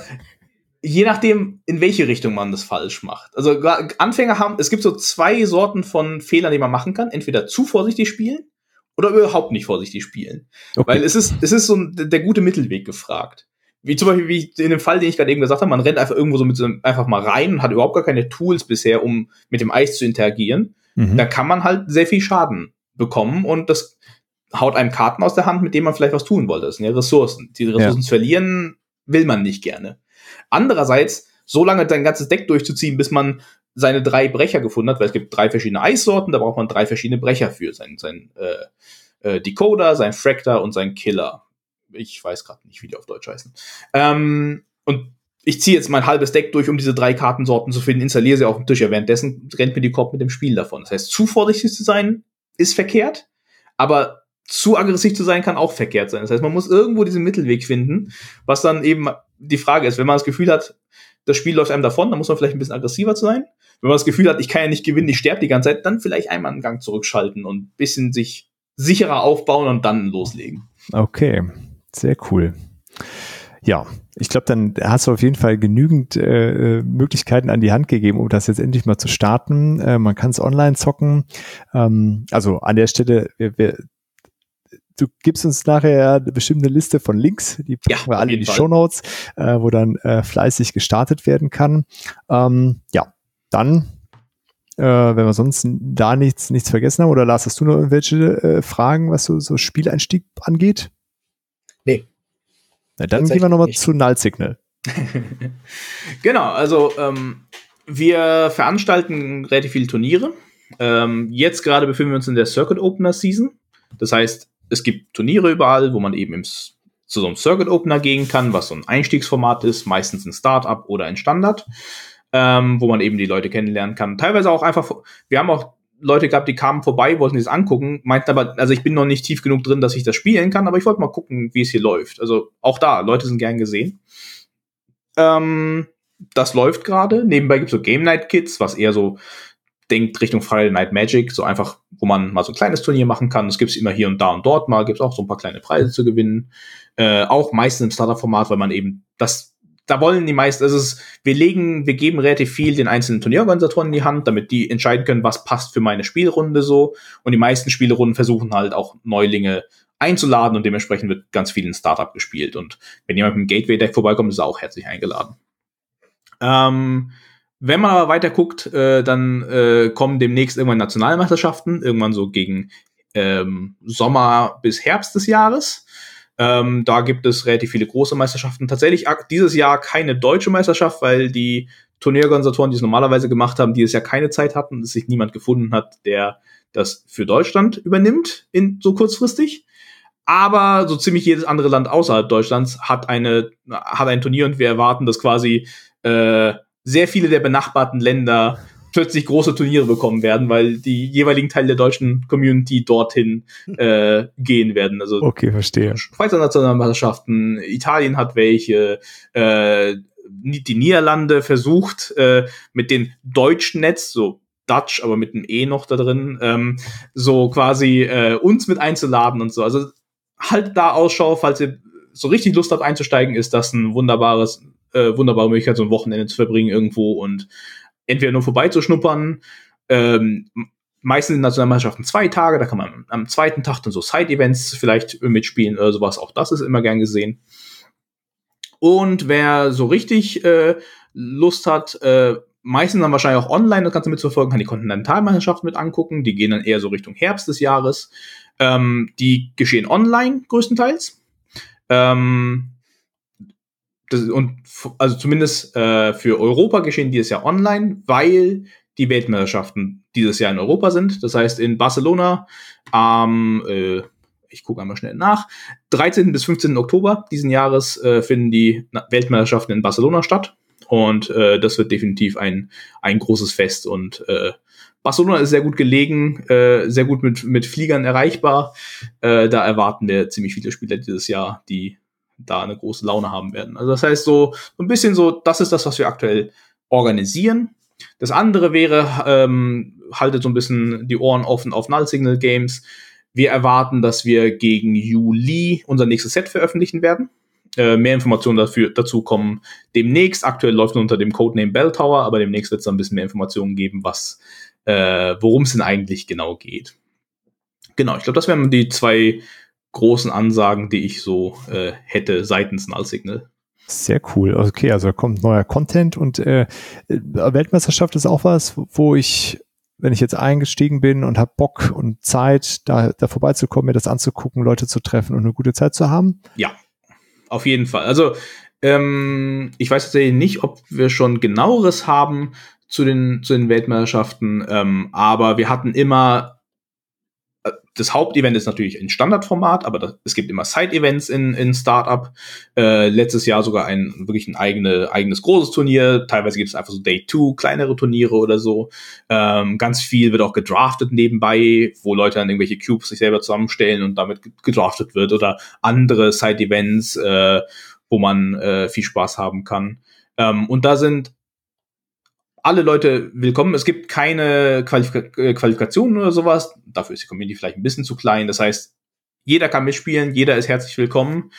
je nachdem, in welche Richtung man das falsch macht. Also Anfänger haben, es gibt so zwei Sorten von Fehlern, die man machen kann. Entweder zu vorsichtig spielen oder überhaupt nicht vorsichtig spielen. Okay. Weil es ist, es ist so der gute Mittelweg gefragt wie zum Beispiel wie in dem Fall, den ich gerade eben gesagt habe, man rennt einfach irgendwo so mit so einem, einfach mal rein und hat überhaupt gar keine Tools bisher, um mit dem Eis zu interagieren. Mhm. Da kann man halt sehr viel Schaden bekommen und das haut einem Karten aus der Hand, mit denen man vielleicht was tun wollte. Das sind ja Ressourcen. Diese Ressourcen ja. verlieren will man nicht gerne. Andererseits, so lange dein ganzes Deck durchzuziehen, bis man seine drei Brecher gefunden hat, weil es gibt drei verschiedene Eissorten, da braucht man drei verschiedene Brecher für. Sein, sein äh, äh, Decoder, sein Fractor und sein Killer ich weiß gerade nicht, wie die auf Deutsch heißen. Ähm, und ich ziehe jetzt mein halbes Deck durch, um diese drei Kartensorten zu finden, installiere sie auf dem Tisch. Ja, währenddessen rennt mir die Kopf mit dem Spiel davon. Das heißt, zu vorsichtig zu sein ist verkehrt, aber zu aggressiv zu sein kann auch verkehrt sein. Das heißt, man muss irgendwo diesen Mittelweg finden, was dann eben die Frage ist, wenn man das Gefühl hat, das Spiel läuft einem davon, dann muss man vielleicht ein bisschen aggressiver sein. Wenn man das Gefühl hat, ich kann ja nicht gewinnen, ich sterbe die ganze Zeit, dann vielleicht einmal einen Gang zurückschalten und ein bisschen sich sicherer aufbauen und dann loslegen. Okay. Sehr cool. Ja, ich glaube, dann hast du auf jeden Fall genügend äh, Möglichkeiten an die Hand gegeben, um das jetzt endlich mal zu starten. Äh, man kann es online zocken. Ähm, also an der Stelle, wir, wir, du gibst uns nachher eine bestimmte Liste von Links, die packen ja, wir alle in die Fall. Show Notes, äh, wo dann äh, fleißig gestartet werden kann. Ähm, ja, dann, äh, wenn wir sonst da nichts, nichts vergessen haben, oder Lars, hast du noch irgendwelche äh, Fragen, was so, so Spieleinstieg angeht? Na, dann gehen wir nochmal zu Null Signal. genau, also ähm, wir veranstalten relativ viele Turniere. Ähm, jetzt gerade befinden wir uns in der Circuit Opener Season. Das heißt, es gibt Turniere überall, wo man eben im, zu so einem Circuit Opener gehen kann, was so ein Einstiegsformat ist, meistens ein Startup oder ein Standard, ähm, wo man eben die Leute kennenlernen kann. Teilweise auch einfach, wir haben auch Leute gehabt, die kamen vorbei, wollten sich das angucken, meinten aber, also ich bin noch nicht tief genug drin, dass ich das spielen kann, aber ich wollte mal gucken, wie es hier läuft. Also auch da, Leute sind gern gesehen. Ähm, das läuft gerade. Nebenbei gibt es so Game Night Kits, was eher so denkt Richtung Friday Night Magic, so einfach, wo man mal so ein kleines Turnier machen kann. Das gibt's immer hier und da und dort mal, gibt's auch so ein paar kleine Preise zu gewinnen. Äh, auch meistens im Starter-Format, weil man eben das da wollen die meisten, also es, wir legen, wir geben relativ viel den einzelnen Turnierorganisatoren in die Hand, damit die entscheiden können, was passt für meine Spielrunde so. Und die meisten Spielrunden versuchen halt auch Neulinge einzuladen und dementsprechend wird ganz viel in Startup gespielt. Und wenn jemand mit dem Gateway-Deck vorbeikommt, ist er auch herzlich eingeladen. Ähm, wenn man aber weiter guckt, äh, dann äh, kommen demnächst irgendwann Nationalmeisterschaften, irgendwann so gegen ähm, Sommer bis Herbst des Jahres. Ähm, da gibt es relativ viele große Meisterschaften. Tatsächlich dieses Jahr keine deutsche Meisterschaft, weil die Turnierorganisatoren, die es normalerweise gemacht haben, dieses Jahr keine Zeit hatten, dass sich niemand gefunden hat, der das für Deutschland übernimmt, in, so kurzfristig. Aber so ziemlich jedes andere Land außerhalb Deutschlands hat eine, hat ein Turnier und wir erwarten, dass quasi äh, sehr viele der benachbarten Länder plötzlich große Turniere bekommen werden, weil die jeweiligen Teile der deutschen Community dorthin äh, gehen werden. Also okay, verstehe. Schweizer Nationalmeisterschaften, Italien hat welche, äh, die Niederlande versucht äh, mit den deutschen Netz, so Dutch, aber mit einem E noch da drin, ähm, so quasi äh, uns mit einzuladen und so. Also halt da Ausschau, falls ihr so richtig Lust habt einzusteigen, ist das ein wunderbares, äh, wunderbare Möglichkeit, so ein Wochenende zu verbringen irgendwo und entweder nur vorbeizuschnuppern. Ähm, meistens in Nationalmannschaften zwei Tage, da kann man am zweiten Tag dann so Side-Events vielleicht mitspielen oder sowas. Auch das ist immer gern gesehen. Und wer so richtig äh, Lust hat, äh, meistens dann wahrscheinlich auch online das Ganze mitzuverfolgen, kann die Kontinentalmeisterschaft mit angucken. Die gehen dann eher so Richtung Herbst des Jahres. Ähm, die geschehen online größtenteils. Ähm, das, und also zumindest äh, für Europa geschehen dieses Jahr online, weil die Weltmeisterschaften dieses Jahr in Europa sind. Das heißt, in Barcelona am, äh, ich gucke einmal schnell nach, 13. bis 15. Oktober diesen Jahres äh, finden die Weltmeisterschaften in Barcelona statt. Und äh, das wird definitiv ein, ein großes Fest. Und äh, Barcelona ist sehr gut gelegen, äh, sehr gut mit, mit Fliegern erreichbar. Äh, da erwarten wir ziemlich viele Spieler dieses Jahr, die da eine große Laune haben werden. Also das heißt so, ein bisschen so, das ist das, was wir aktuell organisieren. Das andere wäre, ähm, haltet so ein bisschen die Ohren offen auf Null Signal Games. Wir erwarten, dass wir gegen Juli unser nächstes Set veröffentlichen werden. Äh, mehr Informationen dafür, dazu kommen demnächst. Aktuell läuft es unter dem Codename Bell Tower, aber demnächst wird es ein bisschen mehr Informationen geben, was, äh, worum es denn eigentlich genau geht. Genau, ich glaube, das wären die zwei großen Ansagen, die ich so äh, hätte seitens Null Signal. Sehr cool. Okay, also da kommt neuer Content und äh, Weltmeisterschaft ist auch was, wo ich, wenn ich jetzt eingestiegen bin und habe Bock und Zeit, da, da vorbeizukommen, mir das anzugucken, Leute zu treffen und eine gute Zeit zu haben. Ja, auf jeden Fall. Also ähm, ich weiß tatsächlich nicht, ob wir schon genaueres haben zu den, zu den Weltmeisterschaften, ähm, aber wir hatten immer das Hauptevent ist natürlich in Standardformat, aber das, es gibt immer Side-Events in, in Startup. Äh, letztes Jahr sogar ein wirklich ein eigene, eigenes großes Turnier. Teilweise gibt es einfach so Day 2, kleinere Turniere oder so. Ähm, ganz viel wird auch gedraftet nebenbei, wo Leute dann irgendwelche Cubes sich selber zusammenstellen und damit gedraftet wird oder andere Side-Events, äh, wo man äh, viel Spaß haben kann. Ähm, und da sind alle Leute willkommen. Es gibt keine Qualifika äh, Qualifikationen oder sowas. Dafür ist die Community vielleicht ein bisschen zu klein. Das heißt, jeder kann mitspielen, jeder ist herzlich willkommen.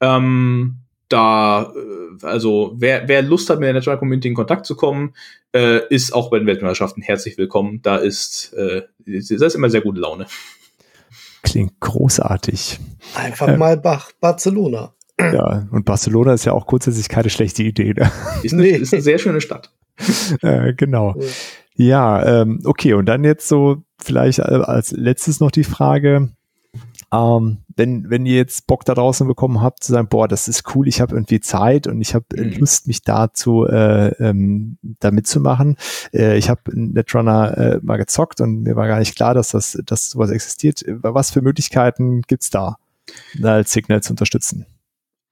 Ähm, da, äh, also wer, wer Lust hat, mit der Natural Community in Kontakt zu kommen, äh, ist auch bei den Weltmeisterschaften herzlich willkommen. Da ist, äh, das ist immer sehr gute Laune. Klingt großartig. Einfach äh, mal Bach Barcelona. Ja, und Barcelona ist ja auch grundsätzlich keine schlechte Idee. Ne? Ist, eine, ist eine sehr schöne Stadt. äh, genau. Ja, ähm, okay, und dann jetzt so vielleicht als letztes noch die Frage, ähm, wenn, wenn ihr jetzt Bock da draußen bekommen habt, zu sagen, boah, das ist cool, ich habe irgendwie Zeit und ich habe mhm. Lust, mich dazu äh, ähm, da mitzumachen. Äh, ich habe Netrunner äh, mal gezockt und mir war gar nicht klar, dass das, dass sowas existiert. Was für Möglichkeiten gibt's da, da als Signal zu unterstützen?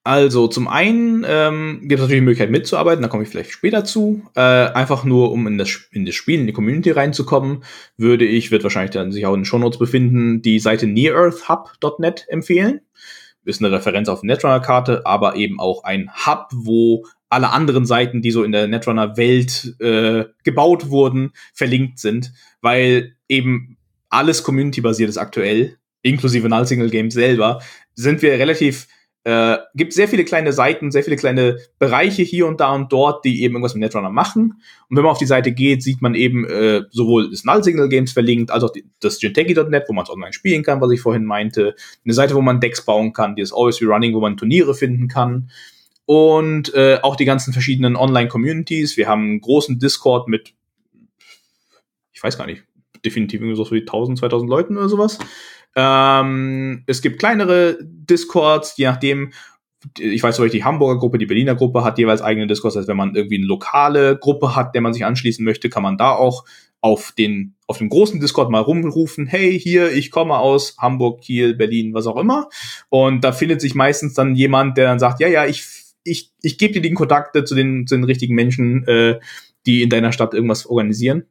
Also zum einen ähm, gibt es natürlich die Möglichkeit mitzuarbeiten, da komme ich vielleicht später zu. Äh, einfach nur, um in das, in das Spiel, in die Community reinzukommen, würde ich, wird wahrscheinlich dann sich auch in den Shownotes befinden, die Seite nearearthhub.net empfehlen. Ist eine Referenz auf Netrunner-Karte, aber eben auch ein Hub, wo alle anderen Seiten, die so in der Netrunner-Welt äh, gebaut wurden, verlinkt sind, weil eben alles Community-basiert ist aktuell, inklusive Null Single Games selber, sind wir relativ äh, gibt sehr viele kleine Seiten, sehr viele kleine Bereiche hier und da und dort, die eben irgendwas mit Netrunner machen. Und wenn man auf die Seite geht, sieht man eben äh, sowohl das Null Signal Games verlinkt, als auch die, das Genteki.net, wo man es online spielen kann, was ich vorhin meinte. Eine Seite, wo man Decks bauen kann, die ist Always Be Running, wo man Turniere finden kann. Und äh, auch die ganzen verschiedenen Online-Communities. Wir haben einen großen Discord mit, ich weiß gar nicht, definitiv irgendwie so wie 1000, 2000 Leuten oder sowas. Ähm, es gibt kleinere Discords, je nachdem, ich weiß Beispiel, die Hamburger Gruppe, die Berliner Gruppe hat jeweils eigene Discords. Heißt, wenn man irgendwie eine lokale Gruppe hat, der man sich anschließen möchte, kann man da auch auf den, auf dem großen Discord mal rumrufen, hey, hier, ich komme aus Hamburg, Kiel, Berlin, was auch immer. Und da findet sich meistens dann jemand, der dann sagt, ja, ja, ich, ich, ich gebe dir die Kontakte zu den, zu den richtigen Menschen, äh, die in deiner Stadt irgendwas organisieren.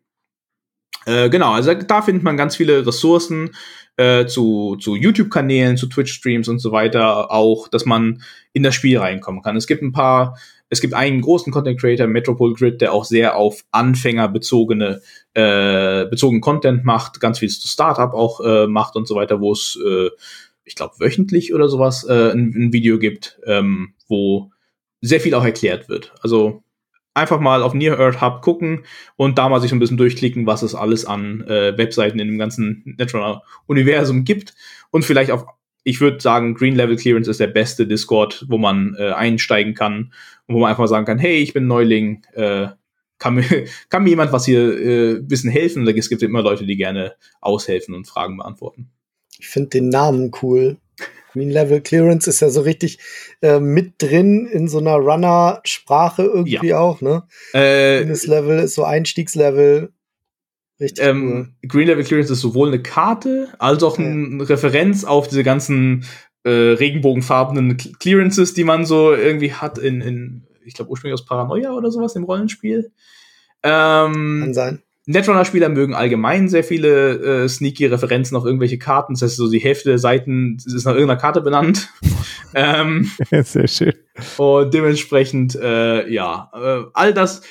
Äh, genau, also da findet man ganz viele Ressourcen äh, zu, zu YouTube-Kanälen, zu Twitch-Streams und so weiter, auch, dass man in das Spiel reinkommen kann. Es gibt ein paar, es gibt einen großen Content Creator, Metropole Grid, der auch sehr auf Anfänger bezogene äh, bezogen Content macht, ganz viel zu Startup auch äh, macht und so weiter, wo es, äh, ich glaube, wöchentlich oder sowas äh, ein, ein Video gibt, ähm, wo sehr viel auch erklärt wird. Also einfach mal auf Near Earth Hub gucken und da mal sich so ein bisschen durchklicken, was es alles an äh, Webseiten in dem ganzen Netrunner-Universum gibt. Und vielleicht auf, ich würde sagen, Green Level Clearance ist der beste Discord, wo man äh, einsteigen kann und wo man einfach mal sagen kann, hey, ich bin Neuling, äh, kann mir, kann mir jemand was hier äh, bisschen helfen? Es gibt immer Leute, die gerne aushelfen und Fragen beantworten. Ich finde den Namen cool. Green Level Clearance ist ja so richtig äh, mit drin in so einer Runner-Sprache irgendwie ja. auch, ne? Äh, Greenes Level ist so Einstiegslevel. Richtig ähm, cool. Green Level Clearance ist sowohl eine Karte als auch ja. eine Referenz auf diese ganzen äh, regenbogenfarbenen Clearances, die man so irgendwie hat in, in ich glaube ursprünglich aus Paranoia oder sowas im Rollenspiel. Ähm, Kann sein. Netrunner-Spieler mögen allgemein sehr viele äh, sneaky Referenzen auf irgendwelche Karten. Das heißt, so die Hälfte der Seiten ist nach irgendeiner Karte benannt. ähm, sehr schön. Und dementsprechend, äh, ja, äh, all das,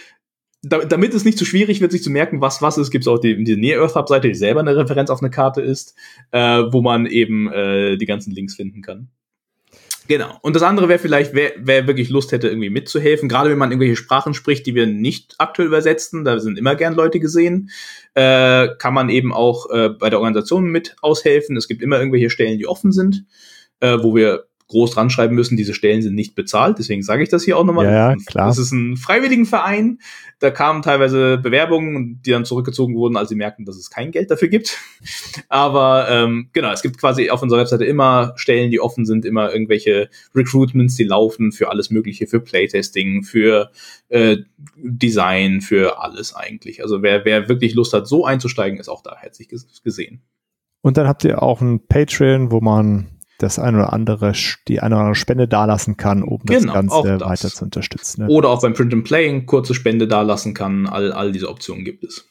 da, damit es nicht zu schwierig wird, sich zu merken, was was ist, gibt es auch die, die Near Earth Hub-Seite, die selber eine Referenz auf eine Karte ist, äh, wo man eben äh, die ganzen Links finden kann. Genau. Und das andere wäre vielleicht, wer, wer wirklich Lust hätte, irgendwie mitzuhelfen, gerade wenn man irgendwelche Sprachen spricht, die wir nicht aktuell übersetzen, da sind immer gern Leute gesehen, äh, kann man eben auch äh, bei der Organisation mit aushelfen. Es gibt immer irgendwelche Stellen, die offen sind, äh, wo wir groß dran schreiben müssen, diese Stellen sind nicht bezahlt. Deswegen sage ich das hier auch nochmal. Ja, klar. Das ist ein freiwilligen Verein. Da kamen teilweise Bewerbungen, die dann zurückgezogen wurden, als sie merkten, dass es kein Geld dafür gibt. Aber ähm, genau, es gibt quasi auf unserer Webseite immer Stellen, die offen sind, immer irgendwelche Recruitments, die laufen für alles Mögliche, für Playtesting, für äh, Design, für alles eigentlich. Also wer, wer wirklich Lust hat, so einzusteigen, ist auch da herzlich gesehen. Und dann habt ihr auch ein Patreon, wo man das ein oder andere, die eine oder andere Spende dalassen kann, um genau, das Ganze das. weiter zu unterstützen. Ne? Oder auch beim Print and Playing kurze Spende dalassen kann. All, all diese Optionen gibt es.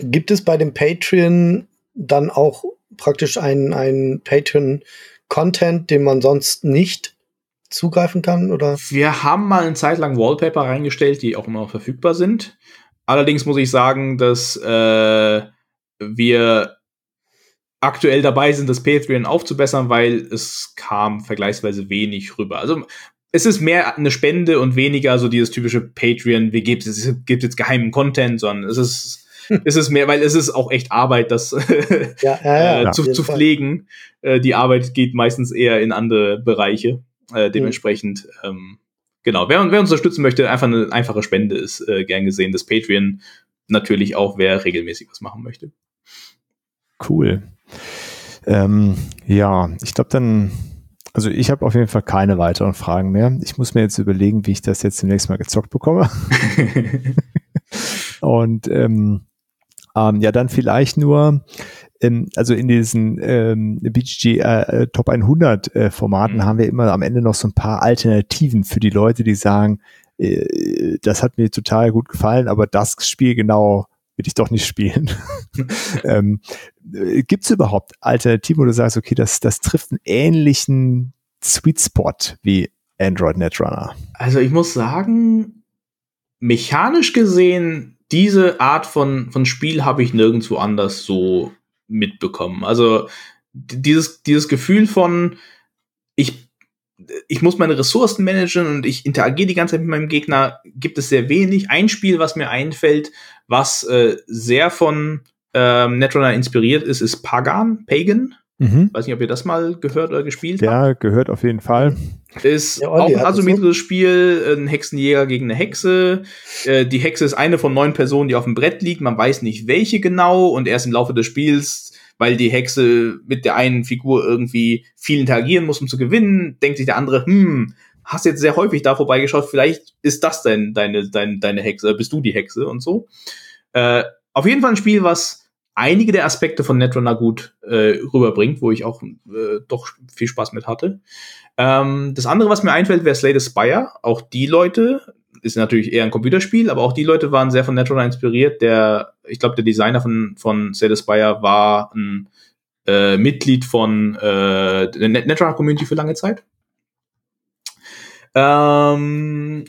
Gibt es bei dem Patreon dann auch praktisch einen, einen Patreon-Content, den man sonst nicht zugreifen kann? Oder? Wir haben mal eine Zeit lang Wallpaper reingestellt, die auch immer noch verfügbar sind. Allerdings muss ich sagen, dass äh, wir aktuell dabei sind, das Patreon aufzubessern, weil es kam vergleichsweise wenig rüber. Also es ist mehr eine Spende und weniger so dieses typische Patreon, wie gibt es, gibt jetzt geheimen Content, sondern es ist es ist mehr, weil es ist auch echt Arbeit, das ja, ja, ja, äh, zu, zu pflegen. Äh, die Arbeit geht meistens eher in andere Bereiche. Äh, dementsprechend, mhm. ähm, genau, wer, wer uns unterstützen möchte, einfach eine einfache Spende ist äh, gern gesehen. Das Patreon natürlich auch, wer regelmäßig was machen möchte. Cool. Ähm, ja, ich glaube dann, also ich habe auf jeden Fall keine weiteren Fragen mehr. Ich muss mir jetzt überlegen, wie ich das jetzt zunächst mal gezockt bekomme. Und ähm, ähm, ja, dann vielleicht nur, ähm, also in diesen ähm, BGG äh, Top 100 äh, Formaten mhm. haben wir immer am Ende noch so ein paar Alternativen für die Leute, die sagen, äh, das hat mir total gut gefallen, aber das Spiel genau will ich doch nicht spielen. ähm, Gibt es überhaupt Alternativen, wo du sagst, okay, das, das trifft einen ähnlichen Sweet Spot wie Android Netrunner? Also ich muss sagen, mechanisch gesehen, diese Art von, von Spiel habe ich nirgendwo anders so mitbekommen. Also dieses, dieses Gefühl von, ich ich muss meine Ressourcen managen und ich interagiere die ganze Zeit mit meinem Gegner, gibt es sehr wenig. Ein Spiel, was mir einfällt, was äh, sehr von ähm, Netrunner inspiriert ist, ist Pagan, Pagan. Mhm. Weiß nicht, ob ihr das mal gehört oder gespielt ja, habt. Ja, gehört auf jeden Fall. Ist ja, auch ein asymmetrisches Spiel, ein Hexenjäger gegen eine Hexe. Äh, die Hexe ist eine von neun Personen, die auf dem Brett liegt. Man weiß nicht, welche genau. Und erst im Laufe des Spiels weil die Hexe mit der einen Figur irgendwie viel interagieren muss, um zu gewinnen, denkt sich der andere, hm, hast jetzt sehr häufig da vorbeigeschaut, vielleicht ist das dein, deine, deine, deine Hexe, bist du die Hexe und so. Äh, auf jeden Fall ein Spiel, was einige der Aspekte von Netrunner gut äh, rüberbringt, wo ich auch äh, doch viel Spaß mit hatte. Ähm, das andere, was mir einfällt, wäre Slay the Spire. Auch die Leute, ist natürlich eher ein Computerspiel, aber auch die Leute waren sehr von Netrunner inspiriert. Der, ich glaube, der Designer von, von Spire war ein äh, Mitglied von äh, der Netrunner Community für lange Zeit. Ähm,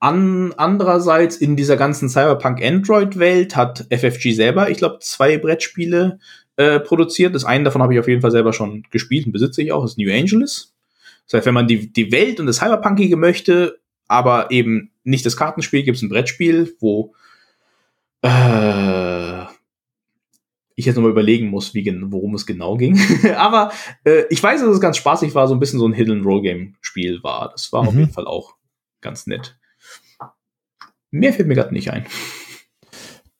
an, andererseits in dieser ganzen Cyberpunk Android Welt hat FFG selber, ich glaube, zwei Brettspiele äh, produziert. Das eine davon habe ich auf jeden Fall selber schon gespielt und besitze ich auch, das ist New Angeles. Das heißt, wenn man die, die Welt und das Cyberpunkige möchte, aber eben nicht das Kartenspiel, gibt es ein Brettspiel, wo äh, ich jetzt nochmal überlegen muss, wie, worum es genau ging. aber äh, ich weiß, dass es ganz spaßig war, so ein bisschen so ein Hidden Roll Game Spiel war. Das war mhm. auf jeden Fall auch ganz nett. Mehr fällt mir gerade nicht ein.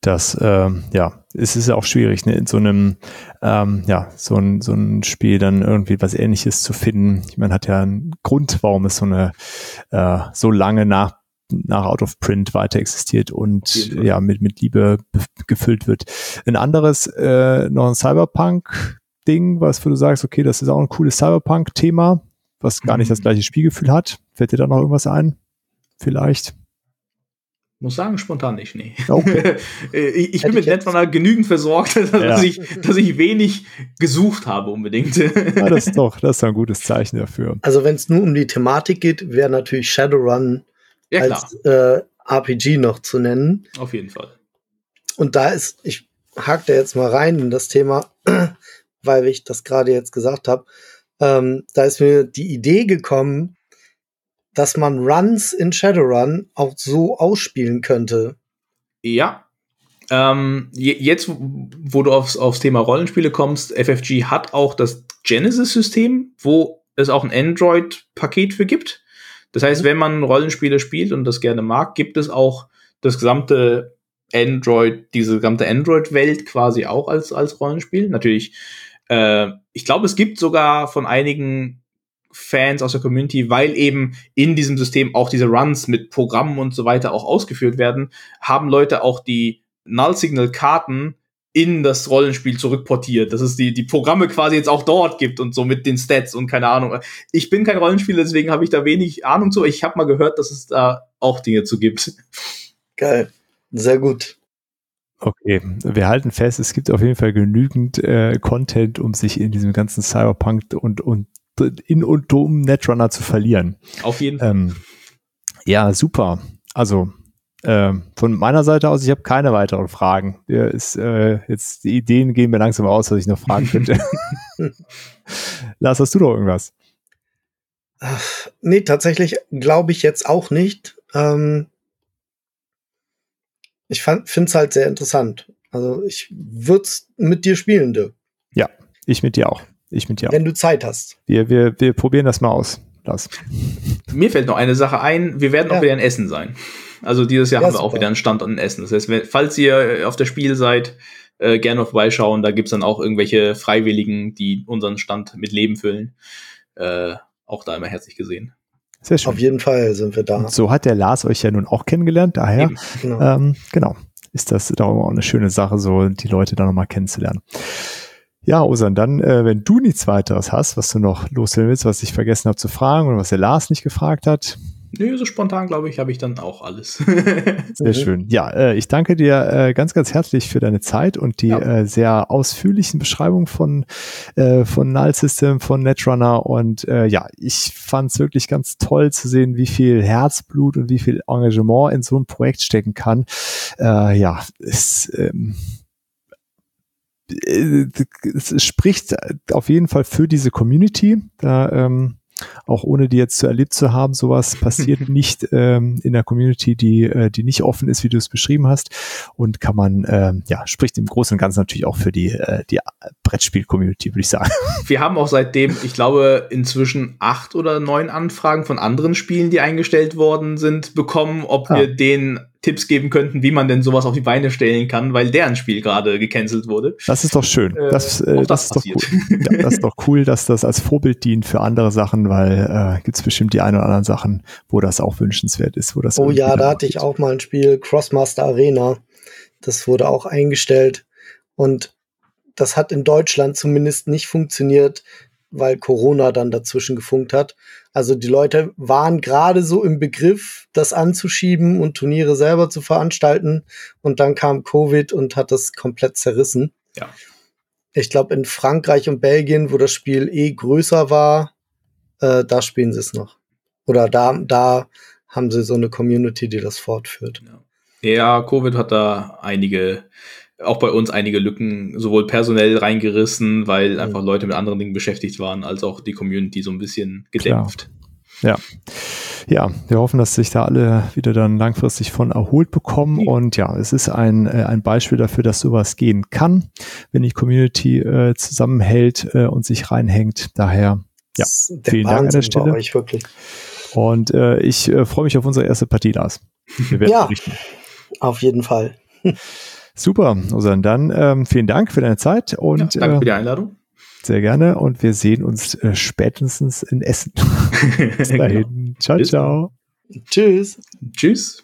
Das, äh, ja, es ist ja auch schwierig, ne, in so einem, ähm, ja, so ein, so ein Spiel dann irgendwie was ähnliches zu finden. Ich meine, hat ja einen Grund, warum es so eine, äh, so lange nach nach Out of Print weiter existiert und ja mit mit Liebe gefüllt wird. Ein anderes äh, noch ein Cyberpunk Ding, was wo du sagst, okay, das ist auch ein cooles Cyberpunk Thema, was gar nicht das mhm. gleiche Spielgefühl hat. Fällt dir da noch irgendwas ein? Vielleicht. Muss sagen, spontan nicht, nee. Okay. ich, ich bin mit Netrunner genügend versorgt, dass, ja. ich, dass ich wenig gesucht habe unbedingt. ja, das ist doch, das ist ein gutes Zeichen dafür. Also wenn es nur um die Thematik geht, wäre natürlich Shadowrun ja, als äh, RPG noch zu nennen. Auf jeden Fall. Und da ist, ich hake da jetzt mal rein in das Thema, weil ich das gerade jetzt gesagt habe. Ähm, da ist mir die Idee gekommen, dass man Runs in Shadowrun auch so ausspielen könnte. Ja. Ähm, jetzt, wo du aufs, aufs Thema Rollenspiele kommst, FFG hat auch das Genesis-System, wo es auch ein Android-Paket für gibt. Das heißt, mhm. wenn man Rollenspiele spielt und das gerne mag, gibt es auch das gesamte Android, diese gesamte Android-Welt quasi auch als, als Rollenspiel. Natürlich, äh, ich glaube, es gibt sogar von einigen Fans aus der Community, weil eben in diesem System auch diese Runs mit Programmen und so weiter auch ausgeführt werden, haben Leute auch die Null-Signal-Karten in das Rollenspiel zurückportiert, dass es die, die Programme quasi jetzt auch dort gibt und so mit den Stats und keine Ahnung. Ich bin kein Rollenspieler, deswegen habe ich da wenig Ahnung zu. Ich habe mal gehört, dass es da auch Dinge zu gibt. Geil, sehr gut. Okay, wir halten fest, es gibt auf jeden Fall genügend äh, Content, um sich in diesem ganzen Cyberpunk und, und in und um Netrunner zu verlieren. Auf jeden Fall. Ähm, ja, super. Also äh, von meiner Seite aus, ich habe keine weiteren Fragen. Ja, ist, äh, jetzt die Ideen gehen mir langsam aus, was ich noch fragen könnte. Lars, hast du doch irgendwas? Ach, nee, tatsächlich glaube ich jetzt auch nicht. Ähm, ich finde es halt sehr interessant. Also ich würde es mit dir spielen, Dirk. Ja, ich mit dir auch. Ich mit dir. Wenn du Zeit hast. Wir, wir, wir probieren das mal aus. Das. Mir fällt noch eine Sache ein. Wir werden ja. auch wieder in Essen sein. Also dieses Jahr ja, haben wir super. auch wieder einen Stand in Essen. Das heißt, falls ihr auf der Spiel seid, äh, gerne vorbeischauen. Da gibt's dann auch irgendwelche Freiwilligen, die unseren Stand mit Leben füllen. Äh, auch da immer herzlich gesehen. Sehr schön. Auf jeden Fall sind wir da. Und so hat der Lars euch ja nun auch kennengelernt. Daher, genau. Ähm, genau, ist das darum auch eine schöne Sache, so die Leute da nochmal kennenzulernen. Ja, Osan, dann, äh, wenn du nichts weiteres hast, was du noch loswerden willst, was ich vergessen habe zu fragen oder was der Lars nicht gefragt hat. Nö, so spontan, glaube ich, habe ich dann auch alles. sehr schön. Ja, äh, ich danke dir äh, ganz, ganz herzlich für deine Zeit und die ja. äh, sehr ausführlichen Beschreibungen von, äh, von Null System, von Netrunner. Und äh, ja, ich fand es wirklich ganz toll zu sehen, wie viel Herzblut und wie viel Engagement in so ein Projekt stecken kann. Äh, ja, es ähm, äh, es spricht auf jeden Fall für diese Community. Da ähm, auch ohne die jetzt zu erlebt zu haben, sowas passiert nicht ähm, in der Community, die, äh, die nicht offen ist, wie du es beschrieben hast. Und kann man, ähm, ja, spricht im Großen und Ganzen natürlich auch für die, äh, die Brettspiel-Community, würde ich sagen. Wir haben auch seitdem, ich glaube, inzwischen acht oder neun Anfragen von anderen Spielen, die eingestellt worden sind, bekommen, ob ah. wir den Tipps geben könnten, wie man denn sowas auf die Beine stellen kann, weil deren Spiel gerade gecancelt wurde. Das ist doch schön. Äh, das, äh, das, das ist doch cool. ja, das ist doch cool, dass das als Vorbild dient für andere Sachen, weil äh, gibt es bestimmt die ein oder anderen Sachen, wo das auch wünschenswert ist. Wo das oh ja, da hatte ich auch mal ein Spiel, Crossmaster Arena. Das wurde auch eingestellt. Und das hat in Deutschland zumindest nicht funktioniert, weil Corona dann dazwischen gefunkt hat. Also die Leute waren gerade so im Begriff, das anzuschieben und Turniere selber zu veranstalten. Und dann kam Covid und hat das komplett zerrissen. Ja. Ich glaube, in Frankreich und Belgien, wo das Spiel eh größer war, äh, da spielen sie es noch. Oder da, da haben sie so eine Community, die das fortführt. Ja, ja Covid hat da einige auch bei uns einige Lücken sowohl personell reingerissen, weil einfach Leute mit anderen Dingen beschäftigt waren, als auch die Community so ein bisschen gedämpft. Klar. Ja. Ja, wir hoffen, dass sich da alle wieder dann langfristig von erholt bekommen. Ja. Und ja, es ist ein, äh, ein Beispiel dafür, dass sowas gehen kann, wenn die Community äh, zusammenhält äh, und sich reinhängt. Daher, ja, vielen Dank an der Stelle. Euch, wirklich. Und äh, ich äh, freue mich auf unsere erste Partie, Lars. Wir werden ja, berichten. auf jeden Fall. Super, also dann ähm, vielen Dank für deine Zeit und ja, danke für die Einladung. Sehr gerne und wir sehen uns äh, spätestens in Essen. Bis dahin. Genau. Ciao, Bis ciao. Tschüss. Tschüss.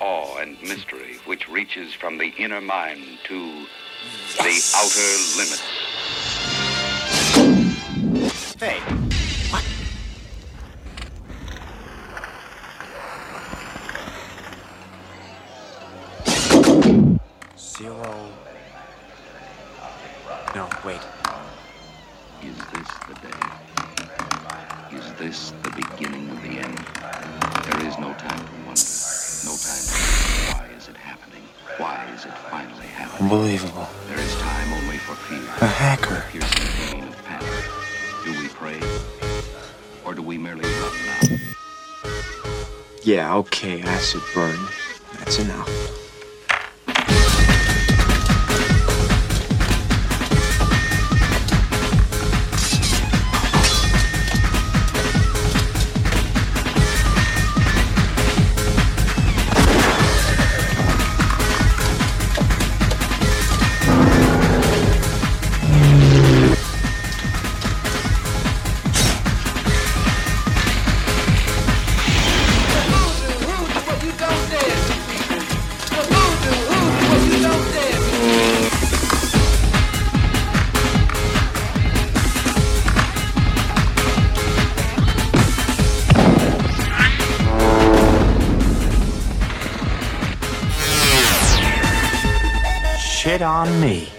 Awe and mystery which reaches from the inner mind to yes. the outer limits. Hey, what? Zero. No, wait. Is this the day? Is this the it finally happening? Unbelievable. There is time only for fear. A hacker. Piercing pain of panic. Do we pray? Or do we merely run now? Yeah, okay, acid burn. That's enough. On me.